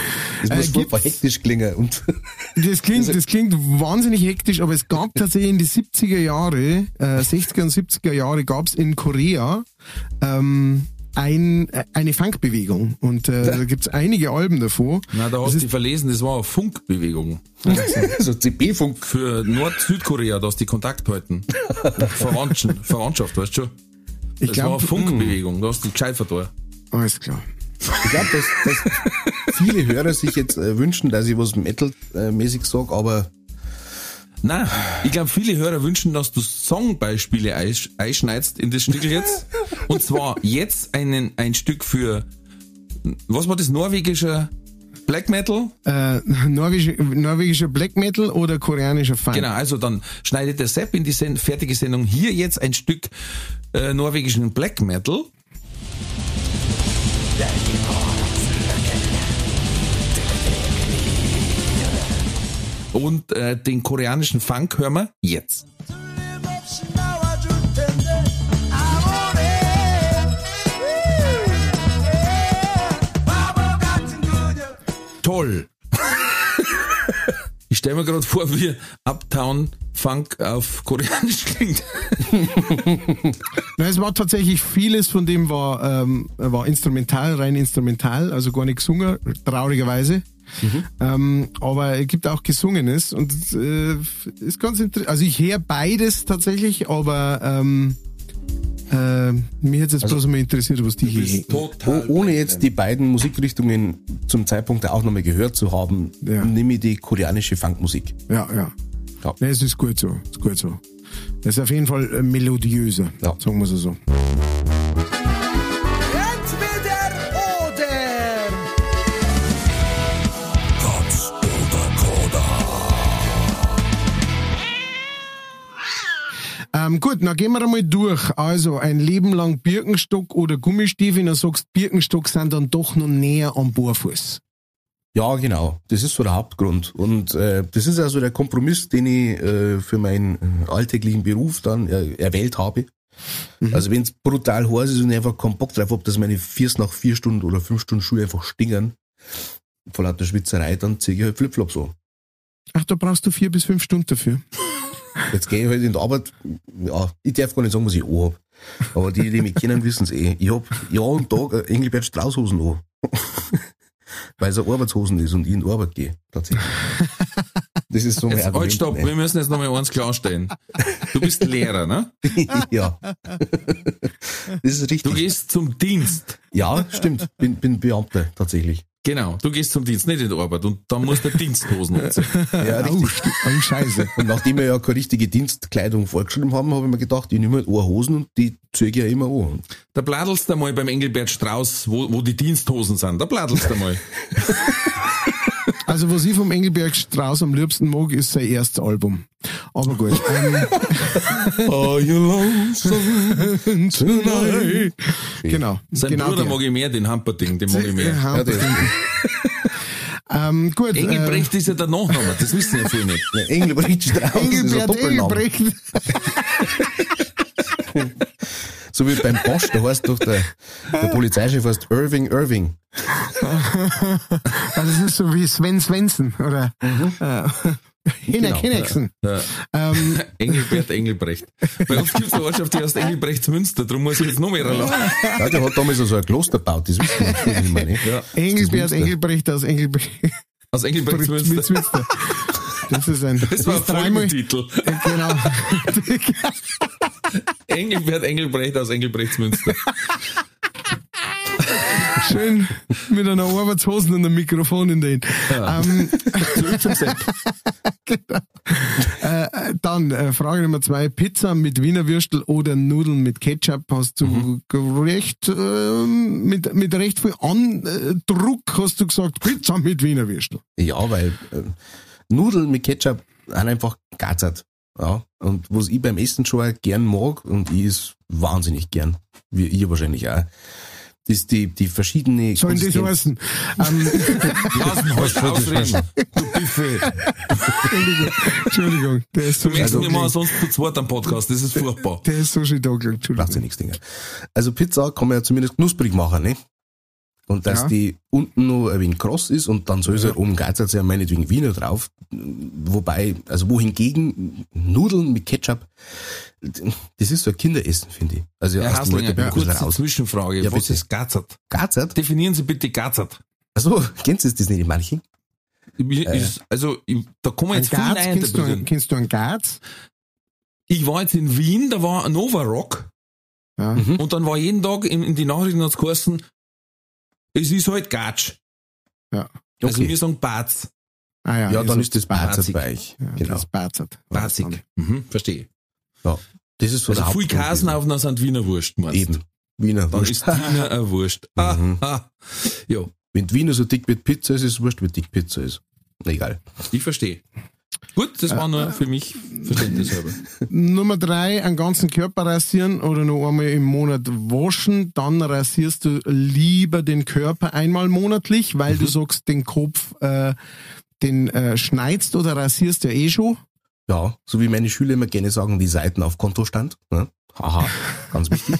S4: Das muss
S2: Äh, gibt's-
S4: hektisch klingen. Und *laughs*
S2: Das klingt, das klingt wahnsinnig hektisch, aber es gab tatsächlich in die 70er Jahre, äh, 60er und 70er Jahre gab es in Korea ähm, ein, äh, eine Funkbewegung. Und äh, da gibt's einige Alben davon.
S1: Na, da hast du dich verlesen, das war eine Funkbewegung. *laughs*
S4: so CB-Funk.
S1: Für Nord-Südkorea, da hast du die Kontakt halten. *laughs* Verwandtschen, Verwandtschaft, weißt du schon?
S2: Ich
S1: Das war eine
S2: glaube,
S1: Funkbewegung, da hast du die gescheit vertan.
S2: alles klar.
S4: Ich glaube, dass, dass *laughs* viele Hörer sich jetzt äh, wünschen, dass ich was Metal-mäßig sage, aber
S1: Nein, ich glaube, viele Hörer wünschen, dass du Songbeispiele einsch- einschneidest in das Stück jetzt. Und zwar jetzt einen, ein Stück für, was war das, norwegischer Black Metal?
S2: Äh, norwegischer, norwegischer Black Metal oder koreanischer Funk?
S1: Genau, also dann schneidet der Sepp in die Sen fertige Sendung hier jetzt ein Stück äh, norwegischen Black Metal. Und äh, den koreanischen Funk hören wir jetzt. Toll. *laughs* Ich stelle mir gerade vor, wie Uptown Funk auf Koreanisch klingt. *laughs*
S2: Na, es war tatsächlich vieles von dem war, ähm, war instrumental, rein instrumental, also gar nicht gesungen, traurigerweise. Ähm, aber es gibt auch Gesungenes und äh, ist ganz interessant. Also ich höre beides tatsächlich, aber ähm, äh, mich hätte jetzt bloß mal interessiert, was die hier
S4: oh, ohne jetzt die beiden Musikrichtungen zum Zeitpunkt der Aufnahme gehört zu haben,
S2: Ja.
S4: nehme ich die koreanische Funkmusik.
S2: Ja, ja.
S4: Ja.
S2: Nee, es ist gut so, ist gut so. Es ist auf jeden Fall äh, melodiöser,
S4: Ja.
S2: sagen wir es so. Ähm, gut, dann gehen wir einmal durch. Also ein Leben lang Birkenstock oder Gummistiefel, dann sagst du, Birkenstock sind dann doch noch näher am Bohrfuß.
S4: Ja, genau. Das ist so der Hauptgrund. Und äh, das ist also der Kompromiss, den ich äh, für meinen äh, alltäglichen Beruf dann äh, erwählt habe. Also wenn es brutal heiß ist und ich einfach keinen Bock drauf habe, dass meine Füße nach vier Stunden oder fünf Stunden Schuhe einfach stingern, vor lauter Schwitzerei, dann ziehe ich halt Flipflops an.
S2: Ach, da brauchst du vier bis fünf Stunden dafür. *laughs*
S4: Jetzt gehe ich halt in die Arbeit, ja, ich darf gar nicht sagen, was ich anhab. Aber die, die mich kennen, wissen es eh. Ich hab Jahr und Tag äh, Engelbert Straußhosen an. *laughs* Weil es eine Arbeitshosen ist und ich in die Arbeit gehe. Tatsächlich. Das ist so mein
S1: Jetzt, halt,
S4: Argument.
S1: stopp,
S4: ne?
S1: wir müssen jetzt nochmal eins klarstellen. Du bist Lehrer, ne? *laughs*
S4: ja. Das ist richtig.
S1: Du gehst zum Dienst.
S4: ja, stimmt. Bin, bin Beamter, tatsächlich.
S1: Genau, du gehst zum Dienst, nicht in die Arbeit. Und dann musst du Diensthosen *laughs* anziehen.
S4: Ja, richtig.
S2: oh, scheiße.
S4: Und nachdem wir ja keine richtige Dienstkleidung vorgeschrieben haben, habe ich mir gedacht, ich nehme halt Hosen und die zöge ich ja immer an.
S1: Da bladelst du mal beim Engelbert Strauß, wo, wo die Diensthosen sind. Da bladelst du mal. *laughs*
S2: Also was ich vom Engelberg Strauß am liebsten mag, ist sein erstes Album. Aber gut. *laughs* Ähm,
S4: Are you lonesome *laughs* tonight?
S2: genau.
S1: Sein
S2: genau
S1: Bruder
S2: der.
S1: mag ich mehr, den Hamperding, den mag ich mehr.
S2: Ja, ähm, gut. Äh,
S1: Engelbrecht ist ja der Nachname, das wissen ja viele nicht.
S4: Engelbert Strauß ist ein
S2: Engelbert
S4: Doppelname.
S2: Engelbrecht. *laughs*
S4: So wie beim Bosch, da heißt doch der, der Polizeichef heißt Irving Irving. *laughs*
S2: Ah, das ist so wie Sven Svensson oder äh, Hinek
S4: Genau.
S2: Hineksen.
S1: Ja.
S2: Ähm, *laughs*
S1: Engelbert Engelbrecht. Bei uns gibt es eine Ortschaft, die heißt Engelbrechtsmünster, darum muss ich jetzt noch mehr lachen.
S4: Ja, der hat damals so ein Kloster gebaut, das wissen wir nicht mehr, ne?
S1: Ja.
S2: Engelbert
S4: Münster.
S2: Engelbrecht aus Engelbrecht.
S1: Aus Engelbrechtsmünster.
S2: Münster. Das ist ein.
S1: Das war ein. Folgentitel.
S2: Genau. *laughs*
S1: Engelbert Engelbrecht aus Engelbrechtsmünster.
S2: Schön mit einer Arbeitshosen und einem Mikrofon in den. Ähm,
S1: Zurück zum Sepp. *laughs*
S2: äh, dann äh, Frage Nummer zwei: Pizza mit Wiener Würstel oder Nudeln mit Ketchup? Hast du recht äh, mit mit recht viel Andruck hast du gesagt Pizza mit Wiener Würstel.
S4: Ja, weil äh, Nudeln mit Ketchup sind einfach gatzert. Ja, und was ich beim Essen schon auch gern mag, und ich ist wahnsinnig gern, wie ihr wahrscheinlich auch, ist die, die verschiedene
S2: Sollen
S4: Konsistenz-
S2: heißen? Ähm, *laughs*
S1: Lass ihn heute ausreden. Du Buffet.
S2: Entschuldigung, Entschuldigung, der ist so
S1: Du merkst
S2: schön
S1: nicht mal sonst zu zweit am Podcast, das ist furchtbar.
S2: Der ist so schön da gelegen,
S4: braucht ja
S2: Entschuldigung.
S4: nichts Dinge. Also Pizza kann man ja zumindest knusprig machen, ne? Und dass
S2: Ja.
S4: die unten noch ein wenig kross ist und dann soll es halt oben geizert sein, meinetwegen Wiener drauf. Wobei, also wohingegen Nudeln mit Ketchup, das ist so ein Kinderessen, finde ich. Also aus dem Alter bin ich ein bisschen
S1: kurze
S4: raus.
S1: Zwischenfrage.
S4: Ja,
S1: Was
S4: bitte.
S1: ist Gazert?
S4: Gazert?
S1: Definieren Sie bitte Gazert.
S4: Achso, *laughs* kennst du das nicht in manchen?
S1: Ist, also, ich, da
S2: Ein
S1: jetzt viel
S2: Garz, kennst du,
S1: reininterpretieren.
S2: kennst du einen Garz?
S1: Ich war jetzt in Wien, da war ein Nova Rock
S2: Ja.
S4: Mhm.
S1: und dann war jeden Tag in, in die Nachrichten hat's geheißen, es ist halt Gatsch.
S2: Ja.
S1: Also
S4: Okay.
S1: wir sagen Batz,
S2: Ah, ja,
S4: Ja, dann
S2: sagt
S4: ist das bei euch.
S2: Ja,
S4: Genau.
S2: Das Barzert.
S1: Batzig. Mhm, verstehe.
S4: Ja. Das ist so
S1: Also
S4: der
S1: viel Kasen auf, dann sind Wiener Wurst, meinst du?
S4: Eben. Wiener
S1: Dann
S4: Wurst.
S1: ist Wiener eine Wurst. *laughs*
S4: Mhm.
S1: ah. Ja,
S4: Wenn Wiener so dick mit Pizza ist, ist es wurscht, wie dick Pizza ist. Egal.
S1: ich verstehe. Gut, das war nur für mich verständnishalber. *laughs*
S2: Nummer drei, einen ganzen Körper rasieren oder noch einmal im Monat waschen. Dann rasierst du lieber den Körper einmal monatlich, weil
S4: Mhm.
S2: du sagst, den Kopf, äh, den äh, schneidst oder rasierst ja eh schon.
S4: Ja, so wie meine Schüler immer gerne sagen, die Seiten auf Kontostand. Ne? Haha, ganz wichtig.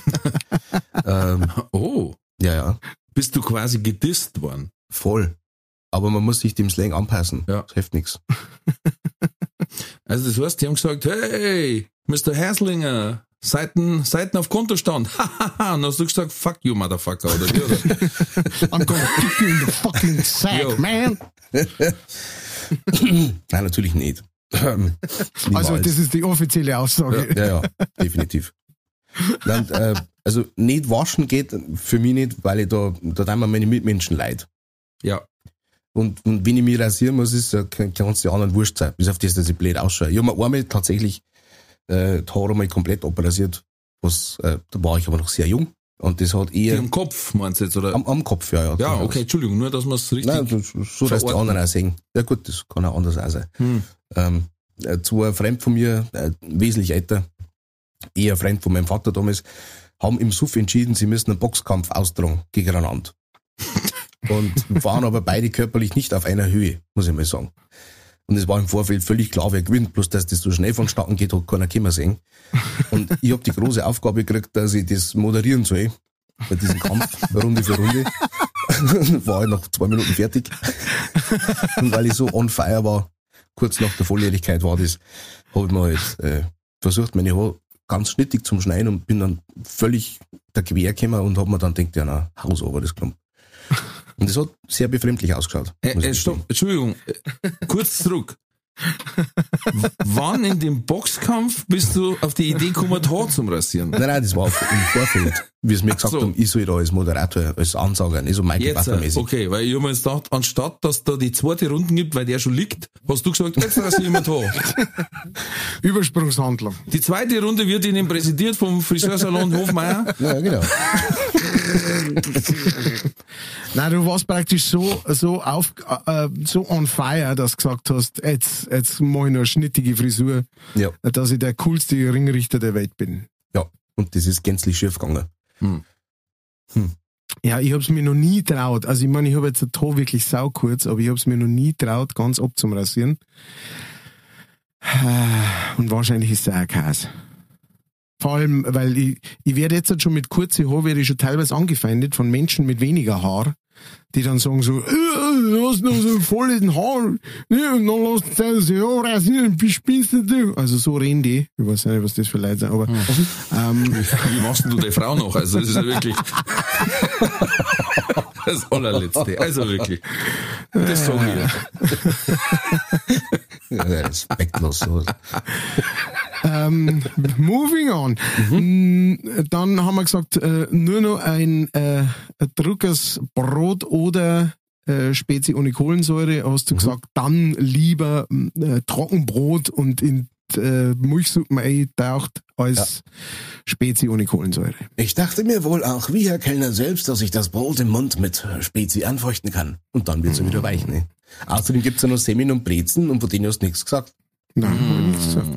S4: *laughs* ähm,
S1: Oh,
S4: ja, ja,
S1: bist du quasi gedisst worden?
S4: voll. Aber man muss sich dem Slang anpassen.
S1: Ja.
S4: Das hilft nichts. *laughs*
S1: Also das heißt, die haben gesagt, hey, Mr. Häslinger, Seiten, Seiten auf Kontostand. *laughs* Hahaha. Und dann hast du gesagt, fuck you, motherfucker, oder wie? Oder? *laughs*
S2: I'm gonna kick you in the fucking sack,
S1: Jo.
S2: man. *laughs*
S4: Nein, natürlich nicht. *clears throat*
S2: Also das ist die offizielle Aussage.
S4: ja, ja, definitiv. Nein, äh, also nicht waschen geht für mich nicht, weil ich da, da tun mir meine Mitmenschen leid.
S1: Ja.
S4: Und, und wenn ich mich rasieren muss, ist äh, kann es die anderen wurscht sein, bis auf das, dass ich blöd ausschaue. Ich habe mir einmal tatsächlich äh, die Haare mal komplett abrasiert, was, äh, da war ich aber noch sehr jung. Und das hat
S1: Die
S4: eher
S1: am Kopf, meinst du jetzt, oder?
S4: am, am Kopf, ja. Ja,
S1: ja,
S4: durchaus.
S1: okay, Entschuldigung, nur, dass man es richtig...
S4: Nein, so, so dass die anderen auch sehen. Ja gut, das kann auch anders auch sein.
S1: Hm.
S4: Ähm, äh, zu einem Freund von mir, äh, wesentlich älter, eher Freund von meinem Vater damals, haben im Suff entschieden, sie müssen einen Boxkampf austragen gegeneinander. Und waren aber beide körperlich nicht auf einer Höhe, muss ich mal sagen. Und es war im Vorfeld völlig klar, wer gewinnt, bloß dass das so schnell vonstatten geht, hat keiner können sehen. Und ich habe die große Aufgabe gekriegt, dass ich das moderieren soll, bei diesem Kampf, Runde für Runde. *laughs* war ich nach zwei Minuten fertig. Und weil ich so on fire war, kurz nach der Volljährigkeit war das, habe ich mir halt äh, versucht, meine Haare ganz schnittig zum Schneiden und bin dann völlig da quer gekommen und habe mir dann gedacht, ja na, Haus aber das genommen. Und das hat sehr befremdlich ausgeschaut.
S1: Äh, äh, stopp. Entschuldigung, äh, kurz zurück. Wann in dem Boxkampf bist du auf die Idee gekommen, Haare zum Rasieren?
S4: Nein, nein, das war auf- im Vorfeld, wie es mir gesagt
S1: so.
S4: haben, ich soll da als Moderator, als Ansager, nicht so Michael
S1: Jetzt,
S4: Butler
S1: äh, okay, weil ich hab mir jetzt gedacht, anstatt dass da die zweite Runde gibt, weil der schon liegt, hast du gesagt, jetzt rasiere ich mir die Haare. *laughs*
S2: Übersprungshandlung.
S1: Die zweite Runde wird Ihnen präsentiert vom Friseursalon Hofmeier.
S4: Ja, genau. *laughs*
S2: Nein, du warst praktisch so, so auf, äh, so on fire, dass du gesagt hast, jetzt, jetzt mach ich noch eine schnittige Frisur,
S4: Ja,
S2: dass ich der coolste Ringrichter der Welt bin.
S4: ja. Und das ist gänzlich schief gegangen.
S2: Ja, ich hab's mir noch nie traut. Also ich meine, ich habe jetzt ein Tor wirklich sau kurz, aber ich hab's mir noch nie traut, ganz abzurasieren. Und wahrscheinlich ist es auch Käse. Vor allem, weil ich, ich werde jetzt schon mit kurzen Haar, werde ich schon teilweise angefeindet von Menschen mit weniger Haar, die dann sagen so, äh, du hast noch so voll in Haar, ja, und dann lass das ja rasieren, wie spinnst du? Also so reden die. Ich weiß nicht, was das für Leute sind, aber, ähm, *laughs*
S1: Wie machst denn du die Frau noch? Also, das ist ja wirklich *laughs* das allerletzte. Also wirklich. Das sage ich. *laughs*
S4: Ja, respektlos. *laughs*
S2: Ähm, moving on. Mm, Dann haben wir gesagt, äh, nur noch ein, äh, Druckers Brot oder äh, Spezi ohne Kohlensäure. Hast du gesagt, dann lieber mm, äh, Trockenbrot und in äh, Milchsuppen eintaucht als Spezi ohne Kohlensäure.
S4: Ich dachte mir wohl auch, wie Herr Kellner selbst, dass ich das Brot im Mund mit Spezi anfeuchten kann. Und dann wird's ja wieder weich, ne? Außerdem gibt's ja noch Semin und Brezen und von denen hast du nichts gesagt.
S2: Nein, ich nichts gesagt.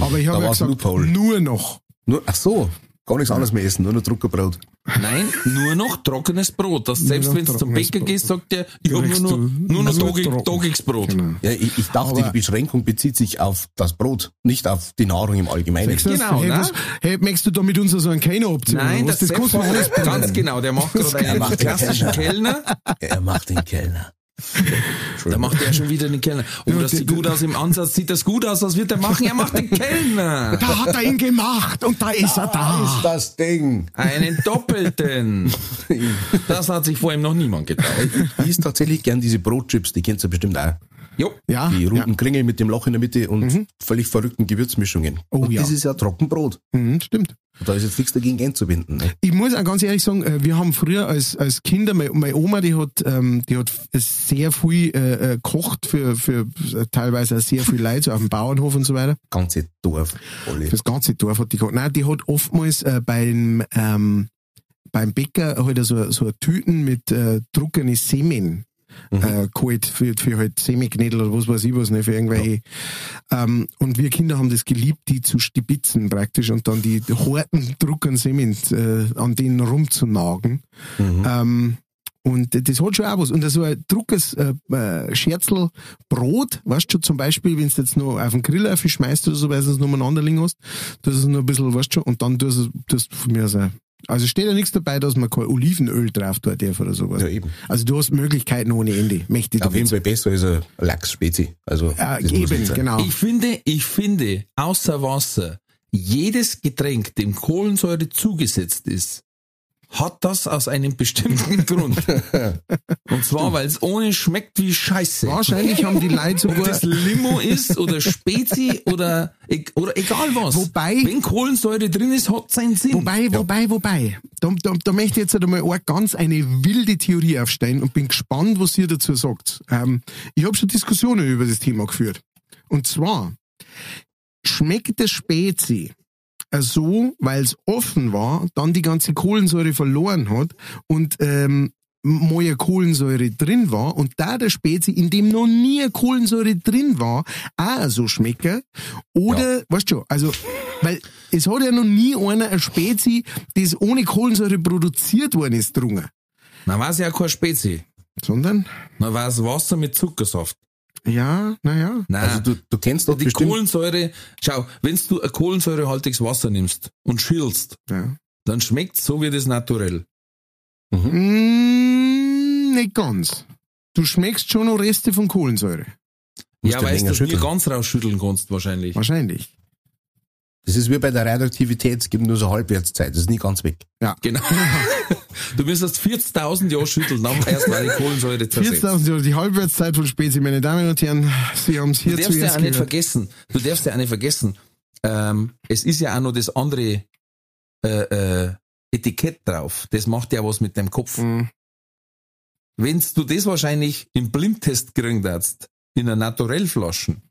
S2: Aber ich habe ja gesagt,
S4: Loophole.
S2: nur noch.
S4: Nur, ach so, gar nichts anderes mehr essen, nur noch Druckerbrot.
S1: Nein, nur noch trockenes Brot. Das selbst wenn du zum Bäcker
S2: Brot.
S1: gehst, sagt der, ich habe nur noch, nur noch Tagig-
S2: trocken.
S1: tagiges Brot.
S2: Genau.
S4: Ja, ich, ich dachte,
S2: Aber-
S4: die Beschränkung bezieht sich auf das Brot, nicht auf die Nahrung im Allgemeinen.
S2: Das?
S1: Genau,
S2: hey,
S1: ne?
S2: was, hey, möchtest du da mit uns so einen Keiner abziehen?
S1: Nein, das,
S2: das mir alles
S1: Ganz genau, der macht gerade einen
S4: macht den
S1: klassischen Kellner.
S4: Er macht den Kellner.
S1: Da macht er schon wieder den Kellner. Oh, das sieht gut aus im Ansatz, sieht das gut aus, was wird er machen? Er macht den Kellner.
S2: Da hat er ihn gemacht und da ist er da.
S4: das Ding.
S1: Einen doppelten. *laughs* Das hat sich vor ihm noch niemand getraut.
S4: Ich isst tatsächlich gern diese Brotchips, die kennst du bestimmt auch.
S1: Jo.
S2: Ja,
S4: Die
S2: ja.
S4: runden Kringel mit dem Loch in der Mitte und völlig verrückten Gewürzmischungen.
S2: Oh
S4: und
S2: ja.
S4: das ist ja Trockenbrot.
S2: Mhm, stimmt.
S4: Und da ist jetzt nichts dagegen einzubinden. Ne?
S2: Ich muss auch ganz ehrlich sagen, äh, wir haben früher als, als Kinder, meine, Oma, die hat, ähm, die hat sehr viel äh, äh, kocht für, für äh, teilweise sehr viel Leute, so auf dem Bauernhof und so weiter.
S4: Ganze Dorf. Alle.
S2: Fürs ganze Dorf hat die gehabt. Nein, die hat oftmals äh, beim, ähm, beim Bäcker halt so, so Tüten mit äh, trockene Semen äh, geholt für, für halt Semiknädel oder was weiß ich was, ne, für irgendwelche. Ähm, und wir Kinder haben das geliebt, die zu stibitzen praktisch und dann die harten trockenen Semen äh, an denen rumzunagen. Ähm, und das hat schon auch was. Und so ein druckes äh, äh, Scherzel Brot, weißt du schon, zum Beispiel, wenn du jetzt noch auf den Grill schmeißt oder so, weil du es noch umeinander liegen hast, das ist noch ein bisschen, weißt du schon, und dann tust du das von mir so. Also steht ja nichts dabei, dass man kein Olivenöl drauf tut darf oder sowas.
S4: Ja, eben.
S2: Also du hast Möglichkeiten ohne Ende. Mächtig.
S4: Auf jeden Fall besser als ein Lachs-Spezi. Also,
S2: Ja, eben, genau.
S1: Ich finde, ich finde, außer Wasser, jedes Getränk, dem Kohlensäure zugesetzt ist, hat das aus einem bestimmten *laughs* Grund. Und zwar, weil es ohne schmeckt wie Scheiße.
S2: Wahrscheinlich haben die Leute
S1: Ob
S2: sogar.
S1: das Limo ist oder Spezi oder, e- oder egal was.
S2: Wobei-
S1: Wenn Kohlensäure drin ist, hat seinen Sinn.
S2: Wobei, wobei, wobei. Da, da, da möchte ich jetzt einmal eine ganz eine wilde Theorie aufstellen und bin gespannt, was ihr dazu sagt. Ähm, ich habe schon Diskussionen über das Thema geführt. Und zwar, schmeckt das Spezi so, weil es offen war, dann die ganze Kohlensäure verloren hat und ähm, eine Kohlensäure drin war und da der Spezi, in dem noch nie eine Kohlensäure drin war, auch so schmecken. Oder, weißt du schon, also, weil es hat ja noch nie einer ein Spezi, das ohne Kohlensäure produziert worden ist, drungen.
S1: Na, war es ja keine Spezi.
S2: Sondern,
S1: Na, war es Wasser mit Zuckersaft.
S2: Ja, naja.
S1: Nein.
S4: Also du, du kennst doch
S1: die
S4: bestimmt,
S1: Kohlensäure, schau, wenn du ein kohlensäurehaltiges Wasser nimmst und schillst,
S2: Ja.
S1: dann schmeckt's so wie das naturell.
S2: Mm, nicht ganz. Du schmeckst schon noch Reste von Kohlensäure.
S1: Ja,
S4: du
S1: weil du nie
S4: schütteln.
S1: ganz rausschütteln kannst wahrscheinlich.
S2: Wahrscheinlich.
S4: Das ist wie bei der Radioaktivität, es gibt nur so Halbwertszeit, das ist nie ganz weg.
S1: Genau. *laughs* du müsstest 40.000 Jahre schütteln, dann erst mal die Kohlensäure zersetzt.
S2: 40.000 Jahre, die Halbwertszeit von Spezi, meine Damen und Herren, Sie haben es
S1: Du
S2: hier
S1: darfst ja
S2: zuerst
S1: auch nicht vergessen, du darfst ja auch nicht vergessen, ähm, es ist ja auch noch das andere äh, äh, Etikett drauf. Das macht ja was mit deinem Kopf.
S2: Mhm.
S1: Wenn du das wahrscheinlich im Blindtest kriegen darfst, in einer Naturellflaschen,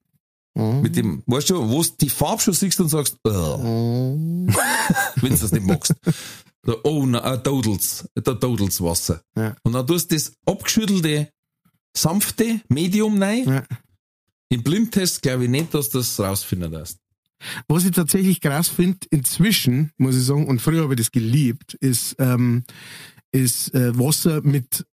S2: Mhm.
S1: mit dem, weißt du, wo du die Farbe schon siehst und sagst, "Ugh",
S2: Mhm. *laughs*
S1: wenn du das nicht magst. So, oh, na, äh, Dodels, der Dodels Wasser.
S2: Ja.
S1: Und dann tust du das abgeschüttelte, sanfte Medium rein.
S2: Ja.
S1: Im Blindtest glaube ich nicht, dass du das rausfinden darfst.
S2: Was ich tatsächlich krass finde, inzwischen, muss ich sagen, und früher habe ich das geliebt, ist, ähm, ist äh, Wasser mit,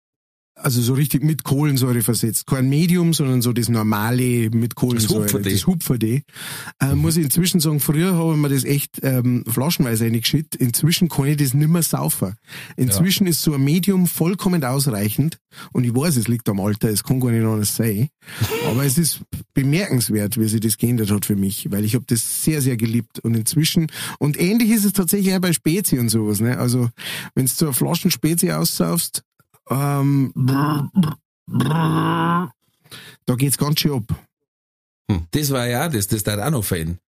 S2: also so richtig mit Kohlensäure versetzt. Kein Medium, sondern so das normale mit Kohlensäure.
S1: Hupferde.
S2: Das Hupferde. Äh, Muss ich inzwischen sagen, früher habe ich mir das echt ähm, flaschenweise reingeschüttet. Inzwischen kann ich das nimmer saufen. Inzwischen ist so ein Medium vollkommen ausreichend. Und ich weiß, es liegt am Alter, es kann gar nicht anders sein. *laughs* Aber es ist bemerkenswert, wie sich das geändert hat für mich, weil ich habe das sehr, sehr geliebt. Und inzwischen, und ähnlich ist es tatsächlich auch bei Spezi und sowas. Ne? Also, wenn du so eine Flaschen Spezi aussaufst, ähm, da geht's ganz schön ab.
S1: Das war ja auch das, das da auch noch fein.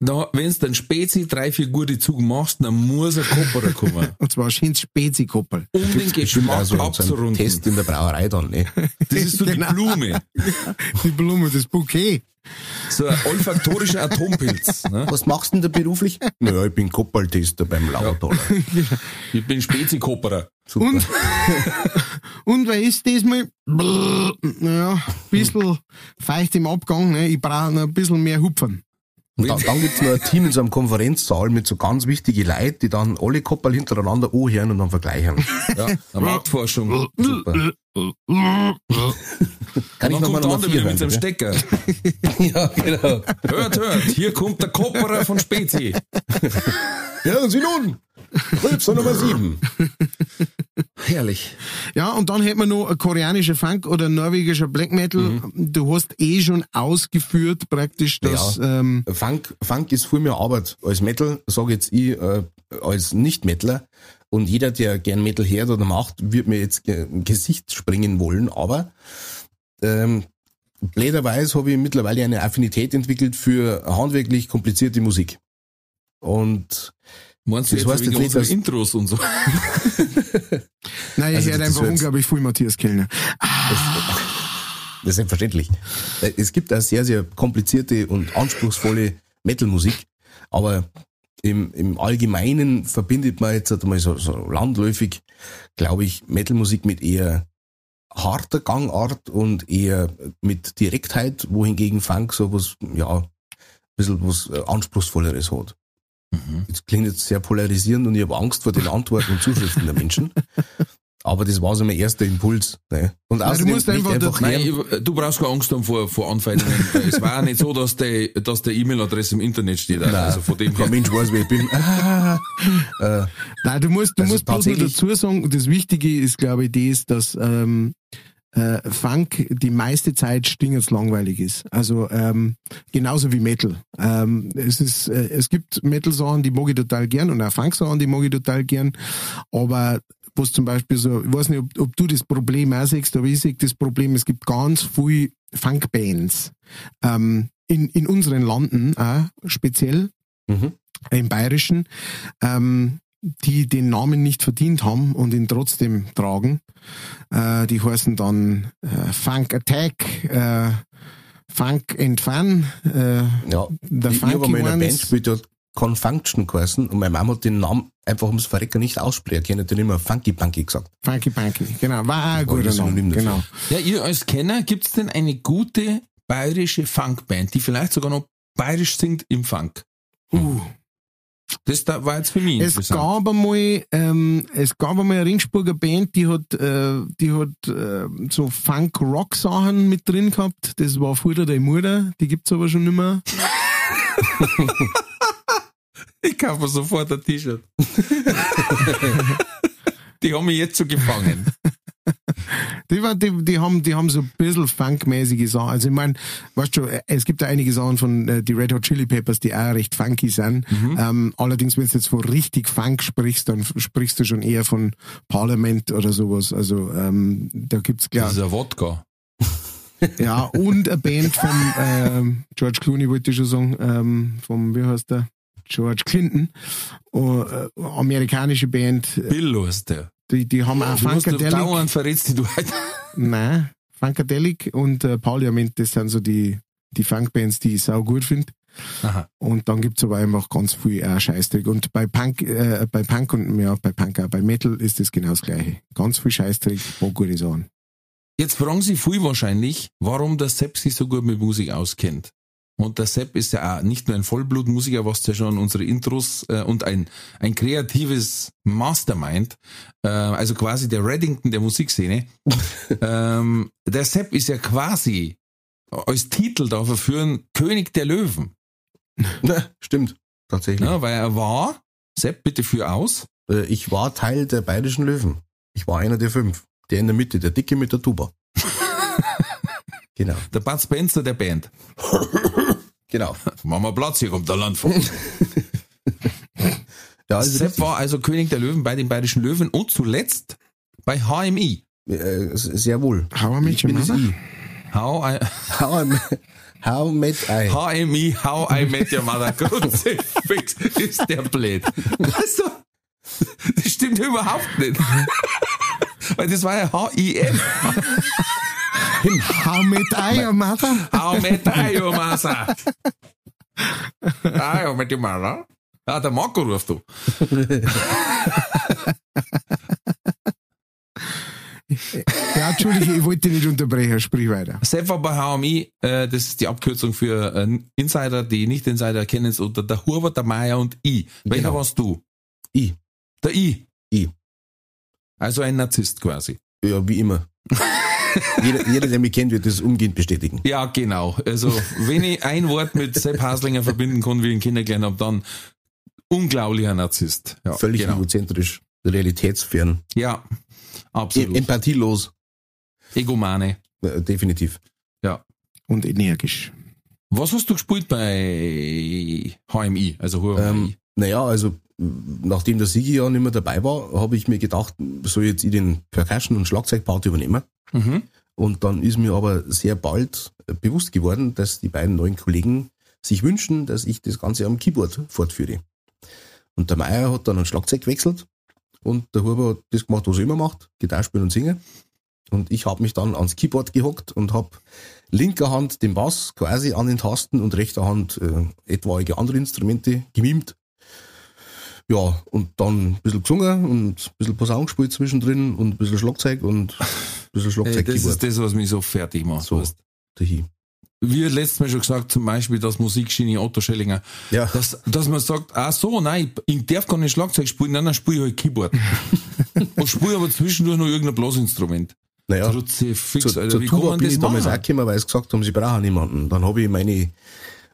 S1: Na, wenn du dann Spezi drei, vier gute Zug machst, dann muss ein Kopperer kommen. *laughs*
S2: Und zwar ein schönes Spezi-Koppel.
S1: Um den Geschmack
S4: auch so, so
S1: abzurunden.
S4: Test in der Brauerei dann, ne?
S1: Das ist so *laughs*
S2: Genau.
S1: die Blume.
S2: Die Blume, das Bouquet.
S1: So ein olfaktorischer Atompilz. Ne?
S4: Was machst du denn da beruflich? Naja, ich bin Koppeltester beim Lautaler. *laughs*
S1: Ich bin Spezi-Kopperer.
S4: Super.
S2: Und, *laughs* und wer ist das mal? Naja, ein bisschen feucht im Abgang. Ne? Ich brauche noch ein bisschen mehr Hupfern.
S4: Und dann, dann gibt's noch ein Team in so einem Konferenzsaal mit so ganz wichtigen Leuten, die dann alle Koppel hintereinander anhören und dann vergleichen.
S1: Ja, *laughs* Marktforschung.
S4: Super. *laughs* Kann ich nochmal
S1: andere
S4: vier hören,
S1: mit seinem? Stecker. *laughs*
S4: Ja, genau.
S1: Hört, hört, hier kommt der Kopperer von Spezi.
S4: Hören Sie nun! Rülpser Nummer sieben.
S1: Herrlich.
S2: Ja, und dann hätten wir noch koreanischer Funk oder norwegischer Black Metal. Du hast eh schon ausgeführt praktisch, dass
S4: Ja.
S2: ähm,
S4: Funk, Funk ist viel mehr Arbeit als Metal, sage jetzt ich, äh, als Nicht-Metaler. Und jeder, der gern Metal hört oder macht, wird mir jetzt im Gesicht springen wollen. Aber ähm, blöderweise habe ich mittlerweile eine Affinität entwickelt für handwerklich komplizierte Musik. Und
S1: Meinst du
S4: Das heißt jetzt nicht,
S1: unsere Intros und so? *laughs*
S2: nein, ich
S4: Also
S2: hört
S4: das
S2: einfach unglaublich viel Matthias Kellner.
S4: Das ist selbstverständlich. Es gibt auch sehr, sehr komplizierte und anspruchsvolle Metal-Musik, aber im, im Allgemeinen verbindet man jetzt einmal so, so landläufig, glaube ich, Metal-Musik mit eher harter Gangart und eher mit Direktheit, wohingegen Funk so was, ja, ein bisschen was äh, Anspruchsvolleres hat. Das klingt jetzt sehr polarisierend und ich habe Angst vor den Antworten und Zuschriften der Menschen. Aber das war so mein erster Impuls. Ne? Und
S2: du
S4: außerdem
S2: musst einfach
S4: einfach
S1: Nein, du brauchst keine Angst haben vor, vor Anfeindungen. *laughs* es war auch nicht so, dass der, dass der E-Mail-Adresse im Internet steht. Also von dem
S4: kein
S1: her.
S4: Mensch weiß, wer ich bin. *laughs* Ah, äh,
S2: Nein, du musst, du
S4: Also
S2: musst bloß nur dazu sagen, das Wichtige ist, glaube ich, das, dass ähm, äh, Funk die meiste Zeit stingert's langweilig ist. Also ähm, genauso wie Metal. Ähm, es ist, äh, es gibt Metal-Sachen, die mag ich total gern und auch Funk-Sachen, die mag ich total gern. Aber was zum Beispiel so, ich weiß nicht, ob, ob du das Problem auch siehst, aber ich sehe das Problem, es gibt ganz viel Funk-Bands ähm, in, in unseren Landen auch speziell
S4: mhm.
S2: im Bayerischen, ähm, die den Namen nicht verdient haben und ihn trotzdem tragen. Äh, die heißen dann äh, Funk Attack, äh, Funk and Fun, äh,
S4: Ja,
S2: der
S4: ich, ich habe
S2: Funky
S4: mal in einer Band gespielt, hat Confunction geheißen und meine Mama hat den Namen einfach ums Verrecker nicht aussprechen können, den immer Funky Punky gesagt.
S2: Funky Punky, genau. War ein guter
S4: das
S2: Name. Genau.
S1: Ja, ihr als Kenner, gibt's denn eine gute bayerische Funkband, die vielleicht sogar noch bayerisch singt im Funk?
S2: Uh.
S1: Das da war jetzt für mich
S2: Es gab einmal, ähm, es gab einmal eine Ringsburger Band, die hat, äh, die hat äh, so Funk-Rock-Sachen mit drin gehabt. Das war Futter der Mutter, die gibt's aber schon nicht mehr. *laughs*
S1: Ich kaufe mir sofort ein T-Shirt. *laughs* die haben mich jetzt so gefangen.
S2: Die, war, die, die, haben, die haben so ein bisschen funkmäßige Sachen. Also ich meine, weißt du, es gibt ja einige Sachen von äh, die Red Hot Chili Peppers, die auch recht funky sind. Ähm, allerdings, wenn du jetzt von richtig Funk sprichst, dann sprichst du schon eher von Parliament oder sowas. Also ähm, da gibt's
S1: Das
S2: klar.
S1: ist ein Wodka.
S2: Ja, und eine Band vom ähm, George Clooney, wollte ich schon sagen, ähm, vom, wie heißt der? George Clinton. Oh, äh, amerikanische Band,
S1: Bill ist der.
S2: Die, die haben auch
S1: Du
S2: Funkadelic.
S1: dauernd verrätst die du halt.
S2: Nein, Funkadelic und äh, Parliament, das sind so die, die Funkbands, die ich sau gut finde.
S1: Aha.
S2: Und dann gibt's aber einfach ganz viel auch Scheißdreck. Und bei Punk, äh, bei Punk und ja, bei Punk auch, bei Metal ist das genau das gleiche. Ganz viel Scheißdreck, paar gute Sachen.
S1: Jetzt fragen Sie viel wahrscheinlich, warum der Sepp sich so gut mit Musik auskennt. Und der Sepp ist ja auch nicht nur ein Vollblutmusiker, was ja schon unsere Intros äh, und ein, ein kreatives Mastermind, äh, also quasi der Reddington der Musikszene. *laughs* ähm, der Sepp ist ja quasi als Titel da verführen König der Löwen.
S4: Na, stimmt, tatsächlich.
S1: Ja, weil er war, Sepp, bitte führ aus.
S4: Äh, Ich war Teil der bayerischen Löwen. Ich war einer der fünf. Der in der Mitte, der Dicke mit der Tuba. *laughs* genau.
S1: Der Bud Spencer der Band. *laughs*
S4: Genau. *laughs*
S1: Machen wir Platz, hier kommt der Landvogt. *laughs*
S4: Ja, also
S1: Sepp war also König der Löwen bei den Bayerischen Löwen und zuletzt bei HMI.
S4: äh, sehr wohl.
S2: How I Met Your Mother?
S1: How I, *laughs*
S4: How, I- how met I?
S1: HMI, How I Met Your Mother. Kruzifix ist der blöd. Also, das stimmt überhaupt nicht. Weil das war ja HIM.
S2: Met I Your Mother?
S1: How Met I Your Mother. Ah, der Marco ruft du.
S2: Ja, Entschuldige, ich wollte dich nicht unterbrechen, sprich weiter.
S1: War bei HMI, äh, das ist die Abkürzung für äh, Insider, die Nicht-Insider kennen es unter der Hurwer, der Meier und I. Welcher
S4: Genau.
S1: warst du?
S4: I.
S1: Der I.
S4: I.
S1: Also ein Narzisst quasi.
S4: Ja, wie immer. *laughs* jeder, jeder, der mich kennt, wird das umgehend bestätigen.
S1: Ja, genau. Also, wenn ich ein Wort mit Sepp Haslinger verbinden kann, wie ich ihn kennengelernt habe, dann unglaublicher Narzisst. Ja,
S4: Völlig
S1: genau.
S4: egozentrisch, realitätsfern,
S1: Ja, absolut.
S4: e empathielos,
S1: Egomane.
S4: äh, definitiv.
S2: Und energisch.
S1: Was hast du gespielt bei HMI, also Huawei?
S4: Ähm, naja, also nachdem der Sigi ja nicht mehr dabei war, habe ich mir gedacht, soll jetzt ich den Percussion- und Schlagzeugpart übernehmen.
S1: Mhm.
S4: Und dann ist mir aber sehr bald bewusst geworden, dass die beiden neuen Kollegen sich wünschen, dass ich das Ganze am Keyboard fortführe. Und der Meier hat dann ein Schlagzeug gewechselt und der Huber hat das gemacht, was er immer macht, Gitarre spielen und singen. Und ich habe mich dann ans Keyboard gehockt und habe linker Hand den Bass quasi an den Tasten und rechter Hand äh, etwaige andere Instrumente gemimt. Ja, und dann ein bisschen gesungen und ein bisschen Posaun gespielt zwischendrin und ein bisschen Schlagzeug und *laughs* bisschen Schlagzeug
S1: das ist das, was mich so fertig macht.
S4: So.
S1: weißt.
S4: dahin.
S1: Wie letztes Mal schon gesagt, zum Beispiel das Musikgenie Otto Schellinger,
S4: Ja.
S1: dass, dass man sagt, ach so, nein, ich, darf gar nicht Schlagzeug spielen, nein, dann spiele ich halt Keyboard. *laughs* und spiele aber zwischendurch noch irgendein Blasinstrument.
S4: Naja,
S1: Kruzifix,
S4: zur,
S1: Alter,
S4: zur
S1: wie kann
S4: Tuba bin ich damals auch gekommen, weil sie gesagt haben, sie brauchen niemanden. Dann habe ich meine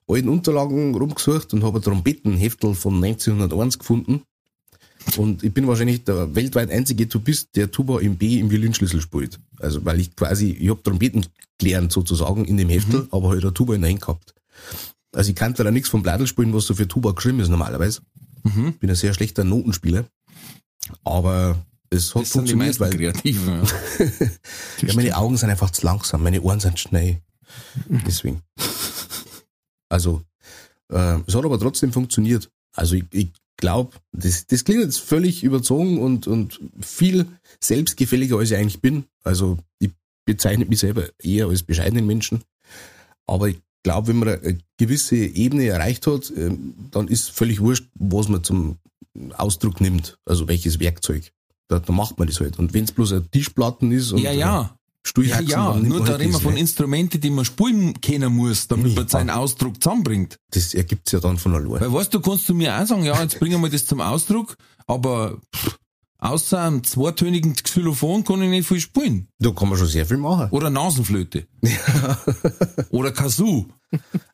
S4: alten Unterlagen rumgesucht und habe ein Trompetenheftel von 1901 gefunden. Und ich bin wahrscheinlich der weltweit einzige Tubist, der Tuba im B im Violinschlüssel spielt. Also weil ich quasi, ich habe Trompeten gelernt sozusagen in dem Heftel, aber halt eine Tuba in der Hand gehabt. Also ich kannte da nichts vom Bladel spielen, was so für Tuba geschrieben ist normalerweise.
S1: Mhm.
S4: Bin ein sehr schlechter Notenspieler. Aber es hat
S1: Das sind die
S4: funktioniert, weil
S1: Kreativen. Ja. *laughs*
S4: ja, meine Augen sind einfach zu langsam, meine Ohren sind schnell. Deswegen. Also, äh, es hat aber trotzdem funktioniert. Also ich, ich glaube, das, das klingt jetzt völlig überzogen und, und viel selbstgefälliger, als ich eigentlich bin. Also ich bezeichne mich selber eher als bescheidenen Menschen. Aber ich glaube, wenn man eine gewisse Ebene erreicht hat, ähm, dann ist völlig wurscht, was man zum Ausdruck nimmt. Also welches Werkzeug. Da, da macht man das halt. Und wenn es bloß ein Tischplatten ist und
S1: Ja, ja. Ja, ja, nur da
S4: halt
S1: reden wir
S4: das,
S1: von? Instrumenten, die man spielen können muss, damit man seinen Ausdruck zusammenbringt.
S4: Das ergibt ja dann von allein.
S1: Weil weißt du, kannst du mir auch sagen, ja, jetzt bringen wir das zum Ausdruck, aber pff, außer einem zweitönigen Xylophon kann ich nicht viel spielen.
S4: Da kann man schon sehr viel machen.
S1: Oder Nasenflöte. *laughs* Oder Kazoo.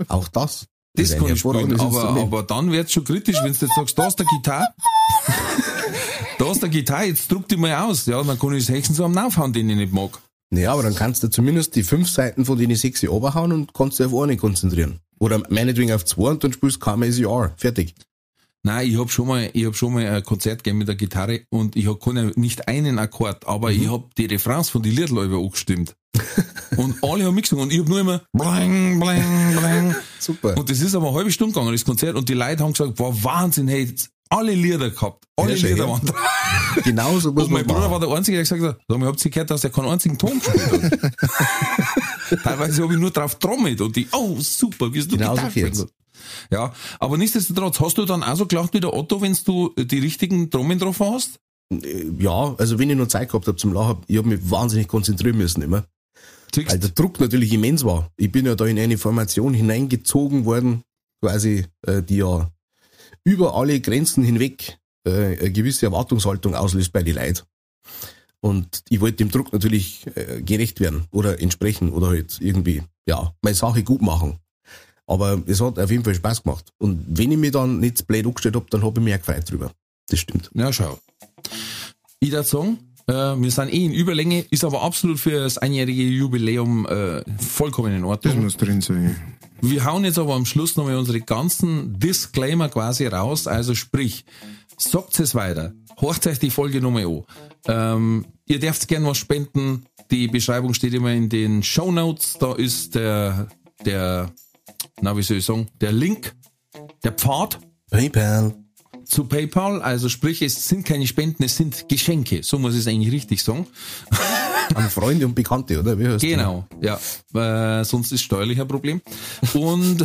S4: Auch das.
S1: Das
S4: ein
S1: kann ich spielen. Aber, aber dann wird's schon kritisch, wenn du jetzt sagst, da ist der Gitarre. *laughs* da ist der Gitarre, jetzt druck die mal aus. Ja, dann kann ich das Hexen so am Naufhauen, den ich nicht mag.
S4: Naja, aber dann kannst du zumindest die fünf Seiten von denen sechs runterhauen und kannst dich auf eine konzentrieren. Oder meinetwegen auf zwei und dann spielst du KMSR. Fertig.
S1: Nein, ich hab schon mal, ich hab schon mal ein Konzert gegeben mit der Gitarre und ich keine, nicht einen Akkord, aber
S4: Mhm.
S1: ich hab die Refrains von die Liedl über angestimmt. und alle haben mitgesungen und ich hab nur immer bling, bling, bling. *laughs*
S4: Super.
S1: Und das ist aber eine halbe Stunde gegangen, das Konzert, und die Leute haben gesagt, boah, Wahnsinn, hey, alle Lieder gehabt. Alle
S4: Ja,
S1: Lieder waren dran.
S4: Genau so muss
S1: Und mein
S4: man
S1: Bruder
S4: machen.
S1: war der Einzige, der gesagt hat, mal, habt ihr gehört, dass er keinen einzigen Ton gespielt hat? *laughs* Teilweise habe ich nur drauf trommelt und die, oh, super, wie ist du
S4: Genau so.
S1: Ja, aber nichtsdestotrotz, hast du dann auch so gelacht wie der Otto, wenn du die richtigen Trommeln drauf hast?
S4: Ja, also wenn ich noch Zeit gehabt habe zum Lachen, ich habe mich wahnsinnig konzentrieren müssen immer.
S1: Siehst
S4: Weil der Druck natürlich immens war. Ich bin ja da in eine Formation hineingezogen worden, quasi, äh, die ja über alle Grenzen hinweg äh, eine gewisse Erwartungshaltung auslöst bei den Leuten. Und ich wollte dem Druck natürlich äh, gerecht werden oder entsprechen oder halt irgendwie, ja, meine Sache gut machen. Aber es hat auf jeden Fall Spaß gemacht. Und wenn ich mich dann nicht blöd angestellt habe, dann habe ich mich auch gefreut drüber. Das stimmt.
S1: Ja, schau. Ich würde sagen, äh, wir sind eh in Überlänge, ist aber absolut für das einjährige Jubiläum äh, vollkommen in
S2: Das
S1: Ordnung.
S2: muss drin sein.
S1: Wir hauen jetzt aber am Schluss nochmal unsere ganzen Disclaimer quasi raus. Also sprich, sagt es weiter. Horcht euch die Folge nochmal an. Ähm, ihr dürft gern was spenden. Die Beschreibung steht immer in den Show Notes. Da ist der, der, na wie soll ich sagen, der Link, der Pfad
S4: PayPal.
S1: zu PayPal. Also sprich, es sind keine Spenden, es sind Geschenke. So muss ich es eigentlich richtig sagen. *laughs* *laughs*
S4: An Freunde und Bekannte, oder? Wie heißt
S1: Genau, ja. Äh, sonst ist steuerlich ein Problem. Und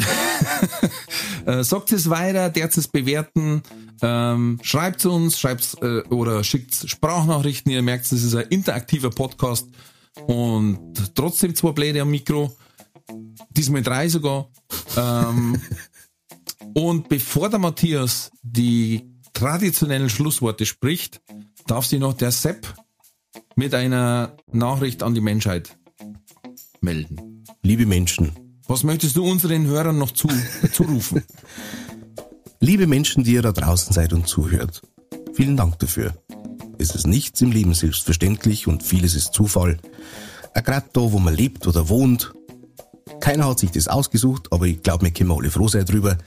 S1: *laughs* äh, sagt es weiter, derz es bewerten, ähm, schreibt uns, schreibt äh, oder schickt Sprachnachrichten. Ihr merkt, es ist ein interaktiver Podcast und trotzdem zwei Bläder am Mikro. Diesmal drei sogar. Ähm, *laughs* und bevor der Matthias die traditionellen Schlussworte spricht, darf sich noch der Sepp mit einer Nachricht an die Menschheit melden.
S4: Liebe Menschen,
S1: Was möchtest du unseren Hörern noch zu, zurufen? *laughs*
S4: liebe Menschen, die ihr da draußen seid und zuhört, vielen Dank dafür. Es ist nichts im Leben selbstverständlich und vieles ist Zufall. Auch Gerade da, wo man lebt oder wohnt. Keiner hat sich das ausgesucht, aber ich glaube, wir können alle froh sein drüber.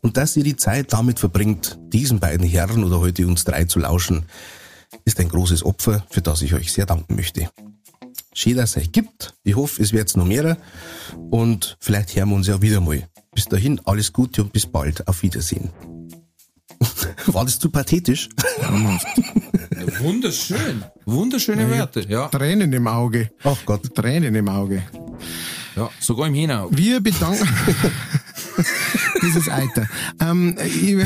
S4: Und dass ihr die Zeit damit verbringt, diesen beiden Herren oder heute uns drei zu lauschen, ist ein großes Opfer, für das ich euch sehr danken möchte. Schön, dass es euch gibt. Ich hoffe, es wird noch mehr. Und vielleicht hören wir uns ja wieder mal. Bis dahin, alles Gute und bis bald. Auf Wiedersehen. *laughs* War das zu pathetisch? *laughs*
S1: Wunderschön. Wunderschöne Wörter, ja.
S2: Tränen im Auge.
S4: Ach Gott.
S2: Tränen im Auge.
S1: Ja. Sogar im Hinau.
S2: Wir bedanken. *laughs* Dieses Alter. Ähm, ich,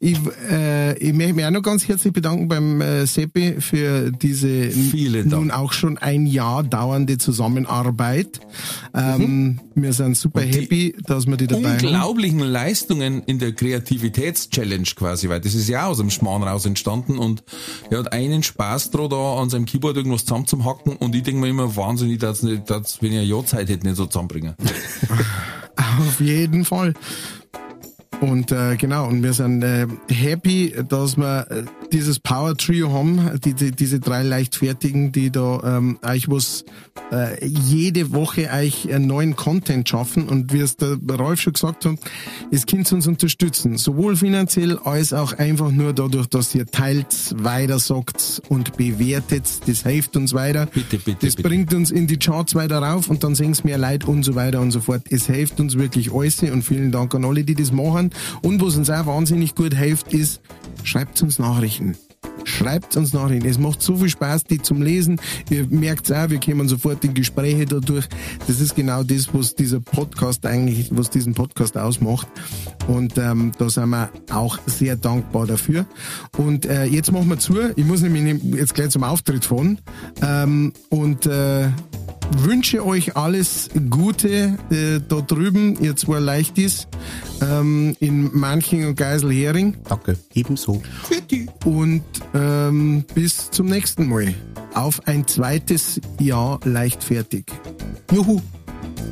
S2: ich, äh, ich möchte mich auch noch ganz herzlich bedanken beim äh, Seppi für diese nun auch schon ein Jahr dauernde Zusammenarbeit. Ähm, Wir sind super happy, dass wir die dabei haben.
S1: Unglaublichen Leistungen in der Kreativitätschallenge quasi, weil das ist ja aus dem Schmarrn raus entstanden und er hat einen Spaß dran, da an seinem Keyboard irgendwas zusammenzuhacken und ich denke mir immer, wahnsinnig, dass nicht, dass, wenn ich eine Jahrzeit hätte, nicht so zusammenbringen. *laughs*
S2: Auf jeden Fall. Und äh, genau, und wir sind äh, happy, dass wir äh, dieses Power Trio haben, die, die, diese drei Leichtfertigen, die da ähm, euch was äh, jede Woche euch einen neuen Content schaffen. Und wie es der Rolf schon gesagt hat, es könnt uns unterstützen, sowohl finanziell als auch einfach nur dadurch, dass ihr teilt, weiter sagt und bewertet. Das hilft uns weiter.
S1: Bitte, bitte,
S2: Das
S1: bitte.
S2: bringt uns in die Charts weiter rauf und dann sehen es mehr Leute und so weiter und so fort. Es hilft uns wirklich alles und vielen Dank an alle, die das machen. Und was uns auch wahnsinnig gut hilft, ist, schreibt uns Nachrichten. schreibt uns Nachrichten. Es macht so viel Spaß, die zum Lesen. Ihr merkt auch, wir kommen sofort in Gespräche dadurch. Das ist genau das, was dieser Podcast eigentlich, was diesen Podcast ausmacht. Und ähm, da sind wir auch sehr dankbar dafür. Und äh, jetzt machen wir zu. Ich muss nämlich jetzt gleich zum Auftritt fahren. Ähm, und äh, wünsche euch alles Gute äh, da drüben, ihr zwei Leichtis, ähm, in Manching und Geiselhering.
S4: Danke, ebenso.
S2: Und ähm, bis zum nächsten Mal. Auf ein zweites Jahr leichtfertig. Juhu.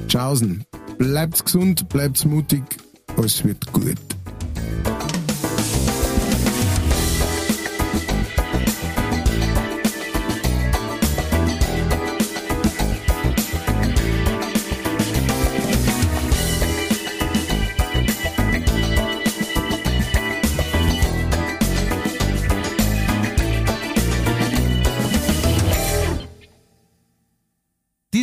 S2: Tschaußen. Bleibt's gesund, bleibt's mutig. Alles wird gut.